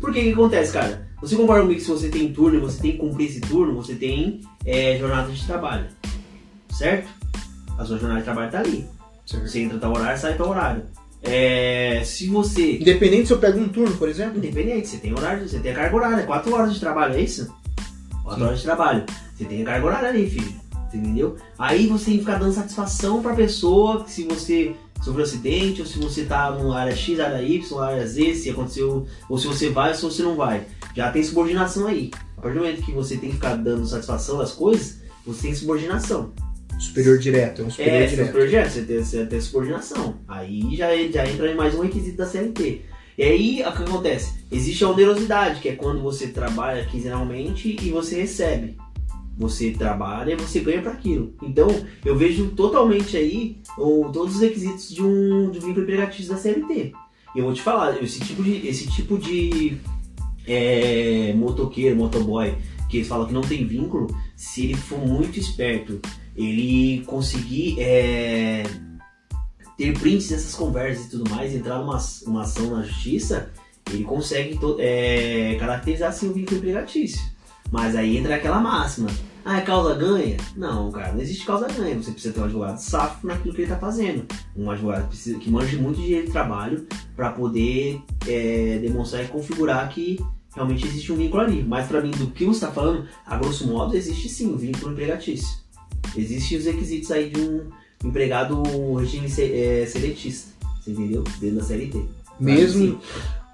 Por que que acontece, cara? Você concorda comigo que se você tem turno, você tem que cumprir esse turno, você tem é, jornada de trabalho, certo? A sua jornada de trabalho tá ali. Você entra tal horário, sai tal horário. É, se você Independente se eu pego um turno, por exemplo. Independente, você tem horário, você tem a carga horária, 4 horas de trabalho, é isso? 4 Sim. horas de trabalho. Você tem a carga horária ali, filho. Entendeu? Aí você tem que ficar dando satisfação pra pessoa que se você sofreu acidente, ou se você tá no área X, área Y, área Z, se aconteceu, ou se você vai ou se você não vai. Já tem subordinação aí. A partir do momento que você tem que ficar dando satisfação das coisas, você tem subordinação. Superior direto, é um superior É, direto. seu projeto, você tem, você tem subordinação. Aí já, já entra em mais um requisito da CLT. E aí, o que acontece? Existe a onerosidade, que é quando você trabalha quinzenalmente e você recebe. Você trabalha e você ganha para aquilo. Então, eu vejo totalmente aí o, todos os requisitos de um, de um vínculo empregatício da CLT. E eu vou te falar, esse tipo de, esse tipo de é, motoqueiro, motoboy, que eles falam que não tem vínculo, se ele for muito esperto, ele conseguir é, ter prints dessas conversas e tudo mais, entrar numa uma ação na justiça, ele consegue é, caracterizar assim o vínculo empregatício. Mas aí entra aquela máxima. Ah, é causa ganha? Não, cara, não existe causa ganha. Você precisa ter um advogado safo naquilo que ele está fazendo. Um advogado precisa, que manje muito de trabalho para poder é, demonstrar e configurar que realmente existe um vínculo ali. Mas para mim, do que você está falando, a grosso modo, existe sim um vínculo empregatício. Existem os requisitos aí de um empregado regime é, seletista, você entendeu? Dentro da CLT. Mesmo,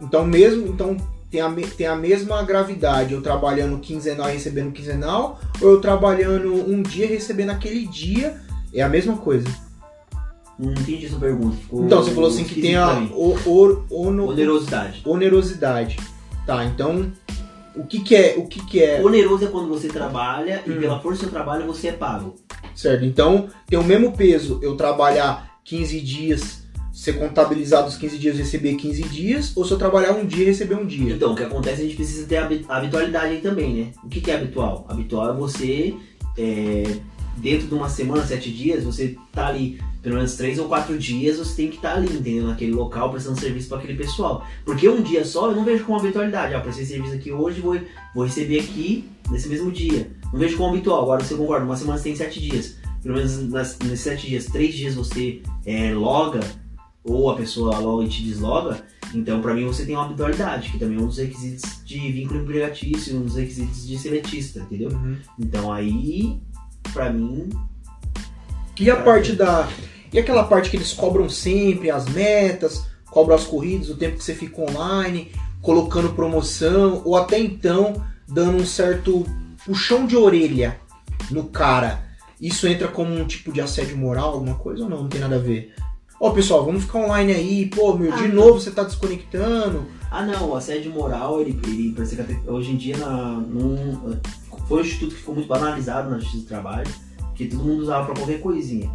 então mesmo, então tem a, tem a mesma gravidade eu trabalhando quinzenal e recebendo quinzenal, ou eu trabalhando um dia e recebendo aquele dia, é a mesma coisa. Não entendi essa pergunta. Ficou então, você falou assim que tem a o, o, ono, onerosidade. Onerosidade. Tá, então o que, que é? O que, que é? Oneroso é quando você trabalha hum. e pela força do seu trabalho você é pago. Certo. Então, tem o mesmo peso eu trabalhar 15 dias ser contabilizado os 15 dias e receber 15 dias, ou se eu trabalhar um dia e receber um dia. Então, o que acontece, a gente precisa ter a habitualidade aí também, né? O que, que é habitual? Habitual é você, é, dentro de uma semana, sete dias, você tá ali pelo menos três ou quatro dias, você tem que estar tá ali, entendeu? Naquele local, prestando serviço para aquele pessoal. Porque um dia só eu não vejo como habitualidade. Ah, prestei serviço aqui hoje, vou, vou receber aqui nesse mesmo dia. Não vejo como habitual. Agora você concorda, uma semana você tem sete dias. Pelo menos nas, nesses sete dias, três dias você é, loga ou a pessoa logo te desloga, então para mim você tem uma habitualidade, que também é um dos requisitos de vínculo empregatício, um dos requisitos de seletista, entendeu? Uhum. Então aí, para mim. E a parte da. E aquela parte que eles cobram sempre, as metas, cobram as corridas, o tempo que você fica online, colocando promoção, ou até então dando um certo puxão de orelha no cara. Isso entra como um tipo de assédio moral, alguma coisa ou não? Não tem nada a ver? Ó, oh, pessoal, vamos ficar online aí, pô, meu, de ah, novo você tá desconectando. Ah, não, o assédio moral, ele, ele hoje em dia, na, num, foi um instituto que ficou muito banalizado na justiça do trabalho, que todo mundo usava pra qualquer coisinha.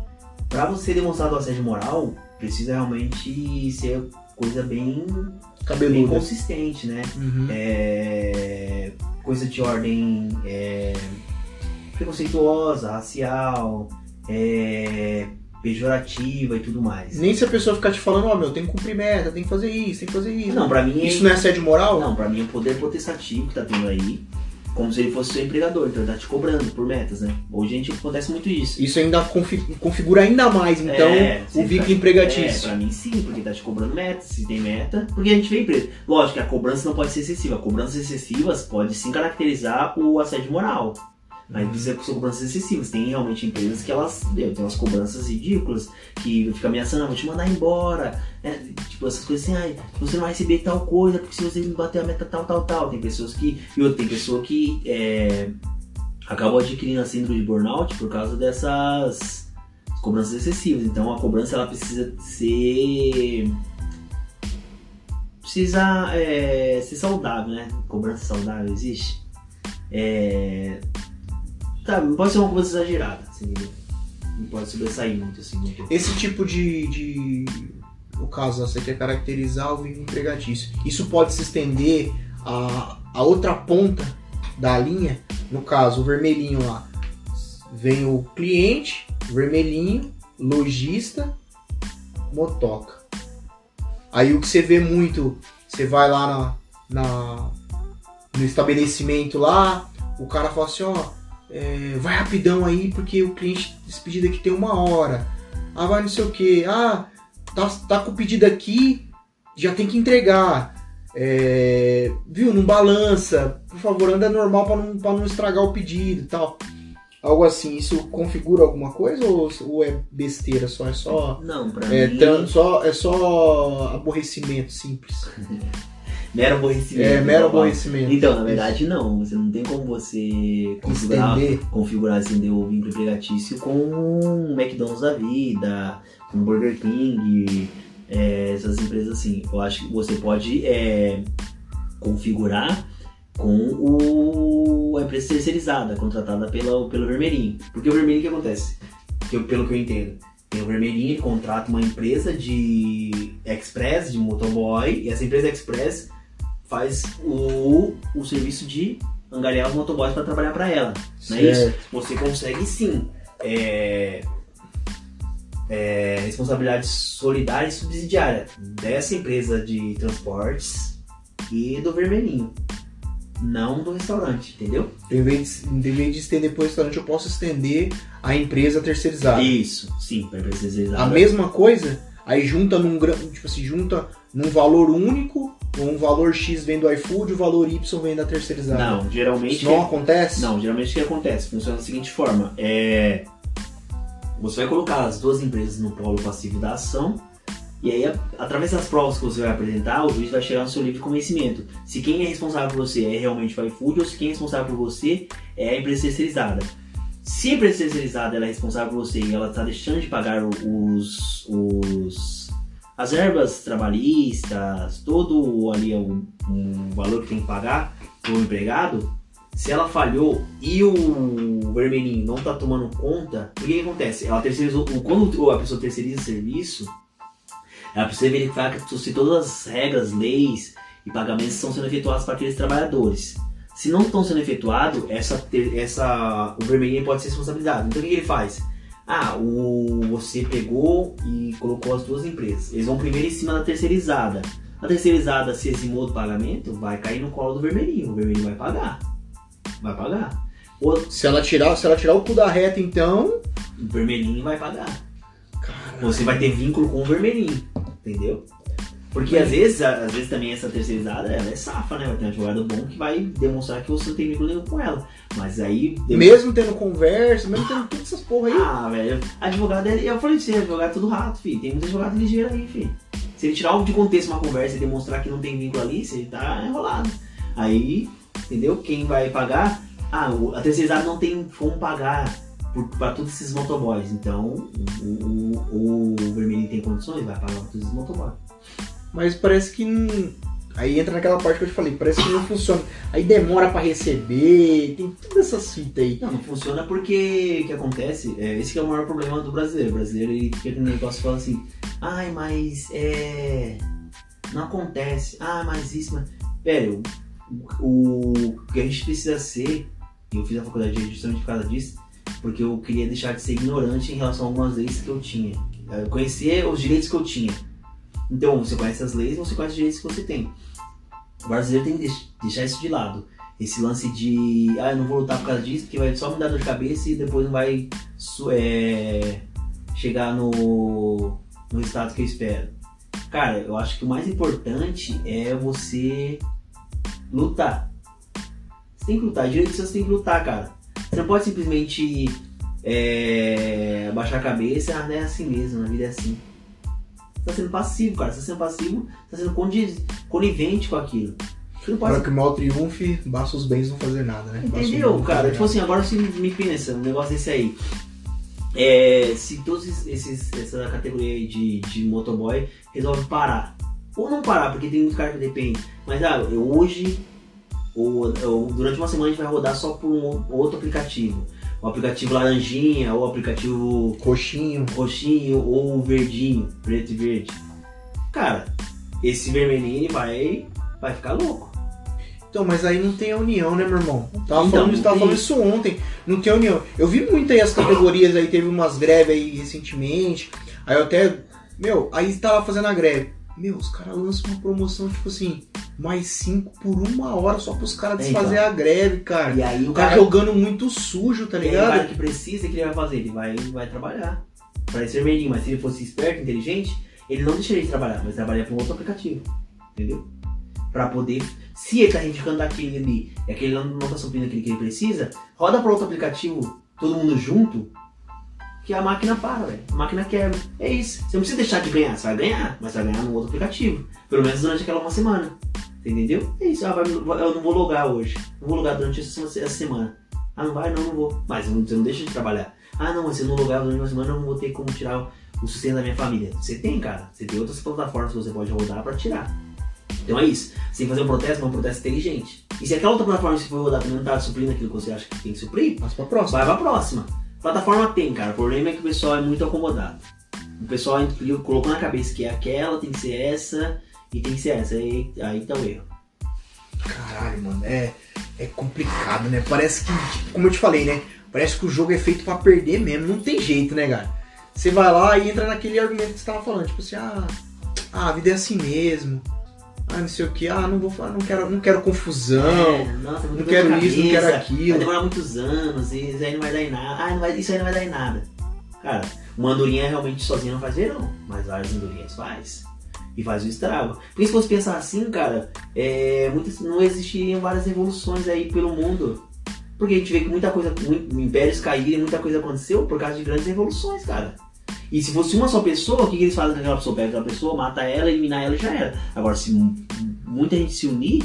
Pra você demonstrar o assédio moral, precisa realmente ser coisa bem, bem consistente, né? Uhum. É, coisa de ordem é, preconceituosa, racial, é, pejorativa e tudo mais. Nem se a pessoa ficar te falando, ó, oh, meu, tem que cumprir meta, tem que fazer isso, tem que fazer isso. Não, pra mim. Isso é... não é assédio moral? Não, pra mim é o poder potestativo que tá tendo aí. Como se ele fosse seu empregador, então ele tá te cobrando por metas, né? Hoje a gente acontece muito isso. Isso ainda configura ainda mais, então, é, o vínculo tá, empregatício. É, pra mim sim, porque tá te cobrando metas, se tem meta. Porque a gente vê empresa. Lógico que a cobrança não pode ser excessiva. Cobranças excessivas pode sim caracterizar o assédio moral. Mas precisa com cobranças excessivas. Tem realmente empresas que elas tem umas cobranças ridículas, que fica ameaçando, ah, vou te mandar embora. É, tipo, essas coisas assim, ah, você não vai receber tal coisa, porque se você não bater a meta tal, tal, tal. Tem pessoas que. E outra, tem pessoa que é, acabou adquirindo a síndrome de burnout por causa dessas cobranças excessivas. Então a cobrança ela precisa ser. Precisa é, ser saudável, né? Cobrança saudável existe. É, Tá, não pode ser uma coisa exagerada, assim, não pode sobressair muito, assim. Muito. Esse tipo de, de. No caso, você quer caracterizar o vínculo empregatício. Isso pode se estender a, a outra ponta da linha, no caso, o vermelhinho lá. Vem o cliente, vermelhinho, lojista, motoca. Aí o que você vê muito, você vai lá na, na no estabelecimento lá, o cara fala assim, ó, é, vai rapidão aí porque o cliente despedido aqui tem uma hora. Ah, vai não sei o que. Ah, tá, tá com o pedido aqui, já tem que entregar. É, viu? Não balança. Por favor, anda normal para não, pra não estragar o pedido e tal. Algo assim, isso configura alguma coisa ou, ou é besteira só? É só. Não, pra é, mim. Só, é só aborrecimento simples. Mero aborrecimento. É, mero aborrecimento. Então, na verdade, não. Você não tem como você configurar, configurar assim, o vínculo empregatício com um McDonald's da vida, com um Burger King, é, essas empresas assim. Eu acho que você pode é, configurar com o, a empresa terceirizada, contratada pela, pelo Vermelhinho. Porque o Vermelhinho o que acontece? Que eu, pelo que eu entendo, tem o Vermelhinho, ele contrata uma empresa de express, de motoboy, e essa empresa express faz o, o serviço de angariar os motoboys para trabalhar para ela. Não é isso? Você consegue sim é, é, responsabilidade solidária e subsidiária dessa empresa de transportes e do vermelhinho. não do restaurante, entendeu? Em vez, de, em vez de estender pro restaurante, eu posso estender a empresa terceirizada. Isso, sim, para empresa terceirizada. A mesma coisa, aí junta num gra- tipo assim, junta num valor único, um valor X vem do iFood, o valor Y vem da terceirizada. Não, geralmente. Isso não acontece? Não, geralmente o que acontece? Funciona da seguinte forma: é. Você vai colocar as duas empresas no polo passivo da ação, e aí, através das provas que você vai apresentar, o juiz vai chegar no seu livre convencimento. Se quem é responsável por você é realmente o iFood ou se quem é responsável por você é a empresa terceirizada. Se a empresa terceirizada ela é responsável por você e ela está deixando de pagar os, os as verbas trabalhistas, todo ali o, o valor que tem que pagar para o empregado, se ela falhou e o vermelhinho não tá tomando conta, o que, que acontece? Ela terceirizou, quando a pessoa terceiriza o serviço, ela precisa verificar se todas as regras, leis e pagamentos estão sendo efetuados para aqueles trabalhadores. Se não estão sendo efetuados, essa, essa, o vermelhinho pode ser responsabilizado. Então o que, que ele faz? Ah, o, você pegou e colocou as duas empresas. Eles vão primeiro em cima da terceirizada. A terceirizada se eximou do pagamento, vai cair no colo do vermelhinho. O vermelhinho vai pagar. Vai pagar. O Se ela tirar, se ela tirar o cu da reta, então. o vermelhinho vai pagar. Caralho. Você vai ter vínculo com o vermelhinho. Entendeu? Porque às vezes, às vezes também essa terceirizada, ela é safa, né? Vai ter um advogado bom que vai demonstrar que você não tem vínculo nenhum com ela. Mas aí... Mesmo tendo conversa, mesmo tendo todas essas porra aí. Ah, velho, advogado, é- eu falei pra você, advogado é tudo rato, filho. Tem muito advogado ligeiro aí, filho. Se ele tirar de contexto uma conversa e demonstrar que não tem vínculo ali, você tá enrolado. Aí, entendeu? Quem vai pagar? Ah, a terceirizada não tem como pagar por, pra todos esses motoboys. Então, o, o, o vermelhinho tem condições, vai pagar pra todos esses motoboys. Mas parece que. não- Aí entra naquela parte que eu te falei, parece que não funciona. Aí demora pra receber, tem todas essas fitas aí. Não, não funciona porque o que acontece, é, esse que é o maior problema do brasileiro. O brasileiro ele aquele negócio fala assim, ai, mas é. Não acontece, ah, mas isso, mas. Velho, o, o que a gente precisa ser, e eu fiz a faculdade justamente por causa disso, porque eu queria deixar de ser ignorante em relação a algumas leis que eu tinha. Conhecer os direitos que eu tinha. Então, você conhece as leis, você conhece os direitos que você tem. O brasileiro tem que deix- deixar isso de lado esse lance de ah, eu não vou lutar por causa disso, porque vai só me dar dor de cabeça e depois não vai é, chegar no, no resultado que eu espero. Cara, eu acho que o mais importante é você lutar. Você tem que lutar, direito você tem que lutar, cara. Você não pode simplesmente é, a cabeça, ah, é assim mesmo, na vida é assim. Você tá sendo passivo, cara. Você tá sendo passivo, tá sendo condi- conivente com aquilo. Você pode Para que o mal triunfe, basta os bens não fazer nada, né? Entendeu, cara? Tipo nada. assim, agora você me pensa, um negócio desse aí. É, se todos esses, essa categoria aí de, de motoboy resolve parar. Ou não parar, porque tem muito cara que depende. Mas ah, eu hoje, ou, ou durante uma semana a gente vai rodar só por um outro aplicativo. O aplicativo laranjinha, ou o aplicativo Coxinho. roxinho, ou o verdinho, preto e verde. Cara, esse vermelhinho vai, vai ficar louco. Então, mas aí não tem a união, né, meu irmão? Tava, Então, falando, tava falando isso ontem. Não tem união. Eu vi muito aí as categorias aí, teve umas greves aí recentemente. Aí eu até. Meu, aí tava fazendo a greve. Meu, os caras lançam uma promoção, tipo assim, mais cinco por uma hora só pros caras É, desfazer então. a greve, cara. E aí O o cara cara jogando muito sujo, tá aí o cara ligado? que precisa, o que ele vai fazer? Ele vai, vai trabalhar. Parece vermelhinho, mas se ele fosse esperto, inteligente, ele não deixaria de trabalhar, mas trabalharia para um outro aplicativo. Entendeu? Pra poder. Se ele tá reivindicando daquele ali, e aquele não, não tá suprindo aquele que ele precisa, roda para outro aplicativo, todo mundo junto, que a máquina para, velho. A máquina quebra. É isso. Você não precisa deixar de ganhar, você vai ganhar, mas vai ganhar no outro aplicativo. Pelo menos durante aquela uma semana. Entendeu? É isso. Ah, vai- eu não vou logar hoje. Não vou logar durante essa, essa semana. Ah, não vai? Não, não vou. Mas você não deixa de trabalhar. Ah, não, mas se eu não logar durante uma semana, eu não vou ter como tirar o- sustento da minha família. Você tem, cara. Você tem outras plataformas que você pode rodar pra tirar. Então é isso. Você tem que fazer um protesto, mas um protesto inteligente. E se aquela outra plataforma que você for rodar também não tá suprindo aquilo que você acha que tem que suprir, Passa pra próxima. vai pra próxima. Plataforma tem, cara. O problema é que o pessoal é muito acomodado. O pessoal colocou na cabeça que é aquela, tem que ser essa e tem que ser essa. Aí, aí tá o erro. Caralho, mano, é, é complicado, né? Parece que, tipo, como eu te falei, né? Parece que o jogo é feito pra perder mesmo. Não tem jeito, né, cara? Você vai lá e entra naquele argumento que você tava falando, tipo assim, ah, ah, a vida é assim mesmo. Ah, não sei o que, ah, não vou falar, não quero, não quero confusão. É, nossa, não quero isso, não quero aquilo. Vai demorar muitos anos, e isso aí não vai dar em nada. Ah, não vai- isso aí não vai dar em nada. Cara, uma andorinha realmente sozinha não faz verão, mas várias andorinhas faz. E faz o estrago. Porque se fosse pensar assim, cara, é, muitas, não existiriam várias revoluções aí pelo mundo. Porque a gente vê que muita coisa, muito, impérios caíram e muita coisa aconteceu por causa de grandes revoluções, cara. E se fosse uma só pessoa, o que, que eles fazem com aquela pessoa? Pega aquela pessoa, mata ela, eliminar ela e já era. Agora, se mu- muita gente se unir,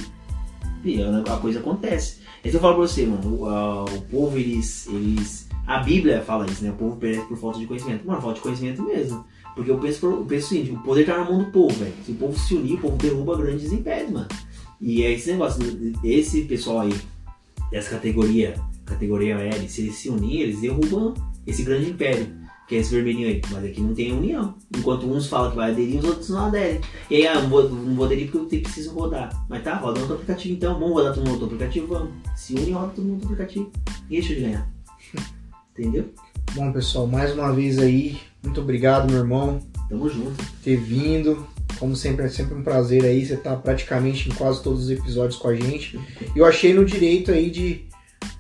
pi, a coisa acontece. Então eu falo pra você, mano, o, o povo, eles, eles. A Bíblia fala isso, né? O povo perece por falta de conhecimento. Mano, falta de conhecimento mesmo. Porque eu penso, eu penso o seguinte, o poder tá na mão do povo, velho. Se o povo se unir, o povo derruba grandes impérios, mano. E é esse negócio, esse pessoal aí, dessa categoria, categoria L, se eles se unirem, eles derrubam esse grande império, que é esse vermelhinho aí. Mas aqui não tem união. Enquanto uns falam que vai aderir, os outros não aderem. E aí, ah, não vou, não vou aderir porque eu preciso rodar. Mas tá, roda no outro aplicativo então. Vamos rodar todo mundo no outro aplicativo? Vamos. Se une roda todo mundo no outro aplicativo. E deixa de ganhar. Entendeu? Bom, pessoal, mais uma vez aí, muito obrigado, meu irmão, Tamo junto. ter vindo. Como sempre, é sempre um prazer aí. Você tá praticamente em quase todos os episódios com a gente. Eu achei no direito aí de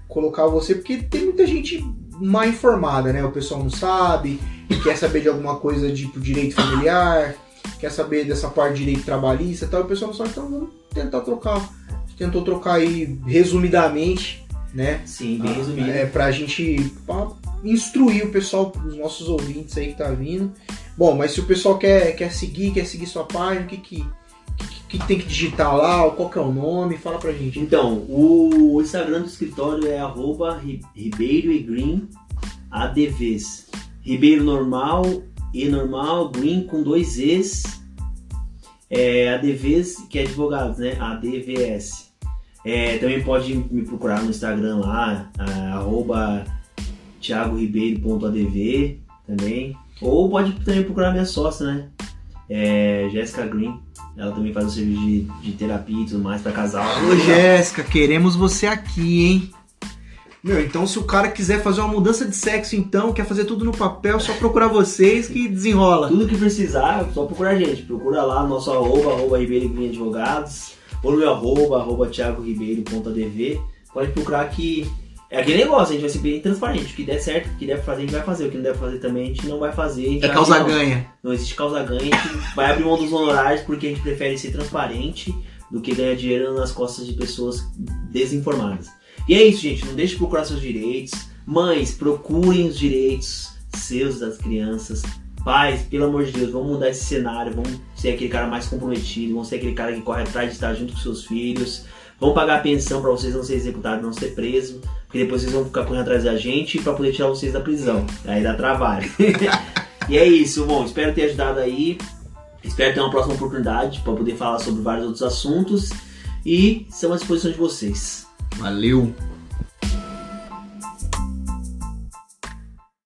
colocar você, porque tem muita gente mal informada, né? O pessoal não sabe, quer saber de alguma coisa de tipo, direito familiar, quer saber dessa parte de direito trabalhista e tal. E o pessoal não sabe, então vamos tentar trocar. Tentou trocar aí resumidamente, né? Sim, bem resumido. É pra gente pra instruir o pessoal, os nossos ouvintes aí que tá vindo. Bom, mas se o pessoal quer, quer seguir, quer seguir sua página, o que que, que, tem que digitar lá, qual que é o nome, fala pra gente. Então, o Instagram do escritório é arroba Ri- Ribeiro e Green ADVs. Ribeiro normal, E normal, Green com dois Es. É, ADVs, que é advogados, né? ADVS. É, também pode me procurar no Instagram lá, arroba thiagoribeiro.adv também. Ou pode também procurar minha sócia, né? É, Jéssica Green. Ela também faz o serviço de, de terapia e tudo mais pra casal. Ô Jéssica, queremos você aqui, hein? Meu, então se o cara quiser fazer uma mudança de sexo, então, quer fazer tudo no papel, só procurar vocês que desenrola. Tudo que precisar, só procurar a gente. Procura lá no nosso arroba, arroba Ribeiro Green Advogados, ou no meu arroba, arroba thiagoribeiro.adv. Pode procurar que é aquele negócio, a gente vai ser bem transparente. O que der certo, o que der pra fazer, a gente vai fazer. O que não der pra fazer também, a gente não vai fazer. É vai- causa não, ganha. Não existe causa ganha, a gente vai abrir mão dos honorários porque a gente prefere ser transparente do que ganhar dinheiro nas costas de pessoas desinformadas. E é isso, gente. Não deixe de procurar seus direitos. Mães, procurem os direitos seus das crianças. Pais, pelo amor de Deus, vamos mudar esse cenário. Vamos ser aquele cara mais comprometido. Vamos ser aquele cara que corre atrás de estar junto com seus filhos. Vamos pagar a pensão para vocês não serem executados, não ser presos. Porque depois vocês vão ficar correndo atrás da gente para poder tirar vocês da prisão. Aí dá trabalho. e é isso, bom. Espero ter ajudado aí. Espero ter uma próxima oportunidade para poder falar sobre vários outros assuntos. E estamos à disposição de vocês. Valeu.